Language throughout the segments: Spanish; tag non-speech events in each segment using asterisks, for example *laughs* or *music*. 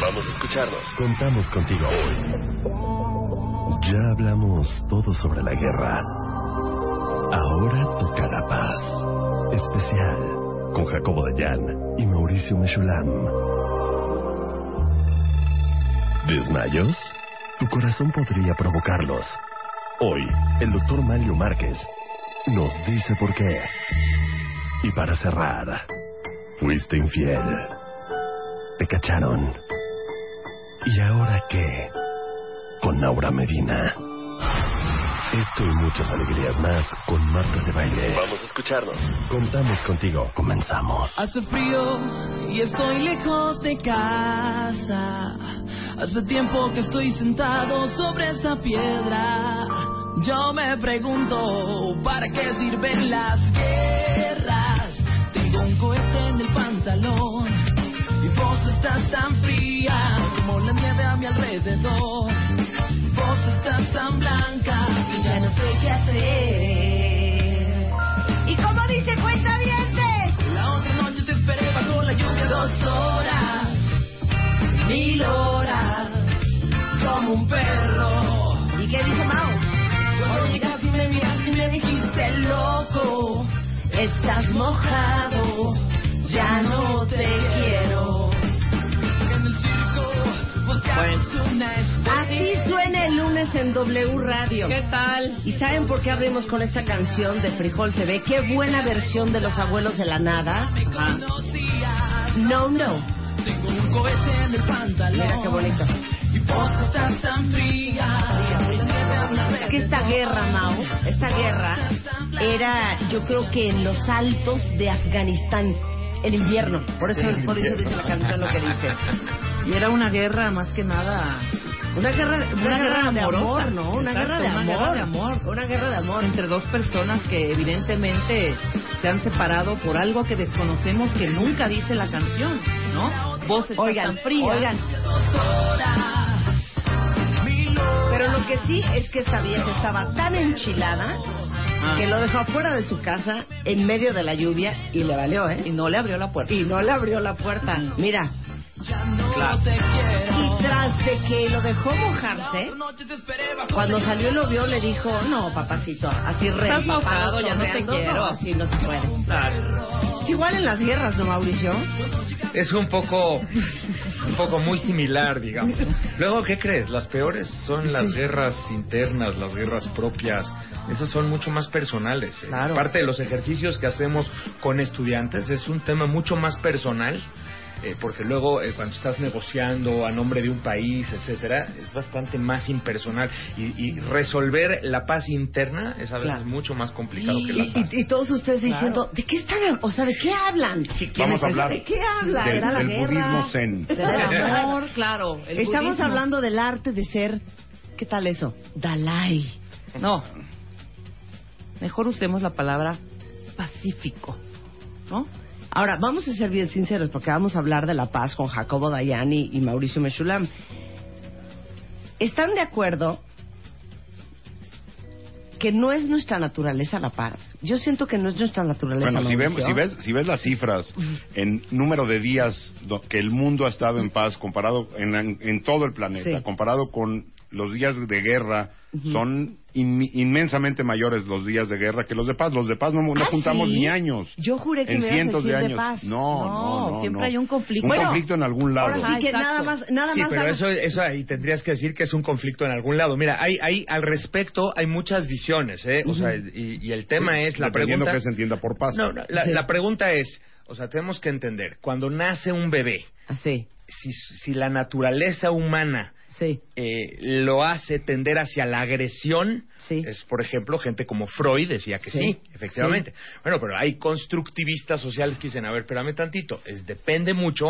Vamos a escucharnos. Contamos contigo hoy. Ya hablamos todo sobre la guerra. Ahora toca la paz. Especial con Jacobo Dayan y Mauricio Mechulam. ¿Desmayos? Tu corazón podría provocarlos. Hoy, el doctor Mario Márquez nos dice por qué. Y para cerrar, fuiste infiel. Te cacharon. ¿Y ahora qué? Con Laura Medina. Esto y muchas alegrías más con Marta de Baile. Vamos a escucharnos. Contamos contigo. Comenzamos. Hace frío y estoy lejos de casa. Hace tiempo que estoy sentado sobre esta piedra. Yo me pregunto, ¿para qué sirven las guerras? Tengo un cohete en el pantalón vos estás tan fría como la nieve a mi alrededor. Vos estás tan blanca que ya no sé qué hacer. ¿Y cómo dice cuenta La otra noche te esperé bajo la lluvia dos horas, mil horas, como un perro. ¿Y qué dice Mao? Cuando llegaste y me miraste y me dijiste loco, estás mojado, ya no te Así suena el lunes en W Radio. ¿Qué tal? ¿Y saben por qué abrimos con esta canción de Frijol TV? Qué buena versión de Los Abuelos de la Nada. Conocías. No, no. Tengo un cohete en el pantalón. Mira qué bonito. Es que esta guerra, Mao, esta guerra era, yo creo que en los altos de Afganistán, en invierno. Por eso, por eso dice la canción lo que dice. Y era una guerra más que nada. Una guerra, una, Una guerra, guerra de amorosa. amor, ¿no? Una Exacto, guerra de una amor. guerra de amor. Una guerra de amor. Entre dos personas que evidentemente se han separado por algo que desconocemos que nunca dice la canción, ¿no? Vos estás Oigan, tan fría. oigan. Pero lo que sí es que esta vieja estaba tan enchilada Ah. que lo dejó fuera de su casa en medio de la lluvia y le valió, ¿eh? Y no le abrió la puerta. Y no le abrió la puerta. Mira, Claro. y tras de que lo dejó mojarse, cuando salió y lo vio le dijo, no, papacito, así re Estás empapado, mojado, ya no te quiero. no, así no se puede. Es igual en las guerras, ¿no, Mauricio? Es un poco, un poco muy similar, digamos. Luego, ¿qué crees? Las peores son las guerras internas, las guerras propias. Esas son mucho más personales. ¿eh? Claro. Parte de los ejercicios que hacemos con estudiantes es un tema mucho más personal. Eh, porque luego eh, cuando estás negociando a nombre de un país, etcétera, es bastante más impersonal y, y resolver la paz interna es a veces Claro. mucho más complicado que la Y, paz. y- y todos ustedes diciendo, ¿de qué están? O sea, ¿de qué hablan? Vamos a hablar ¿De qué hablan? del, ¿Era la del guerra? budismo zen. El amor, *laughs* claro. el Estamos budismo. hablando del arte de ser, ¿qué tal eso? Dalai. No. Mejor usemos la palabra pacífico, ¿no? Ahora, vamos a ser bien sinceros, porque vamos a hablar de la paz con Jacobo Dayani y Mauricio Mechulam. ¿Están de acuerdo que no es nuestra naturaleza la paz? Yo siento que no es nuestra naturaleza Bueno, si, Mauricio. si, ves, si ves las cifras en número de días que el mundo ha estado en paz comparado en, en todo el planeta, Sí. comparado con los días de guerra, son in- inmensamente mayores los días de guerra que los de paz. Los de paz no, no ¿Ah, juntamos sí? ni años. Yo juré que en me ibas a cientos de años. paz. No, no, No, no. siempre no. hay un conflicto. Un Bueno, conflicto en algún lado. Ahora sí que Exacto. nada más, nada Sí, más pero eso, eso ahí tendrías que decir que es un conflicto en algún lado. Mira, hay, hay al respecto hay muchas visiones, ¿eh? O sea, y, y el tema es la pregunta. que se entienda por paz. No, no, la, Sí. la pregunta es, o sea, tenemos que entender cuando nace un bebé, Así. si, si la naturaleza humana Sí. eh, lo hace tender hacia la agresión. Sí. Es, por ejemplo, gente como Freud decía que sí, Sí. efectivamente. Bueno, pero hay constructivistas sociales que dicen, a ver, espérame tantito, es, depende mucho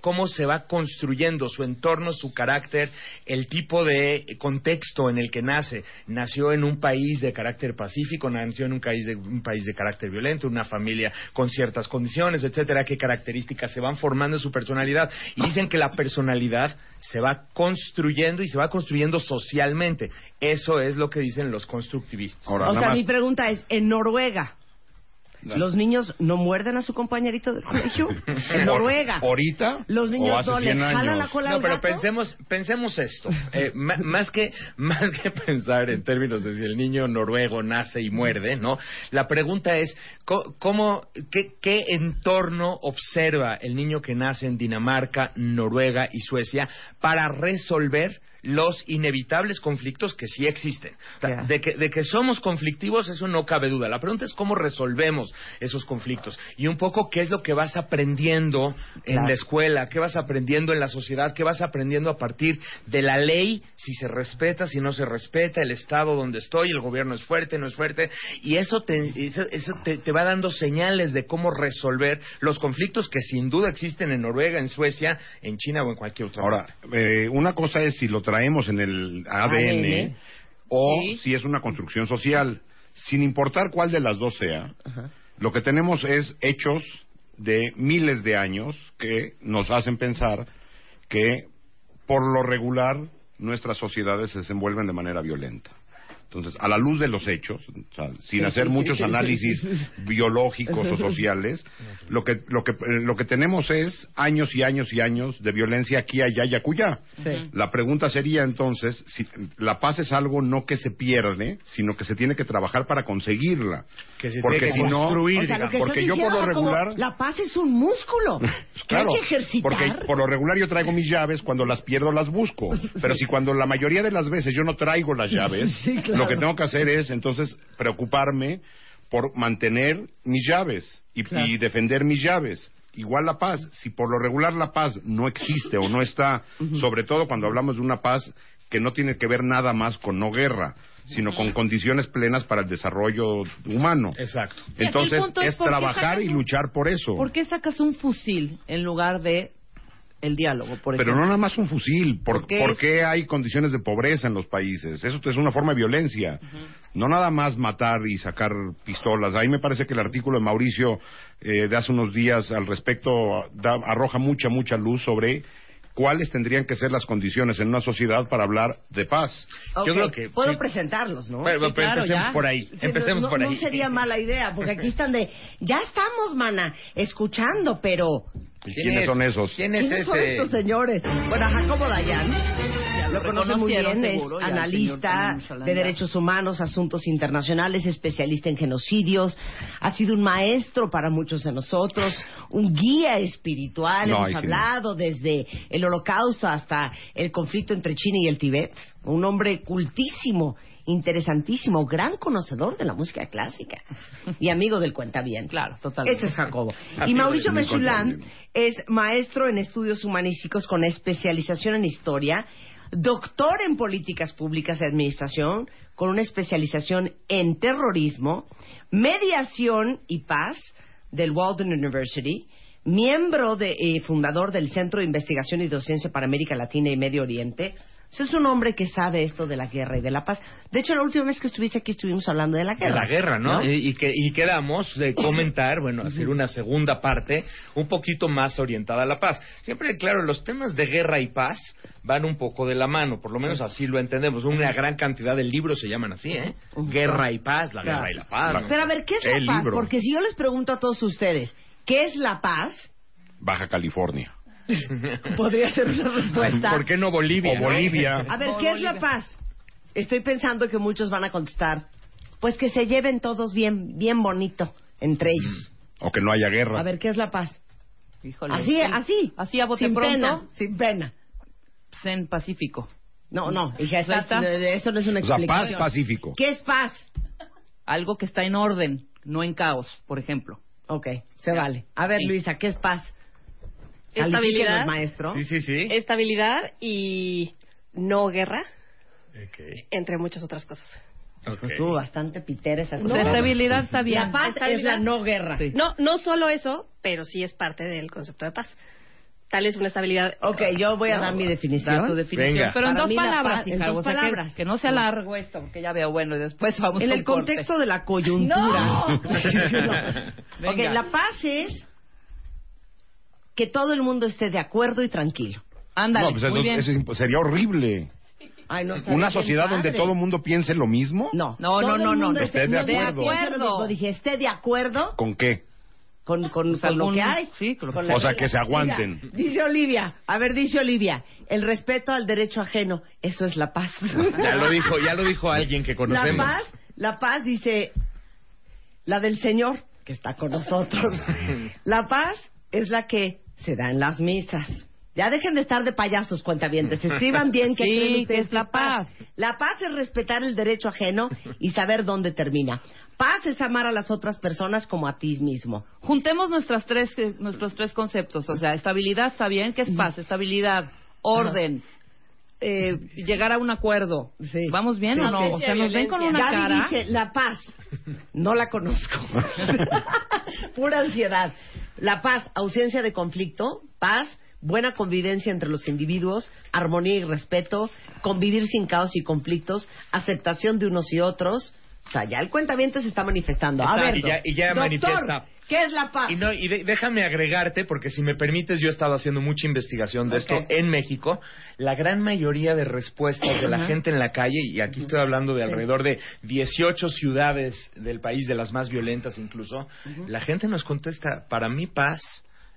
cómo se va construyendo su entorno, su carácter, el tipo de contexto en el que nace. Nació en un país de carácter pacífico, nació en un país de, un país de carácter violento, una familia con ciertas condiciones, etcétera, qué características se van formando en su personalidad. Y dicen que la personalidad se va construyendo y se va construyendo socialmente. Eso es lo que dicen los constructivistas. Ahora, o sea, más- mi pregunta es, en Noruega, ¿los niños no muerden a su compañerito del colegio? *laughs* En Noruega. ¿Ahorita? ¿Los ¿O niños hace no le 100 jalan años? la cola No, al pero gato? pensemos, pensemos esto. Eh, más, que, más que pensar en términos de si el niño noruego nace y muerde, ¿no? La pregunta es, co- ¿cómo, qué, qué entorno observa el niño que nace en Dinamarca, Noruega y Suecia para resolver los inevitables conflictos que sí existen. O sea, Ya. de, que, de que somos conflictivos, eso no cabe duda. La pregunta es cómo resolvemos esos conflictos y un poco qué es lo que vas aprendiendo en Claro. la escuela, qué vas aprendiendo en la sociedad, qué vas aprendiendo a partir de la ley, si se respeta, si no se respeta, el estado donde estoy, el gobierno es fuerte, no es fuerte, y eso te, eso, eso te, te va dando señales de cómo resolver los conflictos que sin duda existen en Noruega, en Suecia, en China o en cualquier otra Ahora, eh, una cosa es si lo traemos en el ADN, ADN. o Sí. si es una construcción social. Sin importar cuál de las dos sea, lo que tenemos es hechos de miles de años que nos hacen pensar que por lo regular nuestras sociedades se desenvuelven de manera violenta. Entonces, a la luz de los hechos, o sea, sin hacer muchos análisis biológicos o *laughs* sociales, lo que, lo, que, eh, lo que tenemos es años y años y años de violencia aquí, allá y acullá. Sí. La pregunta sería entonces, si la paz es algo no que se pierde, sino que se tiene que trabajar para conseguirla. Que se porque tiene que si no, O sea, porque yo por lo regular... La paz es un músculo. *laughs* que hay que ejercitar. porque por lo regular yo traigo mis llaves, cuando las pierdo las busco. Pero si cuando la mayoría de las veces yo no traigo las *laughs* llaves, Sí, claro. Lo que tengo que hacer es entonces preocuparme por mantener mis llaves y, Claro. y defender mis llaves. Igual la paz, si por lo regular la paz no existe o no está, sobre todo cuando hablamos de una paz que no tiene que ver nada más con no guerra, sino con condiciones plenas para el desarrollo humano. Exacto. Entonces es trabajar sacas y luchar por eso. ¿Por qué sacas un fusil en lugar de el diálogo, por Pero ejemplo? no nada más un fusil. ¿Por, ¿Por qué por qué hay condiciones de pobreza en los países? Eso es una forma de violencia. No nada más matar y sacar pistolas. Ahí me parece que el artículo de Mauricio eh, de hace unos días al respecto da- arroja mucha, mucha luz sobre cuáles tendrían que ser las condiciones en una sociedad para hablar de paz. Yo creo que- Puedo sí. presentarlos, ¿no? Bueno, Sí, pero claro, empecemos ya. por ahí. Sí, empecemos no, por no ahí. sería mala idea, porque aquí están de, ya estamos, mana, escuchando, pero ¿Y ¿Quién quiénes es? son esos? ¿Quién es ¿quiénes son ese? estos señores? Bueno, Jacobo Dayan, lo conoce muy bien, seguro, es analista de derechos humanos, asuntos internacionales, especialista en genocidios, ha sido un maestro para muchos de nosotros, un guía espiritual, No, hemos ahí sí no. hablado desde el holocausto hasta el conflicto entre China y el Tíbet, un hombre cultísimo, interesantísimo, gran conocedor de la música clásica y amigo del cuentaviente. Claro, totalmente. Ese es Jacobo. *laughs* Así Y Mauricio contento. es maestro en estudios humanísticos con especialización en historia, doctor en políticas públicas y administración, con una especialización en terrorismo, mediación y paz del Walden University, miembro de, eh, fundador del Centro de Investigación y Docencia para América Latina y Medio Oriente. Es un hombre que sabe esto de la guerra y de la paz. De hecho, la última vez que estuviste aquí estuvimos hablando de la de guerra. la guerra, ¿no? Y, y que, y quedamos de comentar, bueno, hacer una segunda parte un poquito más orientada a la paz. Siempre, claro, los temas de guerra y paz van un poco de la mano, por lo menos así lo entendemos. Una gran cantidad de libros se llaman así, ¿eh? Guerra y paz, la Claro. guerra y la paz. ¿no? Pero a ver, ¿qué es la El paz? libro. Porque si yo les pregunto a todos ustedes, ¿qué es la paz? Baja California. *laughs* Podría ser una respuesta. ¿Por qué no Bolivia? O? Bolivia. A ver, ¿qué es la paz? Estoy pensando que muchos van a contestar, pues que se lleven todos bien, bien bonito entre ellos. O que no haya guerra. A ver, ¿qué es la paz? Híjole. Así, Sí. así. Así a bote sin pronto. pena, sin pena. Zen Pacífico. No, no, hija, Pues está, está. esto no es una o sea, paz explicación. pacífico. ¿Qué es paz? Algo que está en orden, no en caos, por ejemplo. Ok, se vale. A ver, Sí. Luisa, ¿qué es paz? Estabilidad. Maestro. Sí, sí, sí. Estabilidad y no guerra, Ok. entre muchas otras cosas. Ok. Pues estuvo bastante pitera esa O cosa. sea, estabilidad está bien. La paz es Estabilidad. la no guerra. Sí. No, no solo eso, pero sí es parte del concepto de paz. Tal es una estabilidad. Ok, yo voy a dar mi definición. Tu definición. Venga. Pero en dos la palabras, paz- en dos o sea, que- palabras. Que, no sea largo esto, porque ya veo, bueno, y después vamos En a un el corte. contexto de la coyuntura. *laughs* No. *laughs* ok, Venga. la paz es que todo el mundo esté de acuerdo y tranquilo. Ándale, no, pues eso, muy bien. eso sería horrible. Ay, no, Una sociedad donde padre. todo el mundo piense lo mismo. No, No, todo no, no, no, esté de acuerdo. lo mismo. Dije, esté de acuerdo ¿Con qué? con, con, Pues con lo que hay. sí, con lo que. O sea, que se aguanten. Mira, dice Olivia, a ver, dice Olivia, el respeto al derecho ajeno, eso es la paz. *laughs* Ya lo dijo, ya lo dijo alguien que La conocemos. paz, la paz dice, la del Señor, que está con nosotros. *laughs* La paz es la que se da en las misas. Ya dejen de estar de payasos, cuentavientes. Escriban bien *laughs* que Sí, que es la paz. La paz es respetar el derecho ajeno y saber dónde termina. Paz es amar a las otras personas como a ti mismo. Juntemos nuestras tres, eh, nuestros tres conceptos. O sea, estabilidad está bien. ¿Qué es paz? Estabilidad, orden, eh, llegar a un acuerdo. Sí. ¿Vamos bien o no? O sea, nos ven con una Gaby cara. dice, la paz. No la conozco. *laughs* Pura ansiedad. La paz, ausencia de conflicto, paz, buena convivencia entre los individuos, armonía y respeto, convivir sin caos y conflictos, aceptación de unos y otros. O sea, ya el cuentamiento se está manifestando. A Está, ver, y ya- y ya doctor, manifiesta. ¿Qué es la paz? Y, no, y de- déjame agregarte, porque si me permites, yo he estado haciendo mucha investigación de esto en México. La gran mayoría de respuestas de la gente en la calle, y aquí estoy hablando de Sí. alrededor de 18 ciudades del país, de las más violentas incluso, la gente nos contesta, para mí paz,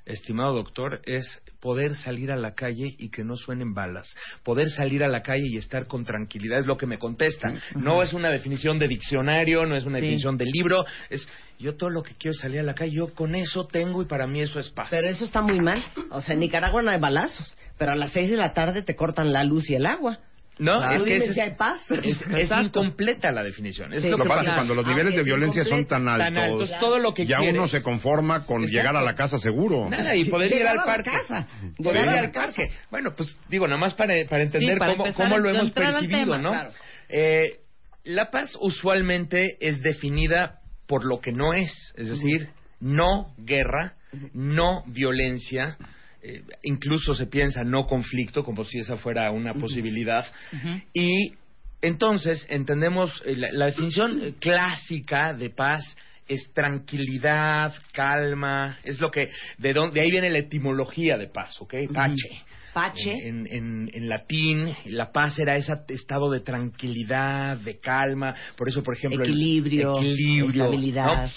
estimado doctor, es poder salir a la calle y que no suenen balas, poder salir a la calle y estar con tranquilidad, es lo que me contestan. No es una definición de diccionario, no es una Sí. definición de libro, es yo todo lo que quiero es salir a la calle, yo con eso tengo y para mí eso es paz. Pero eso está muy mal. O sea, en Nicaragua no hay balazos, pero a las seis de la tarde te cortan la luz y el agua. No, Claro. es que ese- si hay paz. es, es incompleta la definición. Es Sí. lo Lo que pasa es cuando los Ah, niveles de violencia son tan altos, Tan altos, todo lo que ya quieres. uno se conforma con Exacto. llegar a la casa seguro. Nada, y poder Llegar ir al parque. casa. Poder Llegar ir al parque. Bueno, pues digo, nada más para, para entender Sí, para cómo, cómo lo hemos percibido, tema, ¿no? claro. Eh, la paz usualmente es definida por lo que no es, es decir, no guerra, no violencia, eh, incluso se piensa no conflicto, como si esa fuera una posibilidad. Y entonces entendemos eh, la, la definición clásica de paz es tranquilidad, calma, es lo que de donde de ahí viene la etimología de paz, ¿ok? Pache. Pache. En, en- en latín, la paz era ese estado de tranquilidad, de calma. Por eso, por ejemplo, el Equilibrio, equilibrio, estabilidad. ¿no?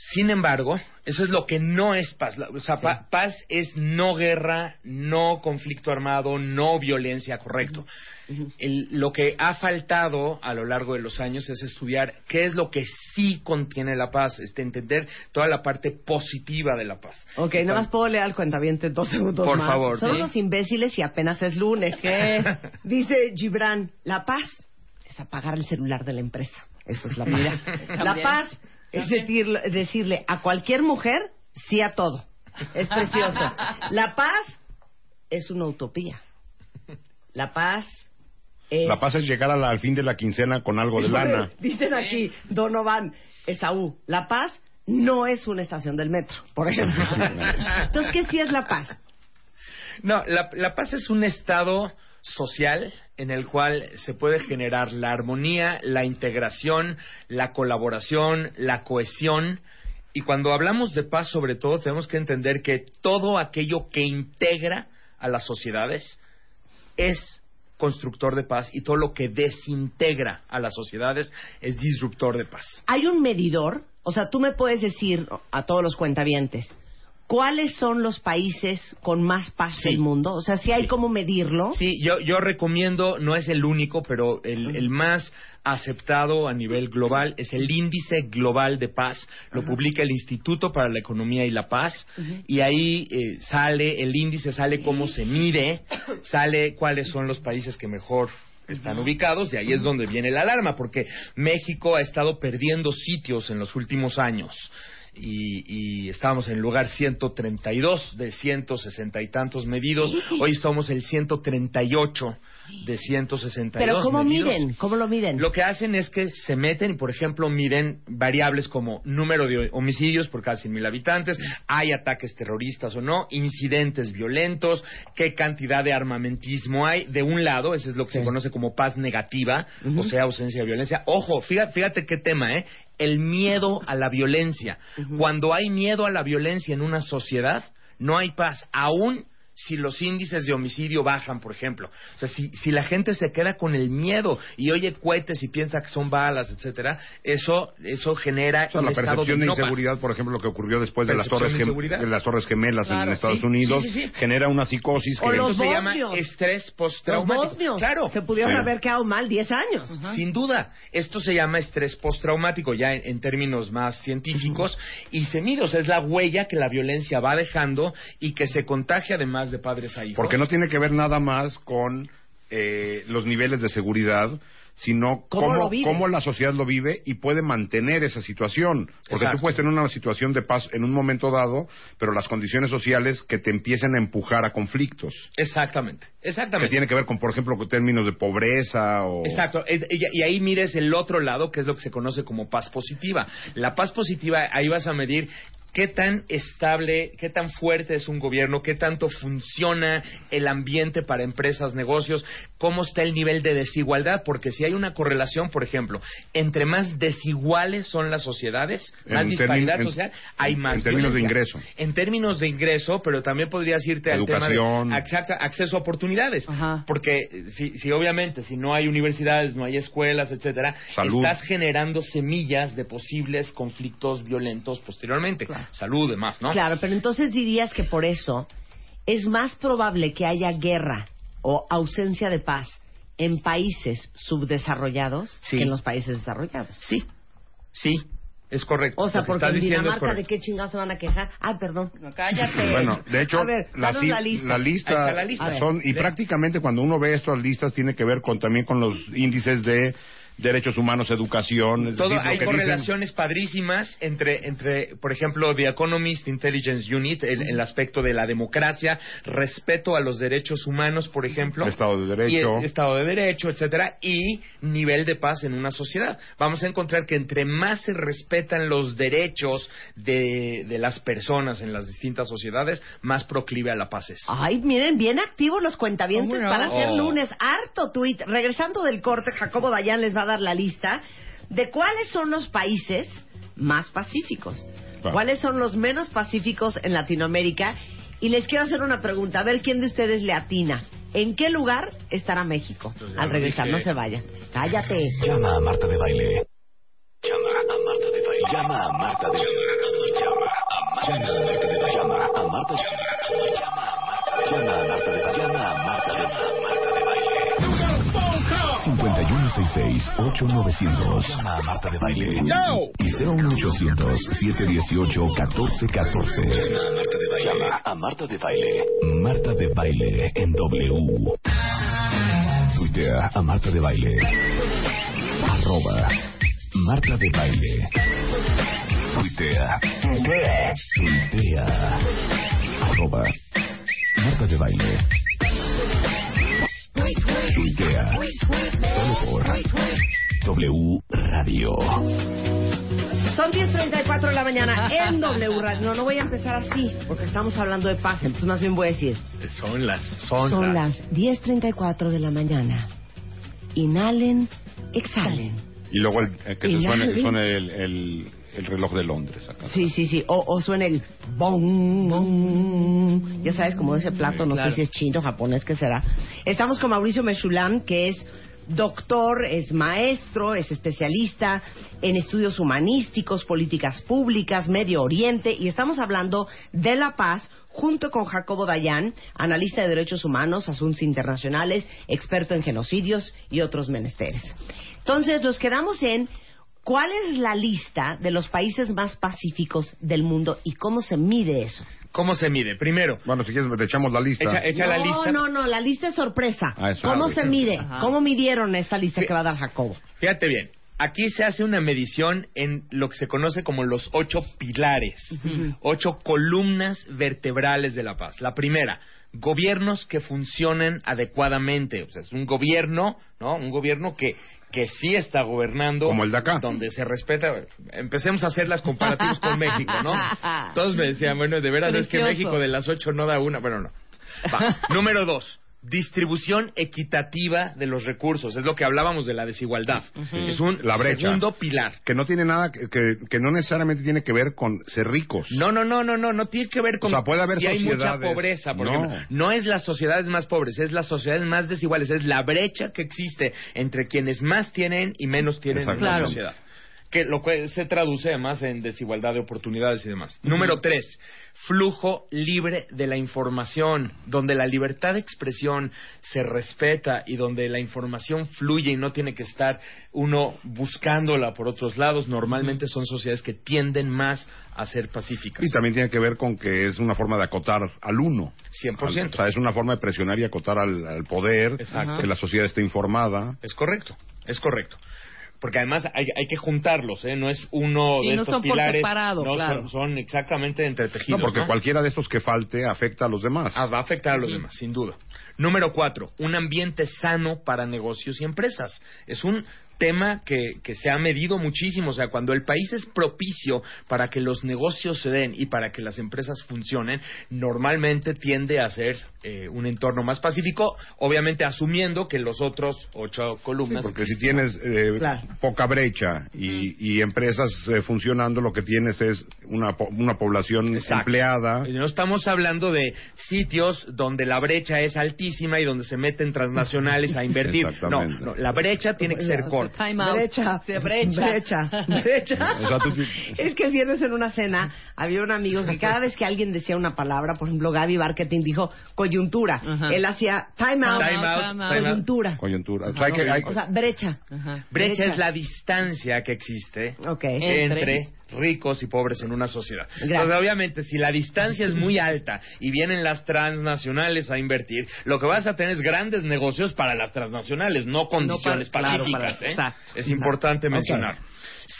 Sin embargo, eso es lo que no es paz. O sea, pa- paz es no guerra, no conflicto armado, no violencia, correcto. El- lo que ha faltado a lo largo de los años es estudiar qué es lo que sí contiene la paz, este, entender toda la parte positiva de la paz. Ok, nada más puedo leer al cuentaviente dos segundos Por más. favor, Son sí. unos imbéciles y apenas es lunes. ¿Qué? *laughs* Dice Gibran, la paz es apagar el celular de la empresa. Esa es la *laughs* paz. la paz es decirle, decirle a cualquier mujer sí a todo. Es precioso. *laughs* La paz es una utopía. La paz es... La paz es llegar a la- al fin de la quincena con algo de lana. *laughs* Dicen aquí, Donovan, Esaú, la paz no es una estación del metro, por ejemplo. *laughs* Entonces, ¿qué sí es la paz? No, la, la paz es un estado social en el cual se puede generar la armonía, la integración, la colaboración, la cohesión. Y cuando hablamos de paz, sobre todo, tenemos que entender que todo aquello que integra a las sociedades es constructor de paz y todo lo que desintegra a las sociedades es disruptor de paz. ¿Hay un medidor? O sea, tú me puedes decir a todos los cuentavientes, ¿cuáles son los países con más paz Sí. del mundo? O sea, si hay Sí. cómo medirlo. Sí, yo, yo recomiendo, no es el único, pero el, el más aceptado a nivel global es el Índice Global de Paz. Lo publica el Instituto para la Economía y la Paz. Y ahí eh, sale, el índice sale cómo se mide, sale cuáles son los países que mejor están ubicados, y ahí es donde viene la alarma, porque México ha estado perdiendo sitios en los últimos años. Y, y estábamos en el lugar 132 de 160 y tantos medidos. Hoy somos el 138 de 162 Pero ¿cómo medidos. miden? ¿Cómo lo miden? Lo que hacen es que se meten y, por ejemplo, miden variables como número de homicidios por cada 100.000 habitantes, hay ataques terroristas o no, incidentes violentos, qué cantidad de armamentismo hay. De un lado, ese es lo que se conoce como paz negativa, o sea, ausencia de violencia. Ojo, fíjate, fíjate qué tema, ¿eh? El miedo a la violencia. Cuando hay miedo a la violencia en una sociedad, no hay paz. Aún si los índices de homicidio bajan, por ejemplo. O sea, si, si la gente se queda con el miedo y oye cohetes y piensa que son balas, etcétera, eso, eso genera O sea, la percepción de no inseguridad, por ejemplo, lo que ocurrió después de las, torres de de las Torres Gemelas en Estados sí, Unidos, sí, sí, sí. genera una psicosis O que... los se llama estrés postraumático. Claro. se pudieron haber quedado mal 10 años. Sin duda, esto se llama estrés postraumático ya en, en términos más científicos y se mide, o sea, es la huella que la violencia va dejando y que se contagia además de padres a hijos. Porque no tiene que ver nada más con eh, los niveles de seguridad, sino ¿Cómo cómo, la sociedad lo vive y puede mantener esa situación. Porque Exacto. tú puedes tener una situación de paz en un momento dado, pero las condiciones sociales que te empiecen a empujar a conflictos. Exactamente, Que exactamente. tiene que ver con, por ejemplo, con términos de pobreza o... Exacto, Eh, y ahí mires el otro lado, que es lo que se conoce como paz positiva. La paz positiva, ahí vas a medir qué tan estable, qué tan fuerte es un gobierno, qué tanto funciona el ambiente para empresas, negocios, cómo está el nivel de desigualdad, porque si hay una correlación, por ejemplo, entre más desiguales son las sociedades, En más disparidad en- social, hay en más términos de ingreso. En términos de ingreso, pero también podrías irte al tema Educación. de acceso a oportunidades, Ajá. porque si, si obviamente si no hay universidades, no hay escuelas, etcétera, Salud. estás generando semillas de posibles conflictos violentos posteriormente. Salud, demás, ¿no? Claro, pero entonces dirías que por eso es más probable que haya guerra o ausencia de paz en países subdesarrollados Sí. que en los países desarrollados. Sí, sí, es correcto. O sea, porque estás en Dinamarca, ¿de qué chingados se van a quejar? Ay, perdón. No, cállate. *laughs* Bueno, de hecho, A ver, la, lista. la lista la lista. Son y De- prácticamente cuando uno ve estas listas tiene que ver con también con los índices de derechos humanos, educación, es Todo, decir, lo hay dicen- correlaciones padrísimas entre, entre, por ejemplo, The Economist Intelligence Unit, el, el aspecto de la democracia, respeto a los derechos humanos, por ejemplo, Estado de Derecho. y el Estado de Derecho, etcétera, y nivel de paz en una sociedad. Vamos a encontrar que entre más se respetan los derechos de, de las personas en las distintas sociedades, más proclive a la paz es. Ay, miren, bien activos los cuentavientes para hacer Oh. lunes. Harto tweet. Regresando del corte, Jacobo Dayan les va a dar la lista de cuáles son los países más pacíficos. Claro. ¿Cuáles son los menos pacíficos en Latinoamérica? Y les quiero hacer una pregunta, a ver quién de ustedes le atina. ¿En qué lugar estará México? Al regresar, dije. no se vayan. Cállate. Llama a Marta de Baile. Llama a Marta de Baile. Llama a Marta de Baile. Llama a Marta de Baile. Llama a Marta de Baile. Llama a Marta de Baile. Llama a Marta 166-8900. a Marta de Baile. Y 01800-718-1414. Llama a Marta de Baile. Llama a Marta de Baile. Marta de Baile en W. Tuitea a Marta de Baile. Arroba Marta de Baile. Tuitea. Tuitea. Tuitea. Arroba Marta de Baile. W Radio. Son 10.34 de la mañana en W Radio. No, no voy a empezar así, porque estamos hablando de paz. Entonces más bien voy a decir, Son las, son, son las. las 10.34 de la mañana. Inhalen, exhalen. Y luego el, eh, que se suene, suene el, el, el reloj de Londres acá. Sí, sí, sí. O, o suena el bong, bong. Ya sabes, como ese plato, no claro. sé si es chino, japonés, ¿qué será? Estamos con Mauricio Meshulam, que es doctor, es maestro, es especialista en estudios humanísticos, políticas públicas, Medio Oriente, y estamos hablando de la paz junto con Jacobo Dayan, analista de derechos humanos, asuntos internacionales, experto en genocidios y otros menesteres. Entonces, nos quedamos en ¿Cuál es la lista de los países más pacíficos del mundo y cómo se mide eso? ¿Cómo se mide? Primero, Bueno, si quieres, te echamos la lista. echa, echa no, la lista. no, no, la lista es sorpresa. Ah, es ¿Cómo se mide? Ajá. ¿Cómo midieron esta lista que va a dar Jacobo? Fíjate bien, Aquí se hace una medición en lo que se conoce como los ocho pilares, ocho columnas vertebrales de la paz. La primera, gobiernos que funcionen adecuadamente. O sea, es un gobierno, ¿no? Un gobierno que, que sí está gobernando. Como el de acá. Donde se respeta. Empecemos a hacer las comparativas con México, ¿no? *laughs* Todos me decían, bueno, de veras es que. México de las ocho no da una. Bueno, no. Va. *laughs* Número dos. Distribución equitativa de los recursos. Es lo que hablábamos de la desigualdad. Es un La brecha. segundo pilar. Que no tiene nada, que, que, que no necesariamente tiene que ver con ser ricos. No, no, no, no, no, no tiene que ver con O sea, puede haber si hay mucha pobreza, por No. ejemplo. No es las sociedades más pobres, es las sociedades más desiguales, es la brecha que existe entre quienes más tienen y menos tienen en la Claro. sociedad. Que lo que se traduce además en desigualdad de oportunidades y demás. Número tres, flujo libre de la información, donde la libertad de expresión se respeta y donde la información fluye y no tiene que estar uno buscándola por otros lados. Normalmente son sociedades que tienden más a ser pacíficas. Y también tiene que ver con que es una forma de acotar al uno. 100%. O sea, es una forma de presionar y acotar al, al poder, Exacto. que la sociedad esté informada. Es correcto, es correcto. Porque además hay, hay que juntarlos, ¿eh? No es uno Y de no estos son por pilares. separado, no, claro. son, son exactamente entretejidos. No, porque ¿no? cualquiera de estos que falte afecta a los demás. Ah, va a afectar a los demás, sin duda. Número cuatro, un ambiente sano para negocios y empresas. Es un tema que, que se ha medido muchísimo. O sea, cuando el país es propicio para que los negocios se den y para que las empresas funcionen, normalmente tiende a ser eh, un entorno más pacífico, obviamente asumiendo que los otros ocho Sí, columnas... porque si tienes eh, Claro. poca brecha y, y empresas eh, funcionando, lo que tienes es una, po- una población Exacto. empleada. No estamos hablando de sitios donde la brecha es altísima y donde se meten transnacionales a invertir. *laughs* No, no, la brecha tiene que ser corta. Time out. Brecha. Sí, brecha. Brecha. *laughs* Es que el viernes en una cena había un amigo que cada vez que alguien decía una palabra, por ejemplo, Gaby Marketing dijo coyuntura. Ajá. Él hacía time out, Time out, time out. coyuntura. Coyuntura. O sea, hay que- hay- O sea, brecha. Brecha Brecha. es la distancia que existe entre ricos y pobres en una sociedad. Gracias. Entonces, obviamente, si la distancia es muy alta y vienen las transnacionales a invertir, lo que vas a tener es grandes negocios para las transnacionales, no condiciones para- claro, pacíficas. para- ¿eh? Es importante mencionar.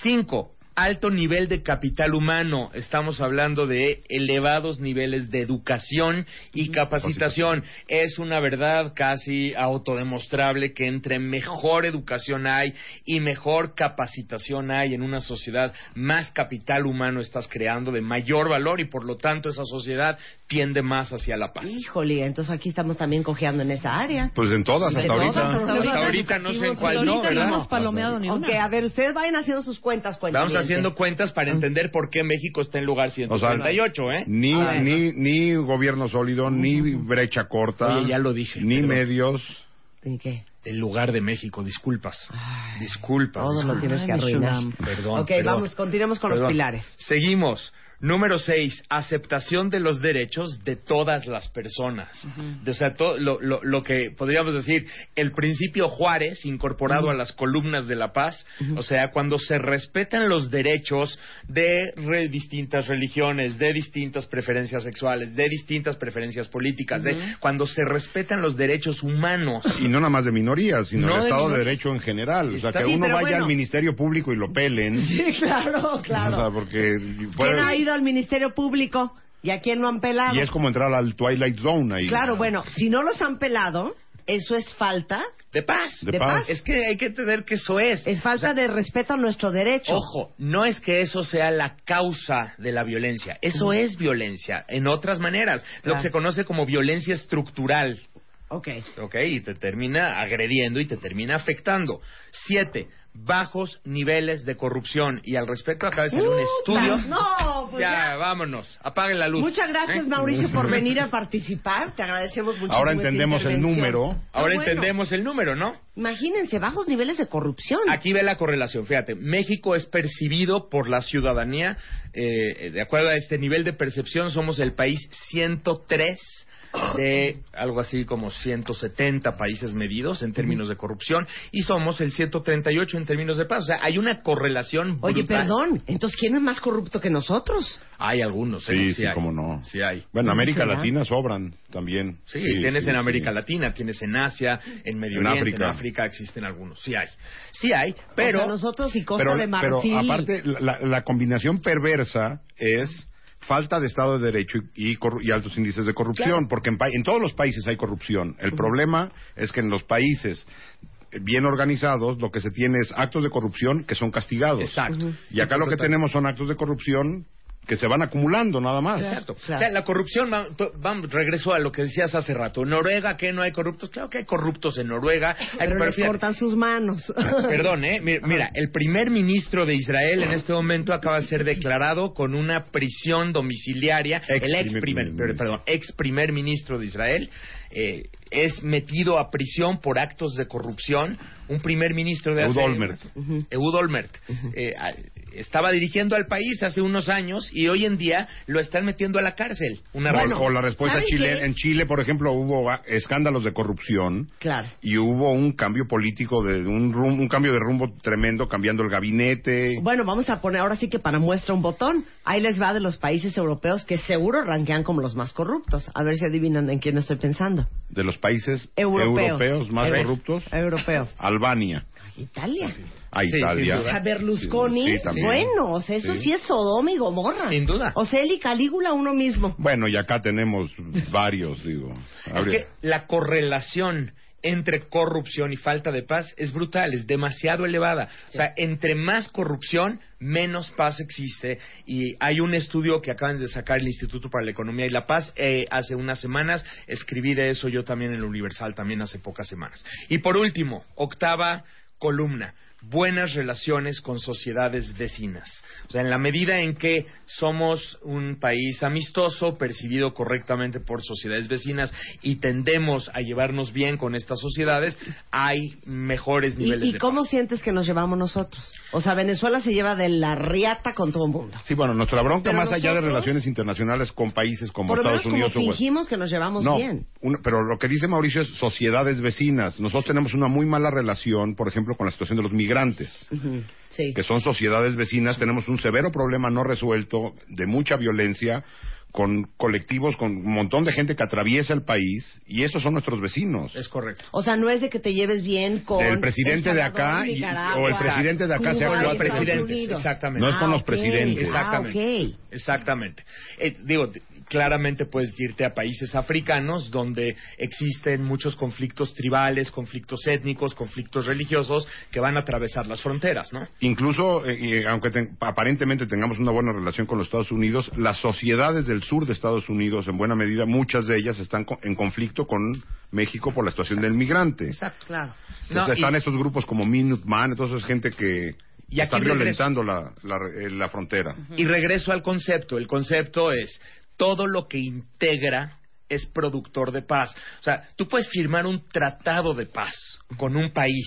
Cinco, alto nivel de capital humano. Estamos hablando de elevados niveles de educación y capacitación. Es una verdad casi autodemostrable que entre mejor educación hay y mejor capacitación hay en una sociedad, más capital humano estás creando de mayor valor y por lo tanto esa sociedad tiende más hacia la paz. Híjole, entonces aquí estamos también cojeando en esa área. pues en todas, hasta todas, ahorita. hasta Hasta ahorita no sé en cuál no, Ahorita no ¿verdad? hemos palomeado ni una. Ok, a ver, ustedes vayan haciendo sus cuentas, cuentas. Vamos haciendo cuentas para entender por qué México está en lugar O sea, 138, ¿eh? Ni, A ver. ni, ni gobierno sólido, ni brecha corta. Oye, ya lo dije, Ni pero- medios. ¿En qué? El lugar de México, disculpas. disculpas. Todo lo tienes que Ay, arruinar. Perdón. Ok, perdón. vamos, continuemos con los Perdón. pilares. Seguimos. Número seis, aceptación de los derechos de todas las personas. De- o sea, to- lo, lo- lo que podríamos decir, el principio Juárez incorporado a las columnas de la paz, o sea, cuando se respetan los derechos de re- distintas religiones, de distintas preferencias sexuales, de distintas preferencias políticas, de, cuando se respetan los derechos humanos. Y no nada más de minorías, sino No el de Estado de. Derecho en general. O sea, que Sí, uno vaya bueno. al Ministerio Público y lo pelen. Sí, claro, claro. O sea, porque puede- ¿Quién ha ido al Ministerio Público y a quién no han pelado? y es como entrar al Twilight Zone ahí. Claro, bueno, si no los han pelado, eso es falta, De paz. De de paz. paz. Es que hay que entender que eso es. es falta de respeto a nuestro derecho. Ojo, no es que eso sea la causa de la violencia, eso es violencia, en otras maneras, lo Claro. que se conoce como violencia estructural, Ok. ¿ok? Y te termina agrediendo y te termina afectando. Siete, bajos niveles de corrupción. Y al respecto acaba de salir un estudio. No, pues ya, ya. vámonos, apaguen la luz. Muchas gracias, ¿Eh? Mauricio, por *laughs* venir a participar. Te agradecemos muchísimo. Ahora entendemos el número. Ahora Ah, bueno. entendemos el número, ¿no? Imagínense, bajos niveles de corrupción. Aquí ve la correlación, fíjate, México es percibido por la ciudadanía, eh, de acuerdo a este nivel de percepción, somos el país 103 de algo así como 170 países medidos en términos de corrupción y somos el 138 en términos de paz. O sea, hay una correlación Oye, brutal. perdón, entonces ¿quién es más corrupto que nosotros? Hay algunos, ¿eh? Sí, sí, hay. cómo no. Sí hay. Bueno, América ¿Será? Latina sobran también. Sí, tienes sí, en América sí. Latina, tienes en Asia, en Medio En Oriente, África. en África existen algunos. Sí hay. Sí hay, pero o sea, nosotros y Costa pero, de pero Marfil. aparte, la, la combinación perversa es falta de Estado de Derecho y, y altos índices de corrupción, Claro. porque en, en todos los países hay corrupción. El problema es que en los países bien organizados lo que se tiene es actos de corrupción que son castigados. Exacto. Y acá lo que tenemos son actos de corrupción que se van acumulando nada más. Exacto. Claro. O sea, la corrupción, va- regreso a lo que decías hace rato. ¿En Noruega qué no hay corruptos? Claro que hay corruptos en Noruega. Hay- pero pero les fíjate- cortan sus manos. *laughs* Perdón, ¿eh? Mi- Mira, el primer ministro de Israel en este momento acaba de ser declarado con una prisión domiciliaria. Ex el ex primer primer, perdón, ex primer ministro de Israel eh, es metido a prisión por actos de corrupción. Un primer ministro de Ehud hace- Olmert. Ehud Olmert. Eh, a- estaba dirigiendo al país hace unos años y hoy en día lo están metiendo a la cárcel. Una O- razón. o la respuesta ¿saben chile, qué? en Chile, por ejemplo, hubo escándalos de corrupción claro. y hubo un cambio político de un, rum- un cambio de rumbo tremendo, cambiando el gabinete. Bueno, vamos a poner ahora sí que para muestra un botón. Ahí les va de los países europeos que seguro ranquean como los más corruptos. A ver si adivinan en quién estoy pensando. De los países Europeos. más Euro- corruptos. Europeos. Albania, Italia. a Sí, sin Italia. O sea, Berlusconi, Sí, también. bueno, o sea, eso sí. Sí. es Sodoma y Gomorra. Sin duda. O sea, él y Calígula uno mismo. Bueno, y acá tenemos varios, digo. Es que la correlación entre corrupción y falta de paz es brutal, es demasiado elevada. O sea, entre más corrupción, menos paz existe. Y hay un estudio que acaban de sacar el Instituto para la Economía y la Paz eh, hace unas semanas. Escribí de eso yo también en el Universal, también hace pocas semanas. Y por último, octava columna. Buenas relaciones con sociedades vecinas. O sea, en la medida en que somos un país amistoso, percibido correctamente por sociedades vecinas y tendemos a llevarnos bien con estas sociedades, hay mejores niveles ¿Y, y de cómo paz. sientes que nos llevamos nosotros? O sea, Venezuela se lleva de la riata con todo el mundo. Sí, bueno, nuestra bronca Pero más allá de relaciones internacionales con países como Por lo menos Estados Unidos como o fingimos que nos llevamos No, bien. un- pero lo que dice Mauricio es sociedades vecinas. Nosotros tenemos una muy mala relación, por ejemplo, con la situación de los migrantes, Sí. que son sociedades vecinas. Tenemos un severo problema no resuelto de mucha violencia con colectivos, con un montón de gente que atraviesa el país y esos son nuestros vecinos. Es correcto. O sea, no es de que te lleves bien con El presidente El de acá y- o el presidente de acá Cuba, sea Con cual los presidentes, exactamente. No es con Ah, los ok. presidentes. Exactamente. Ah. Exactamente. Eh, digo, claramente puedes irte a países africanos donde existen muchos conflictos tribales, conflictos étnicos, conflictos religiosos que van a atravesar las fronteras, ¿no? Incluso, eh, y aunque ten- aparentemente tengamos una buena relación con los Estados Unidos, las sociedades del sur de Estados Unidos, en buena medida, muchas de ellas están co- en conflicto con México por la situación del migrante. Exacto. Claro. No, sea, están y- esos grupos como Minuteman, entonces es gente que Y está aquí violentando la, la, eh, la frontera. Y regreso al concepto. El concepto es todo lo que integra es productor de paz. O sea, tú puedes firmar un tratado de paz con un país,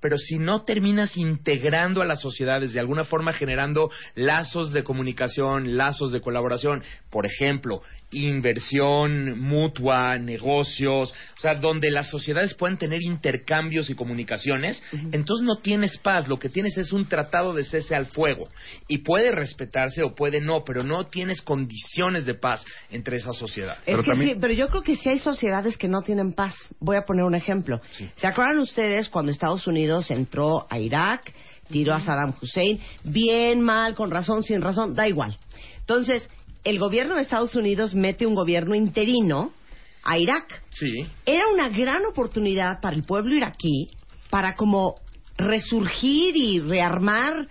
pero si no terminas integrando a las sociedades de alguna forma generando lazos de comunicación, lazos de colaboración, por ejemplo, inversión mutua, negocios, o sea, donde las sociedades puedan tener intercambios y comunicaciones, entonces no tienes paz, lo que tienes es un tratado de cese al fuego y puede respetarse o puede no, pero no tienes condiciones de paz entre esas sociedades. Es Pero que también- sí, pero yo creo que sí hay sociedades que no tienen paz. Voy a poner un ejemplo. Sí. ¿Se acuerdan ustedes cuando Estados Unidos entró a Irak, tiró a Saddam Hussein? Bien, mal, con razón, sin razón, da igual. Entonces, el gobierno de Estados Unidos mete un gobierno interino a Irak. Sí. Era una gran oportunidad para el pueblo iraquí para como resurgir y rearmar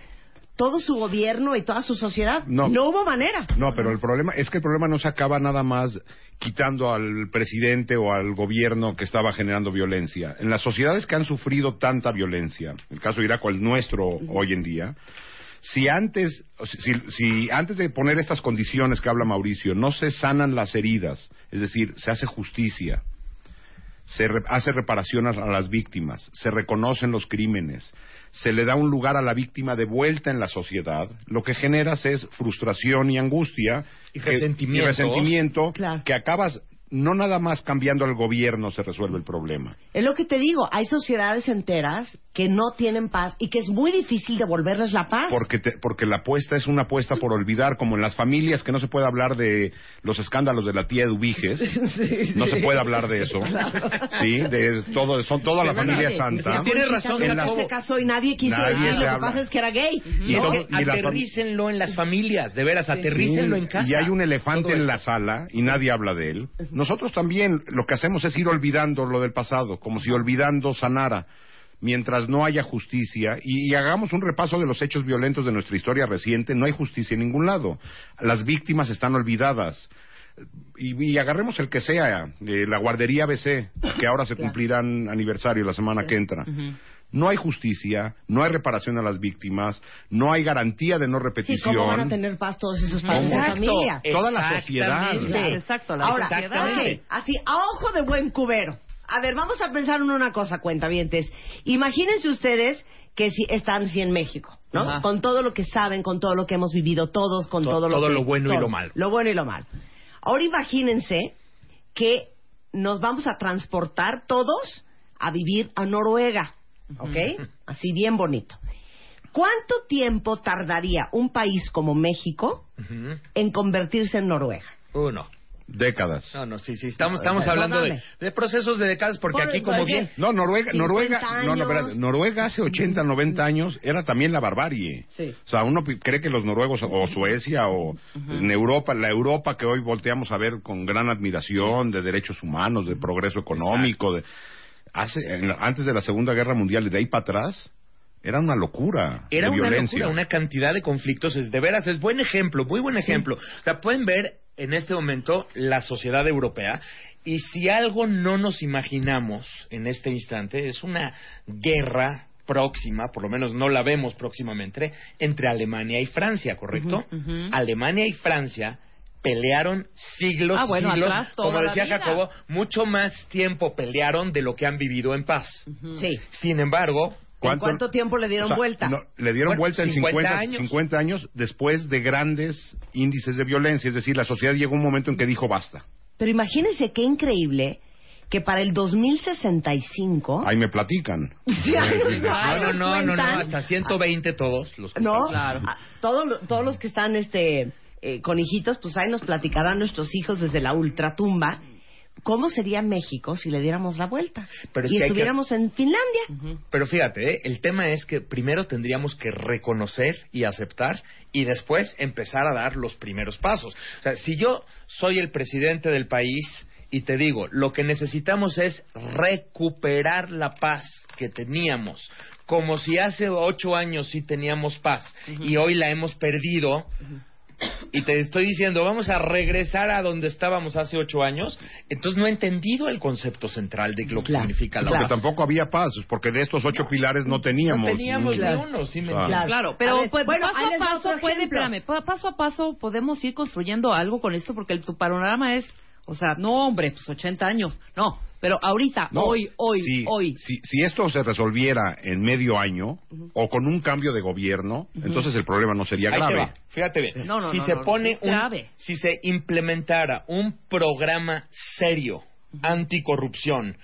todo su gobierno y toda su sociedad. No. no hubo manera. No, pero el problema es que el problema no se acaba nada más quitando al presidente o al gobierno que estaba generando violencia. En las sociedades que han sufrido tanta violencia, el caso de Irak o el nuestro hoy en día, si antes, si, antes de poner estas condiciones que habla Mauricio, no se sanan las heridas, es decir, se hace justicia, se re- hace reparación a, a las víctimas, se reconocen los crímenes, se le da un lugar a la víctima de vuelta en la sociedad, lo que generas es frustración y angustia Y que- resentimiento. y resentimiento Claro. que acabas no nada más cambiando el gobierno se resuelve el problema. Es lo que te digo, hay sociedades enteras que no tienen paz y que es muy difícil devolverles la paz. Porque, te- porque la apuesta es una apuesta por olvidar, como en las familias que no se puede hablar de los escándalos de la tía Eduviges, *laughs* no se puede hablar de eso, sí, de todo, son toda la familia santa. Tienes razón, En las- se casó y nadie quiso Nadie decir, se lo que habla. pasa es que era gay. Y No, todo- y aterrícenlo en las familias, de veras, aterrícenlo en casa. Y hay un elefante en la sala y nadie habla de él. Nosotros también lo que hacemos es ir olvidando lo del pasado, como si olvidando sanara. Mientras no haya justicia y, y hagamos un repaso de los hechos violentos de nuestra historia reciente, no hay justicia en ningún lado. Las víctimas están olvidadas. Y, y agarremos el que sea, eh, la guardería ABC, que ahora se *coughs* cumplirán aniversario la semana que entra. No hay justicia, no hay reparación a las víctimas, no hay garantía de no Sí, repetición. ¿cómo van a tener paz todos esos padres de familia? Toda la sociedad. Exactamente. Exacto, la Ahora, sociedad. así, a ojo de buen cubero. A ver, vamos a pensar en una cosa, cuentavientes. Imagínense ustedes que si están sí en México, ¿no? Ajá. Con todo lo que saben, con todo lo que hemos vivido todos, con To- todo, lo todo que- lo bueno y todo, lo malo. Lo bueno y lo malo. Ahora imagínense que nos vamos a transportar todos a vivir a Noruega, ¿ok? Así bien bonito. ¿Cuánto tiempo tardaría un país como México en convertirse en Noruega? Uh, no. Décadas. No, no, sí, sí. Estamos, estamos hablando de, de procesos de décadas porque Por- aquí como bien... No, Noruega, 50 Noruega, no, no, años. espérate, Noruega hace 80, 90 años era también la barbarie. Sí. O sea, uno cree que los noruegos o Suecia o en Europa, la Europa que hoy volteamos a ver con gran admiración de derechos humanos, de progreso económico, de hace en la- antes de la Segunda Guerra Mundial y de ahí para atrás era una locura Era de una violencia. locura, una cantidad de conflictos. Es, de veras, es buen ejemplo, muy buen ejemplo. O sea, pueden ver en este momento la sociedad europea y si algo no nos imaginamos en este instante es una guerra próxima, por lo menos no la vemos próximamente, entre Alemania y Francia, ¿correcto? Alemania y Francia pelearon siglos, Ah, bueno, siglos, atrás toda como decía. Jacobo, mucho más tiempo pelearon de lo que han vivido en paz. Sí. Sin embargo, ¿En cuánto tiempo le dieron O sea, vuelta? no, le dieron Bueno, vuelta en 50 50, años. 50 años después de grandes índices de violencia. Es decir, la sociedad llegó a un momento en que dijo basta. Pero imagínense qué increíble que para el 2065... Ahí me platican. *laughs* Sí, No, no, no, no, no, hasta 120 todos los que ¿No? están- Claro. Todos, todos los que están este, eh, con hijitos, pues ahí nos platicarán nuestros hijos desde la ultratumba. ¿Cómo sería México si le diéramos la vuelta? Pero es y que hay que- estuviéramos en Finlandia. Pero fíjate, ¿eh? el tema es que primero tendríamos que reconocer y aceptar y después empezar a dar los primeros pasos. O sea, si yo soy el presidente del país y te digo, lo que necesitamos es recuperar la paz que teníamos, como si hace ocho años sí teníamos paz y hoy la hemos perdido. Y te estoy diciendo, vamos a regresar a donde estábamos hace ocho años. Entonces no he entendido el concepto central de lo que Claro, significa la Porque paz. tampoco había paz, porque de estos ocho pilares no teníamos. No teníamos ni uno, sí me Claro. entiendes? Claro, A pero ver, pues, bueno, paso a paso puede, espérame, pa- paso a paso podemos ir construyendo algo con esto porque el, tu panorama es, o sea, no hombre, pues 80 años, no, pero ahorita, No, hoy, hoy, si, hoy. Si, si esto se resolviera en medio año o con un cambio de gobierno, entonces el problema no sería Ahí grave. fíjate bien. No, no, si no, se no, pone un, grave. si se implementara un programa serio anticorrupción,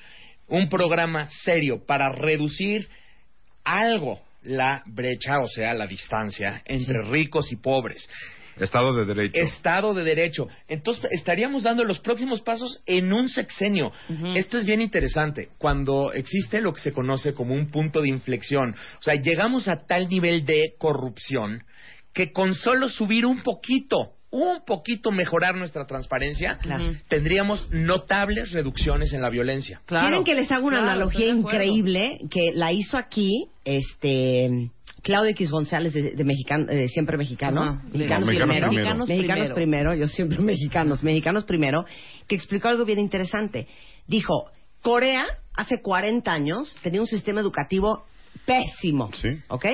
un programa serio para reducir algo la brecha, o sea, la distancia entre ricos y pobres. Estado de Derecho. Estado de Derecho. Entonces estaríamos dando los próximos pasos en un sexenio. Esto es bien interesante. Cuando existe lo que se conoce como un punto de inflexión, o sea, llegamos a tal nivel de corrupción que con solo subir un poquito, un poquito mejorar nuestra transparencia, Claro. tendríamos notables reducciones en la violencia. Claro. ¿Quieren que les haga una Claro, analogía increíble que la hizo aquí este Claudio X González de, de Mexicano, de siempre mexicano, Ajá. mexicanos, Mexicanos primero, primero. Mexicanos mexicanos primero. primero, yo siempre *laughs* mexicanos, mexicanos primero, que explicó algo bien interesante. Dijo, Corea hace 40 años tenía un sistema educativo pésimo, Sí. ¿ok?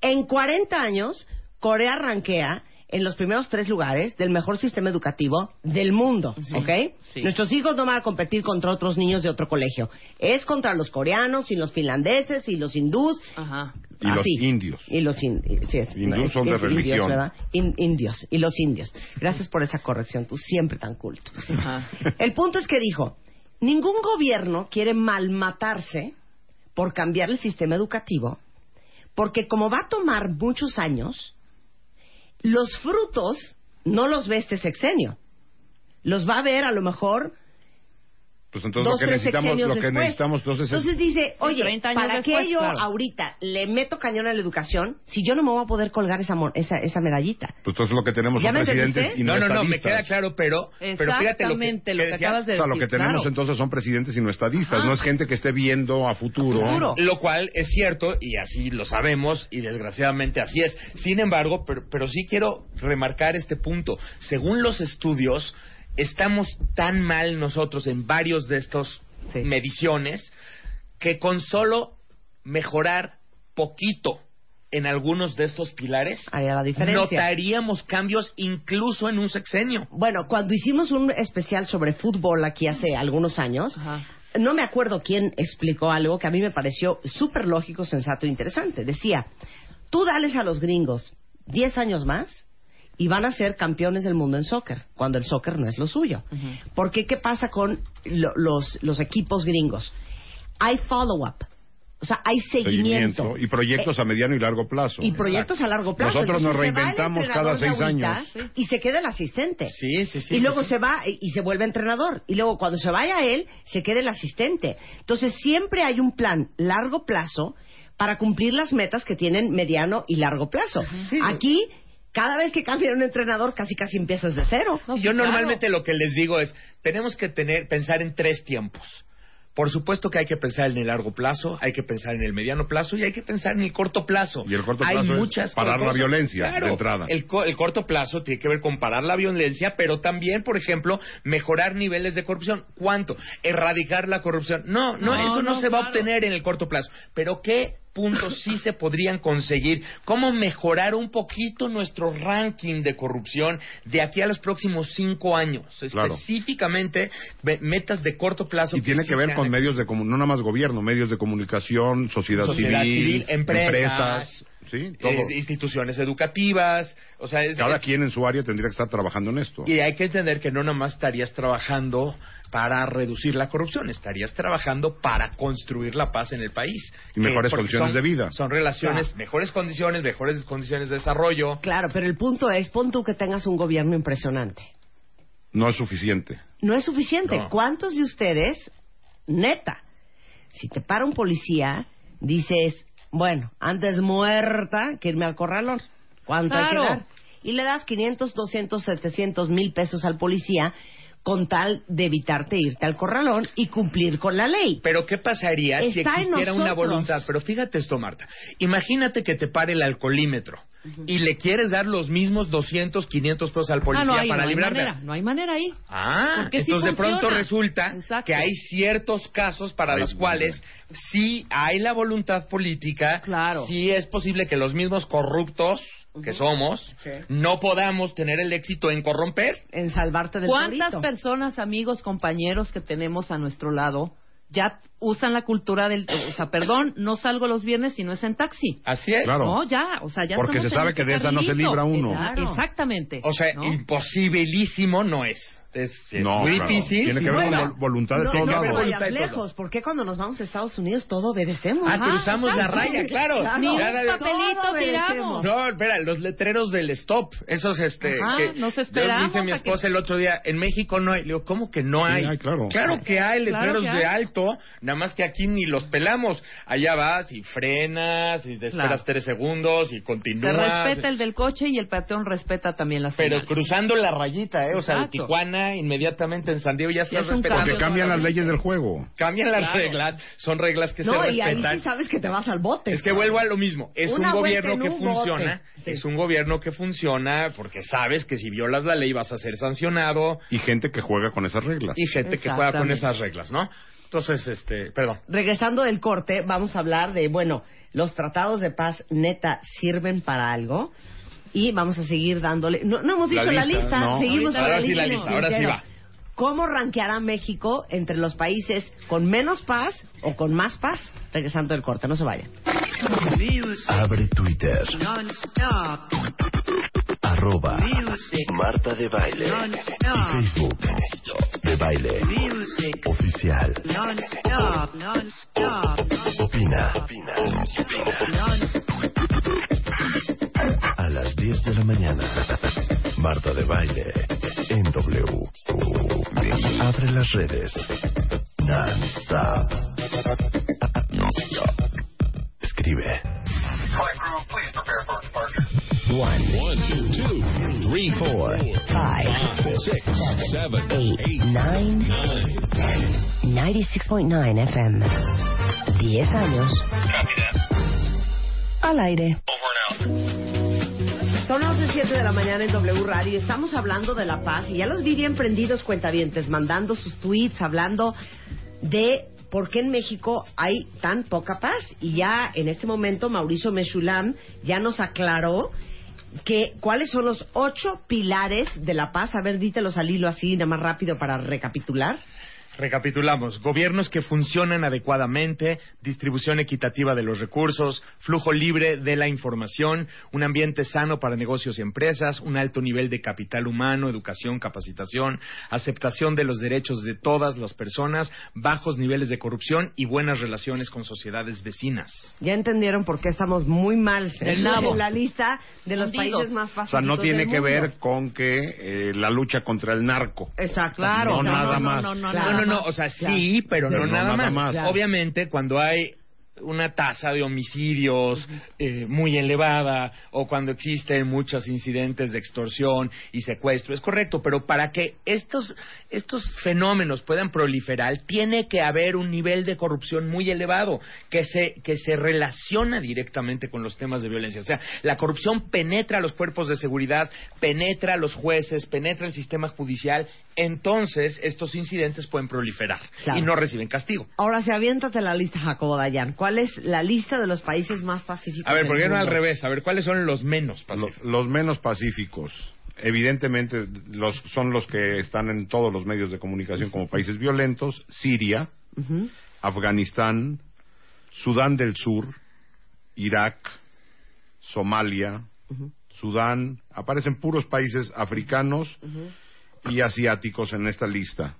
En 40 años, Corea ranquea en los primeros tres lugares del mejor sistema educativo del mundo, ¿ok? sí. Nuestros hijos no van a competir contra otros niños de otro colegio. Es contra los coreanos y los finlandeses y los hindús. Ajá. Y los indios. Y los in- sí, es- Hindús son de religión. Indios, ¿verdad? In- indios. Y los indios. Gracias por esa corrección. Tú siempre tan culto. Ajá. *laughs* El punto es que dijo, ningún gobierno quiere malmatarse por cambiar el sistema educativo, porque como va a tomar muchos años, los frutos no los ve este sexenio. Los va a ver a lo mejor Pues entonces dos, lo que tres necesitamos, sexenios lo que después. necesitamos entonces, es- Entonces dice, oye, 30 años ¿para después, qué yo claro. ahorita le meto cañón a la educación si yo no me voy a poder colgar esa, esa, esa medallita? pues entonces lo que tenemos ¿Ya son presidentes y no, No, no, no, me queda claro, pero, pero fíjate lo que, Exactamente lo que decías. acabas de O sea, lo decir, que tenemos claro. entonces son presidentes y no estadistas, Ajá. no es gente que esté viendo a futuro. Futuro. Lo cual es cierto y así lo sabemos y desgraciadamente así es. Sin embargo, pero, pero sí quiero remarcar este punto. Según los estudios, estamos tan mal nosotros en varios de estos Sí. mediciones que con solo mejorar poquito en algunos de estos pilares, Haría la diferencia. notaríamos cambios incluso en un sexenio. Bueno, cuando hicimos un especial sobre fútbol aquí hace algunos años, Ajá. no me acuerdo quién explicó algo que a mí me pareció súper lógico, sensato e interesante. Decía, tú dales a los gringos 10 años más y van a ser campeones del mundo en soccer, cuando el soccer no es lo suyo. Porque ¿qué pasa con lo- los, los equipos gringos? Hay follow-up, o sea, hay seguimiento. y proyectos Eh, a mediano y largo plazo. y proyectos a largo plazo. Nosotros nos Entonces, reinventamos cada seis años. Y se queda el asistente. Sí, sí, sí. y sí, luego sí. se va y y se vuelve entrenador. Y luego cuando se vaya él, se queda el asistente. Entonces siempre hay un plan largo plazo para cumplir las metas que tienen mediano y largo plazo. Aquí, cada vez que cambia un entrenador, casi casi empiezas de cero. Yo normalmente lo que les digo es, tenemos que tener, pensar en tres tiempos. Por supuesto que hay que pensar en el largo plazo, hay que pensar en el mediano plazo y hay que pensar en el corto plazo. Y el corto hay plazo es muchas parar la cosas. violencia, Claro, de entrada. El, co- el corto plazo tiene que ver con parar la violencia, pero también, por ejemplo, mejorar niveles de corrupción. ¿Cuánto? Erradicar la corrupción. No, no, No, eso no, no, se va a obtener en el corto plazo. Pero ¿qué puntos sí se podrían conseguir? ¿Cómo mejorar un poquito nuestro ranking de corrupción de aquí a los próximos cinco años? Claro. Específicamente, metas de corto plazo. Y tiene sí que ver con medios de comunicación, no nada más gobierno, medios de comunicación, sociedad, Sociedad civil, empresas, sí, todo. eh, instituciones educativas, o sea, es, Cada es- quien en su área tendría que estar trabajando en esto. y hay que entender que no nomás estarías trabajando para reducir la corrupción, estarías trabajando para construir la paz en el país. Y mejores condiciones son- de vida. Son relaciones, Claro. mejores condiciones, mejores condiciones de desarrollo. Claro, pero el punto es, pon tú que tengas un gobierno impresionante. No es suficiente. No es suficiente. No. ¿Cuántos de ustedes, neta, si te para un policía, dices, bueno, antes muerta que irme al corralón? ¿Cuánto hay Claro. que dar? Y le das 500, 200, 700 mil pesos al policía con tal de evitarte irte al corralón y cumplir con la ley. Pero ¿qué pasaría si Está existiera una nosotros. voluntad? Pero fíjate esto, Marta. Imagínate que te pare el alcoholímetro y le quieres dar los mismos 200, 500 pesos al policía ah, no hay, para no hay librarte. manera, no hay manera ahí. Ah, Porque sí entonces de pronto resulta Exacto. que hay ciertos casos para Ay, los cuales sí hay la voluntad política, Claro. sí es posible que los mismos corruptos que somos no podamos tener el éxito en corromper. En salvarte del ¿Cuántas torito. personas, amigos, compañeros que tenemos a nuestro lado ya usan la cultura del... O sea, perdón, no salgo los viernes si no es en taxi. Así es. Claro. No, ya, o sea, ya Porque se sabe este que de esa no se libra uno. Claro. Exactamente. O sea, ¿no? imposibilísimo no es. Es, es No, muy claro. difícil. Tiene que sí, ver bueno. con vol- voluntad de no, todos no lados. todos. lejos, porque cuando nos vamos a Estados Unidos todo obedecemos. Ah, cruzamos la raya, claro. Ni un papelito tiramos. No, espera, los letreros del stop, esos este Ajá, que nos yo esperamos dice mi a que- esposa el otro día, en México no hay, le digo, ¿cómo que no Sí, hay? hay, claro. que hay Claro letreros de hay. alto, nada más que aquí ni los pelamos. Allá vas y frenas y te esperas Claro. tres segundos y Se continúas. respeta el del coche y el peatón respeta también las Pero señales. cruzando la rayita, ¿eh? O sea, de. Tijuana, inmediatamente en San Diego ya estás es respetando. Porque cambian las leyes del juego. Cambian las Claro. reglas, son reglas que No, se y ahí respetan. sí sabes que te vas al bote. Es que vuelvo a lo mismo. Es Una un gobierno que un funciona. Sí. Es un gobierno que funciona porque sabes que si violas la ley vas a ser sancionado Y gente que juega con esas reglas. y gente que juega con esas reglas, ¿no? Entonces, este, perdón. Regresando del corte, vamos a hablar de, bueno, los tratados de paz neta sirven para algo. y vamos a seguir dándole. No, no hemos La dicho la lista, lista, no. seguimos con Ahora sí la lista, ahora sí va. ¿Cómo rankeará México entre los países con menos paz o con más paz? Regresando del corte, no se vayan. Abre Twitter. Arroba Marta de Baile. Y Facebook. De Baile. Oficial. Opina. A las 10 de la mañana. Marta de Baile. En W. Abre las redes. Non-stop. Non-stop. Escribe. One, One, two, three, four, Five, six, seven, eight, nine, nine. ten. 96.9 FM. 10 años. Al aire. Son 11.07 de la mañana en W Radio. Estamos hablando de la paz y ya los vi bien prendidos cuentavientes, mandando sus tweets, hablando de por qué en México hay tan poca paz. Y ya en este momento Mauricio Mechulam ya nos aclaró que cuáles son los ocho pilares de la paz. A ver, dítelos al hilo así, nada más rápido para recapitular. Recapitulamos. Gobiernos que funcionan adecuadamente, distribución equitativa de los recursos, flujo libre de la información, un ambiente sano para negocios y empresas, un alto nivel de capital humano, educación, capacitación, aceptación de los derechos de todas las personas, bajos niveles de corrupción y buenas relaciones con sociedades vecinas. Ya entendieron por qué estamos muy mal en la lista de los países más O pacíficos sea, no tiene que mundo. ver con que eh, la lucha contra el narco. Exacto. Claro, No, no, nada no, más. no, no, Claro. No, no, o sea, sí, pero no, nada, más. más. Claro. Obviamente, cuando hay una tasa de homicidios eh, muy elevada o cuando existen muchos incidentes de extorsión y secuestro, es correcto, pero para que estos, estos fenómenos puedan proliferar, tiene que haber un nivel de corrupción muy elevado que se, que se relaciona directamente con los temas de violencia. O sea, la corrupción penetra los cuerpos de seguridad, penetra a los jueces, penetra el sistema judicial, entonces estos incidentes pueden proliferar Claro. y no reciben castigo. Ahora sí, aviéntate la lista, Jacobo Dayan. ¿Cuál es la lista de los países más pacíficos A ver, ¿por qué no al revés? A ver, ¿cuáles son los menos pacíficos? los menos pacíficos, evidentemente, los, son los que están en todos los medios de comunicación como países violentos: Siria. Afganistán, Sudán del Sur, Irak, Somalia, Sudán. Aparecen puros países africanos y asiáticos en esta lista.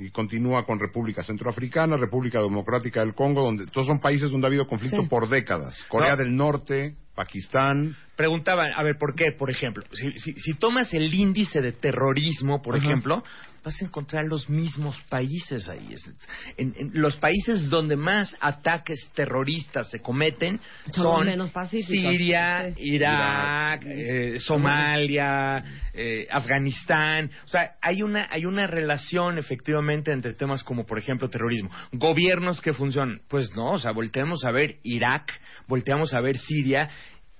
Y continúa con República Centroafricana, República Democrática del Congo, donde todos son países donde ha habido conflicto Sí. por décadas. Corea No. del Norte, Pakistán. Preguntaban, a ver, ¿por qué? Por ejemplo, si, si, si tomas el índice de terrorismo, por Ajá. ejemplo, vas a encontrar los mismos países ahí. Es- En, en los países donde más ataques terroristas se cometen Son menos. Siria, Sí. Irak, eh, Somalia, eh, Afganistán. O sea, hay una, hay una relación efectivamente entre temas como, por ejemplo, terrorismo. Gobiernos que funcionan. Pues no, o sea, volteamos a ver Irak, volteamos a ver Siria.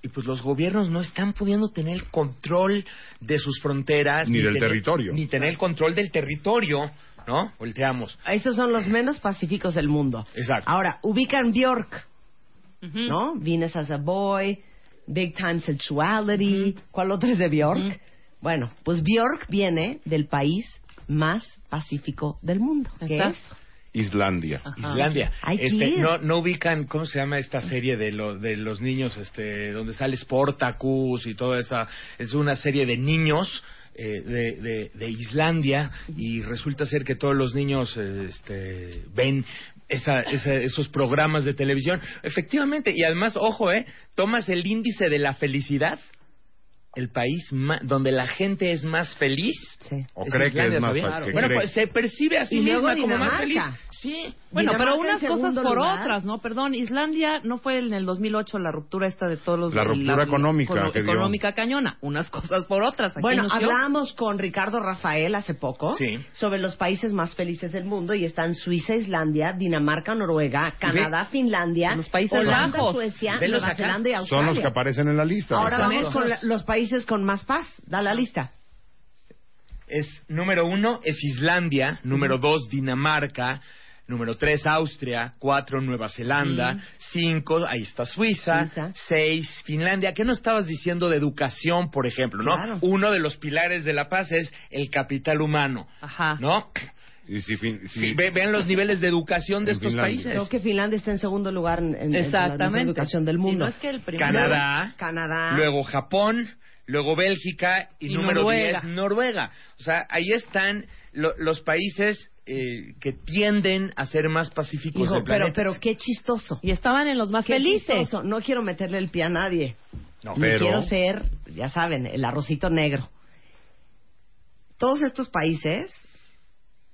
Y pues los gobiernos no están pudiendo tener el control de sus fronteras. Ni del tener- territorio. Ni tener el control del territorio, ¿no? Volteamos. Esos son los menos pacíficos del mundo. Exacto. Ahora, ubican Bjork. ¿no? Venus as a Boy, Big Time Sexuality. ¿Cuál otro es de Bjork? Bueno, pues Bjork viene del país más pacífico del mundo. ¿Qué es? Islandia. Islandia. Este, no, no ubican, ¿cómo se llama esta serie de, lo- de los niños, este, donde sale Sportacus y toda esa, es una serie de niños eh, de, de, de Islandia y resulta ser que todos los niños eh, este, ven esa, esa- esos programas de televisión. Efectivamente, y además, ojo, eh, tomas el índice de la felicidad, el país ma- donde la gente es más feliz. Sí. O cree que es Islandia, más ¿sabía? Bueno, pues se percibe a sí Y misma como más feliz. Sí. Bueno, pero Dinamarca en unas cosas por lugar. otras, ¿no? Perdón, Islandia no fue en el 2008 la ruptura esta de todos los... La ruptura económica econo- que dio. económica cañona. Unas cosas por otras. Aquí Bueno, dio- hablábamos con Ricardo Rafael hace poco Sí. sobre los países más felices del mundo y están Suiza, Islandia, Dinamarca, Noruega, Canadá, Finlandia, Los Países Holanda, Bajos. Suecia, Nueva. Zelanda y Australia. Son los que aparecen en la lista. Ahora vamos con la- los países con más paz. Da la lista. Es número uno es Islandia, número dos Dinamarca, Número 3, Austria. 4, Nueva Zelanda. 5, ahí está Suiza. Suiza. 6, Finlandia. ¿Qué no estabas diciendo de educación, por ejemplo? ¿no? Claro. Uno de los pilares de la paz es el capital humano. Ajá. ¿No? Y si fin- si- Ve- vean los niveles de educación de En estos Finlandia. países. Creo que Finlandia está en segundo lugar en, en- en la Exactamente. educación del Si mundo. no es que el primero. Canadá. Canadá. luego Japón, luego Bélgica y, Y número Noruega. 10 Noruega. O sea, ahí están lo- los países eh, que tienden a ser más pacíficos Hijo, del pero, planeta. pero qué chistoso. Y estaban en los más Qué felices. chistoso. No quiero meterle el pie a nadie. No, Ni pero- quiero ser, ya saben, el arrocito negro. Todos estos países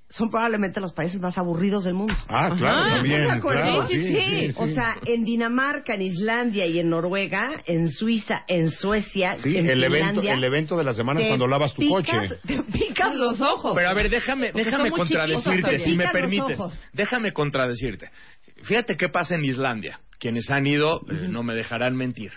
son probablemente los países más aburridos del mundo. Ah, claro, Ajá, también. ¿estás de acuerdo? claro, Sí, sí, sí. O sea, en Dinamarca, en Islandia y en Noruega, en Suiza, en Suecia, Sí, en el evento, el evento de la semana es cuando lavas tu picas- coche. Te picas los ojos. Pero a ver, déjame, déjame contradecirte, si me permites. Déjame contradecirte. Fíjate qué pasa en Islandia. Quienes han ido eh, no me dejarán mentir.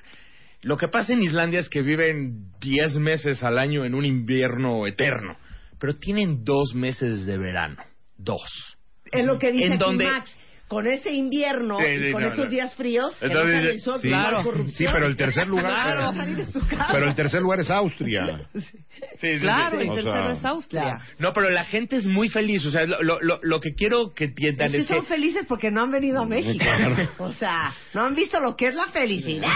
Lo que pasa en Islandia es que viven 10 meses al año en un invierno eterno, pero tienen dos meses de verano. Dos. Es lo que dice ¿En aquí dónde? Max. Con ese invierno Sí, y con no, esos no. días fríos, que Entonces, no sale el sol, sí, claro. corrupción. Sí, pero el tercer *laughs* lugar- Claro, casa. Pero el tercer lugar es Austria. Sí, sí, Claro, sí. el O tercero sea, es Austria. No, pero la gente es muy feliz. O sea, lo, lo- lo- que quiero que entiendan Es que es que son felices porque no han venido a México. Claro. O sea, no han visto lo que es la felicidad.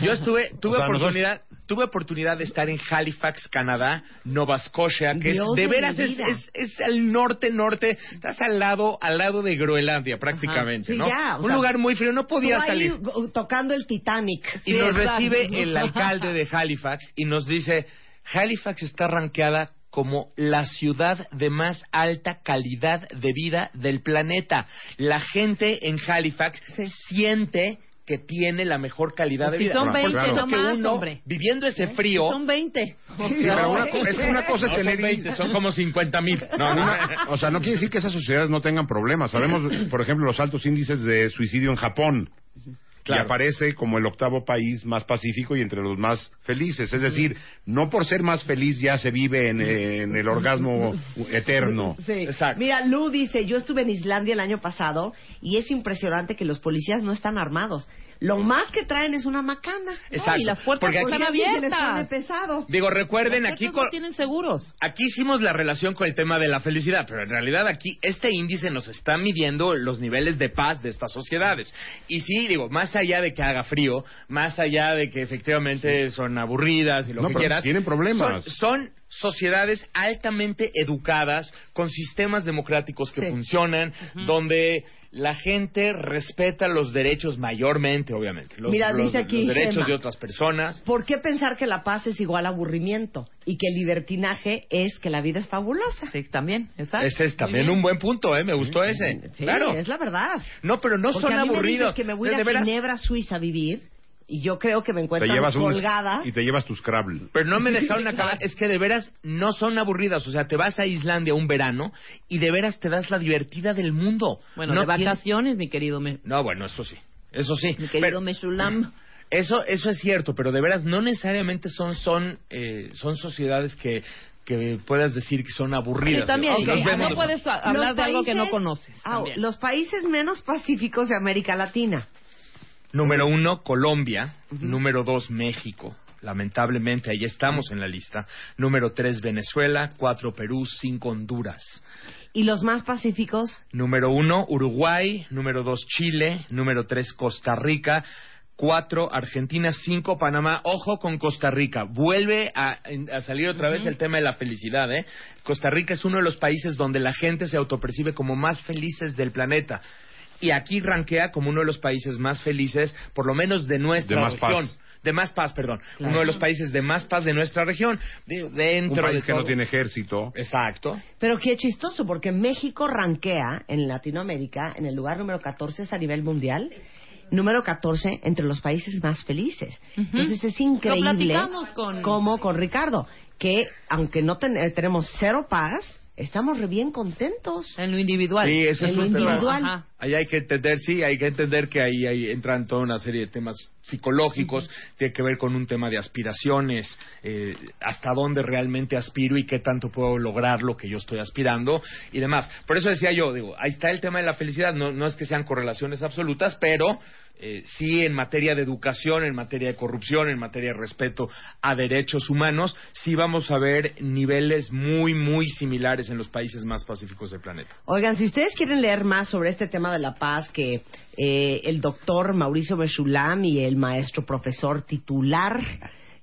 Yo estuve, tuve O sea, oportunidad, tuve oportunidad de estar en Halifax, Canadá, Nova Scotia, que Dios es de de veras es, es, es al norte, norte, estás al lado, al lado de Groenlandia prácticamente, Sí, ¿no? ya, Un sea, lugar muy frío, no podía ahí salir. go- tocando el Titanic. Y Sí, nos recibe el alcalde de Halifax y nos dice, Halifax está rankeada como la ciudad de más alta calidad de vida del planeta. La gente en Halifax siente que tiene la mejor calidad Pues de si vida. son Porque 20 porque nomás, uno, hombre. viviendo ese frío, Son 20. O Sí, pero una es que una *laughs* cosa es no son tener 20, son como 50 mil. *laughs* No, no, Una- o sea, no quiere decir que esas sociedades no tengan problemas. Sabemos, por ejemplo, los altos índices de suicidio en Japón. Claro. Y aparece como el octavo país más pacífico y entre los más felices. Es decir, no por ser más feliz ya se vive en, en el orgasmo *laughs* eterno. Sí. Exacto. Mira, Lu dice, yo estuve en Islandia el año pasado y es impresionante que los policías no están armados. Lo más que traen es una macana. Exacto. y las puertas Porque están aquí- abiertas. pesado. Digo, recuerden, Los aquí con- no tienen seguros. Aquí hicimos la relación con el tema de la felicidad, pero en realidad aquí este índice nos está midiendo los niveles de paz de estas sociedades. Y sí, digo, más allá de que haga frío, más allá de que efectivamente son aburridas y lo No, que pero quieras, tienen problemas. Son, son sociedades altamente educadas, con sistemas democráticos que Sí. funcionan, donde la gente respeta los derechos mayormente, obviamente, los, Mira, los- dice aquí los derechos Gemma. de otras personas. ¿Por qué pensar que la paz es igual a aburrimiento y que el libertinaje es que la vida es fabulosa? Sí, también. Exacto. Ese es también un buen punto, ¿eh? Me gustó ese. Sí, claro. es la verdad. No, pero no Porque son a mí me aburridos. dices que me voy De a veras. Ginebra, Suiza a vivir y yo creo que me encuentro llevas un, colgada. y te llevas tu Scrabble. Pero no me *laughs* dejaron acabar. Es que de veras no son aburridas. O sea, te vas a Islandia un verano y de veras te das la divertida del mundo. Bueno, no de vacaciones, mi querido, me- No, bueno, eso sí. Eso sí. mi querido Pero- Meshulam. *laughs* Eso, eso es cierto, pero de veras no necesariamente son, son, eh, son sociedades que, que puedas decir que son aburridas. Sí, también. No puedes hablar Los de algo que no conoces. Los países menos pacíficos de América Latina. Número uno, Colombia. Número dos, México. Lamentablemente, ahí estamos en la lista. Número tres, Venezuela. Cuatro, Perú. Cinco, Honduras. Y los más pacíficos, Número uno, Uruguay. Número dos, Chile. Número tres, Costa Rica. Cuatro, Argentina. Cinco, Panamá. Ojo con Costa Rica. Vuelve a, a salir otra vez el tema de la felicidad. ¿eh? Costa Rica es uno de los países donde la gente se autopercibe como más felices del planeta. Y aquí rankea como uno de los países más felices, por lo menos de nuestra De más paz. región. De más paz, perdón. Claro. Uno de los países de más paz de nuestra región. De- Un dentro país de que no todo. tiene ejército. Exacto. pero qué chistoso, porque México rankea en Latinoamérica en el lugar número 14 es a nivel mundial, número 14 entre los países más felices. Entonces es increíble platicamos con- como con Ricardo, que aunque no ten- eh, tenemos cero paz, estamos re bien contentos. En lo individual. Sí, eso es En lo un tema. individual. Ajá. Ahí hay que entender, sí, hay que entender que ahí, ahí entran toda una serie de temas psicológicos, tiene que ver con un tema de aspiraciones, eh, hasta dónde realmente aspiro y qué tanto puedo lograr lo que yo estoy aspirando y demás. Por eso decía yo, digo, ahí está el tema de la felicidad, no, no es que sean correlaciones absolutas, pero eh, sí en materia de educación, en materia de corrupción, en materia de respeto a derechos humanos, sí vamos a ver niveles muy, muy similares en los países más pacíficos del planeta. Oigan, si ustedes quieren leer más sobre este tema de la paz que eh, el doctor Mauricio Beshulam y el maestro profesor titular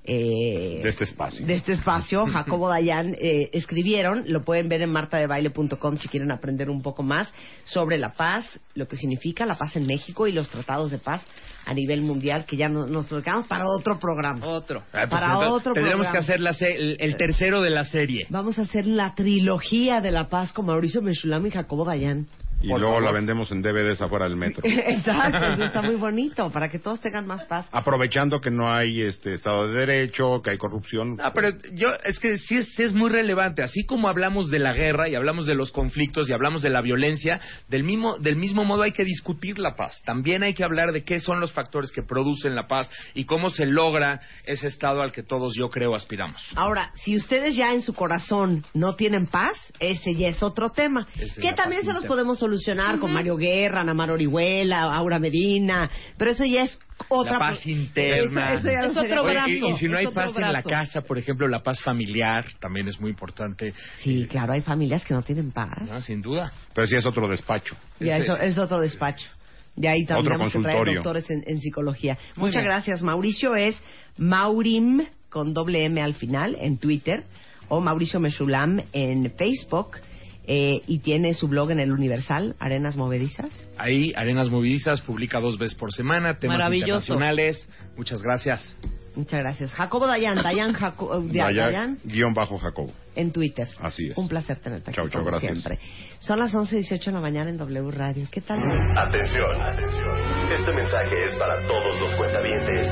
eh, De este espacio. de este espacio, *laughs* Jacobo Dayan, eh, escribieron, lo pueden ver en martadebaile.com si quieren aprender un poco más sobre la paz, lo que significa la paz en México y los tratados de paz a nivel mundial, que ya no- nos lo quedamos para otro programa. Otro. Ah, pues Para entonces otro Tendremos programa. que hacer la se- el, el tercero de la serie. Vamos a hacer la trilogía de la paz con Mauricio Beshulam y Jacobo Dayan. Y Por luego favor. la vendemos en DVDs afuera del metro. *laughs* Exacto, eso está muy bonito, para que todos tengan más paz. Aprovechando que no hay este Estado de Derecho, que hay corrupción. No, pero yo, es que sí es, sí es muy relevante. Así como hablamos de la guerra y hablamos de los conflictos y hablamos de la violencia, del mismo, del mismo modo hay que discutir la paz. También hay que hablar de qué son los factores que producen la paz y cómo se logra ese estado al que todos, yo creo, aspiramos. Ahora, si ustedes ya en su corazón no tienen paz, ese ya es otro tema. Esa es que también se los podemos solucionar con Mario Guerra, Namar Orihuela, Aura Medina, pero eso ya es otra la paz interna. Eso, eso Es otro Oye, brazo. y, y si no es hay paz en la brazo. casa, por ejemplo, la paz familiar también es muy importante. Sí, claro, hay familias que no tienen paz. ¿no? Sin duda. Pero sí es otro despacho. Ya, Ese eso es. es otro despacho. De ahí también Otro tenemos que traer doctores en, en psicología. Muy Muchas bien. gracias. Mauricio es Maurim con doble M al final en Twitter o Mauricio Meshulam en Facebook eh, y tiene su blog en el Universal, Arenas Movedizas. Ahí, Arenas Movidizas publica dos veces por semana, temas Maravilloso. internacionales. Muchas gracias. Muchas gracias. Jacobo Dayan, Dayan, *laughs* Jaco- eh, Daya- Dayan guion bajo Jacobo. en Twitter. Así es. Un placer tenerte aquí Chau, chau, gracias. siempre. Son las 11.18 de la mañana en W Radio. ¿Qué tal? Atención, atención. Este mensaje es para todos los cuentavientes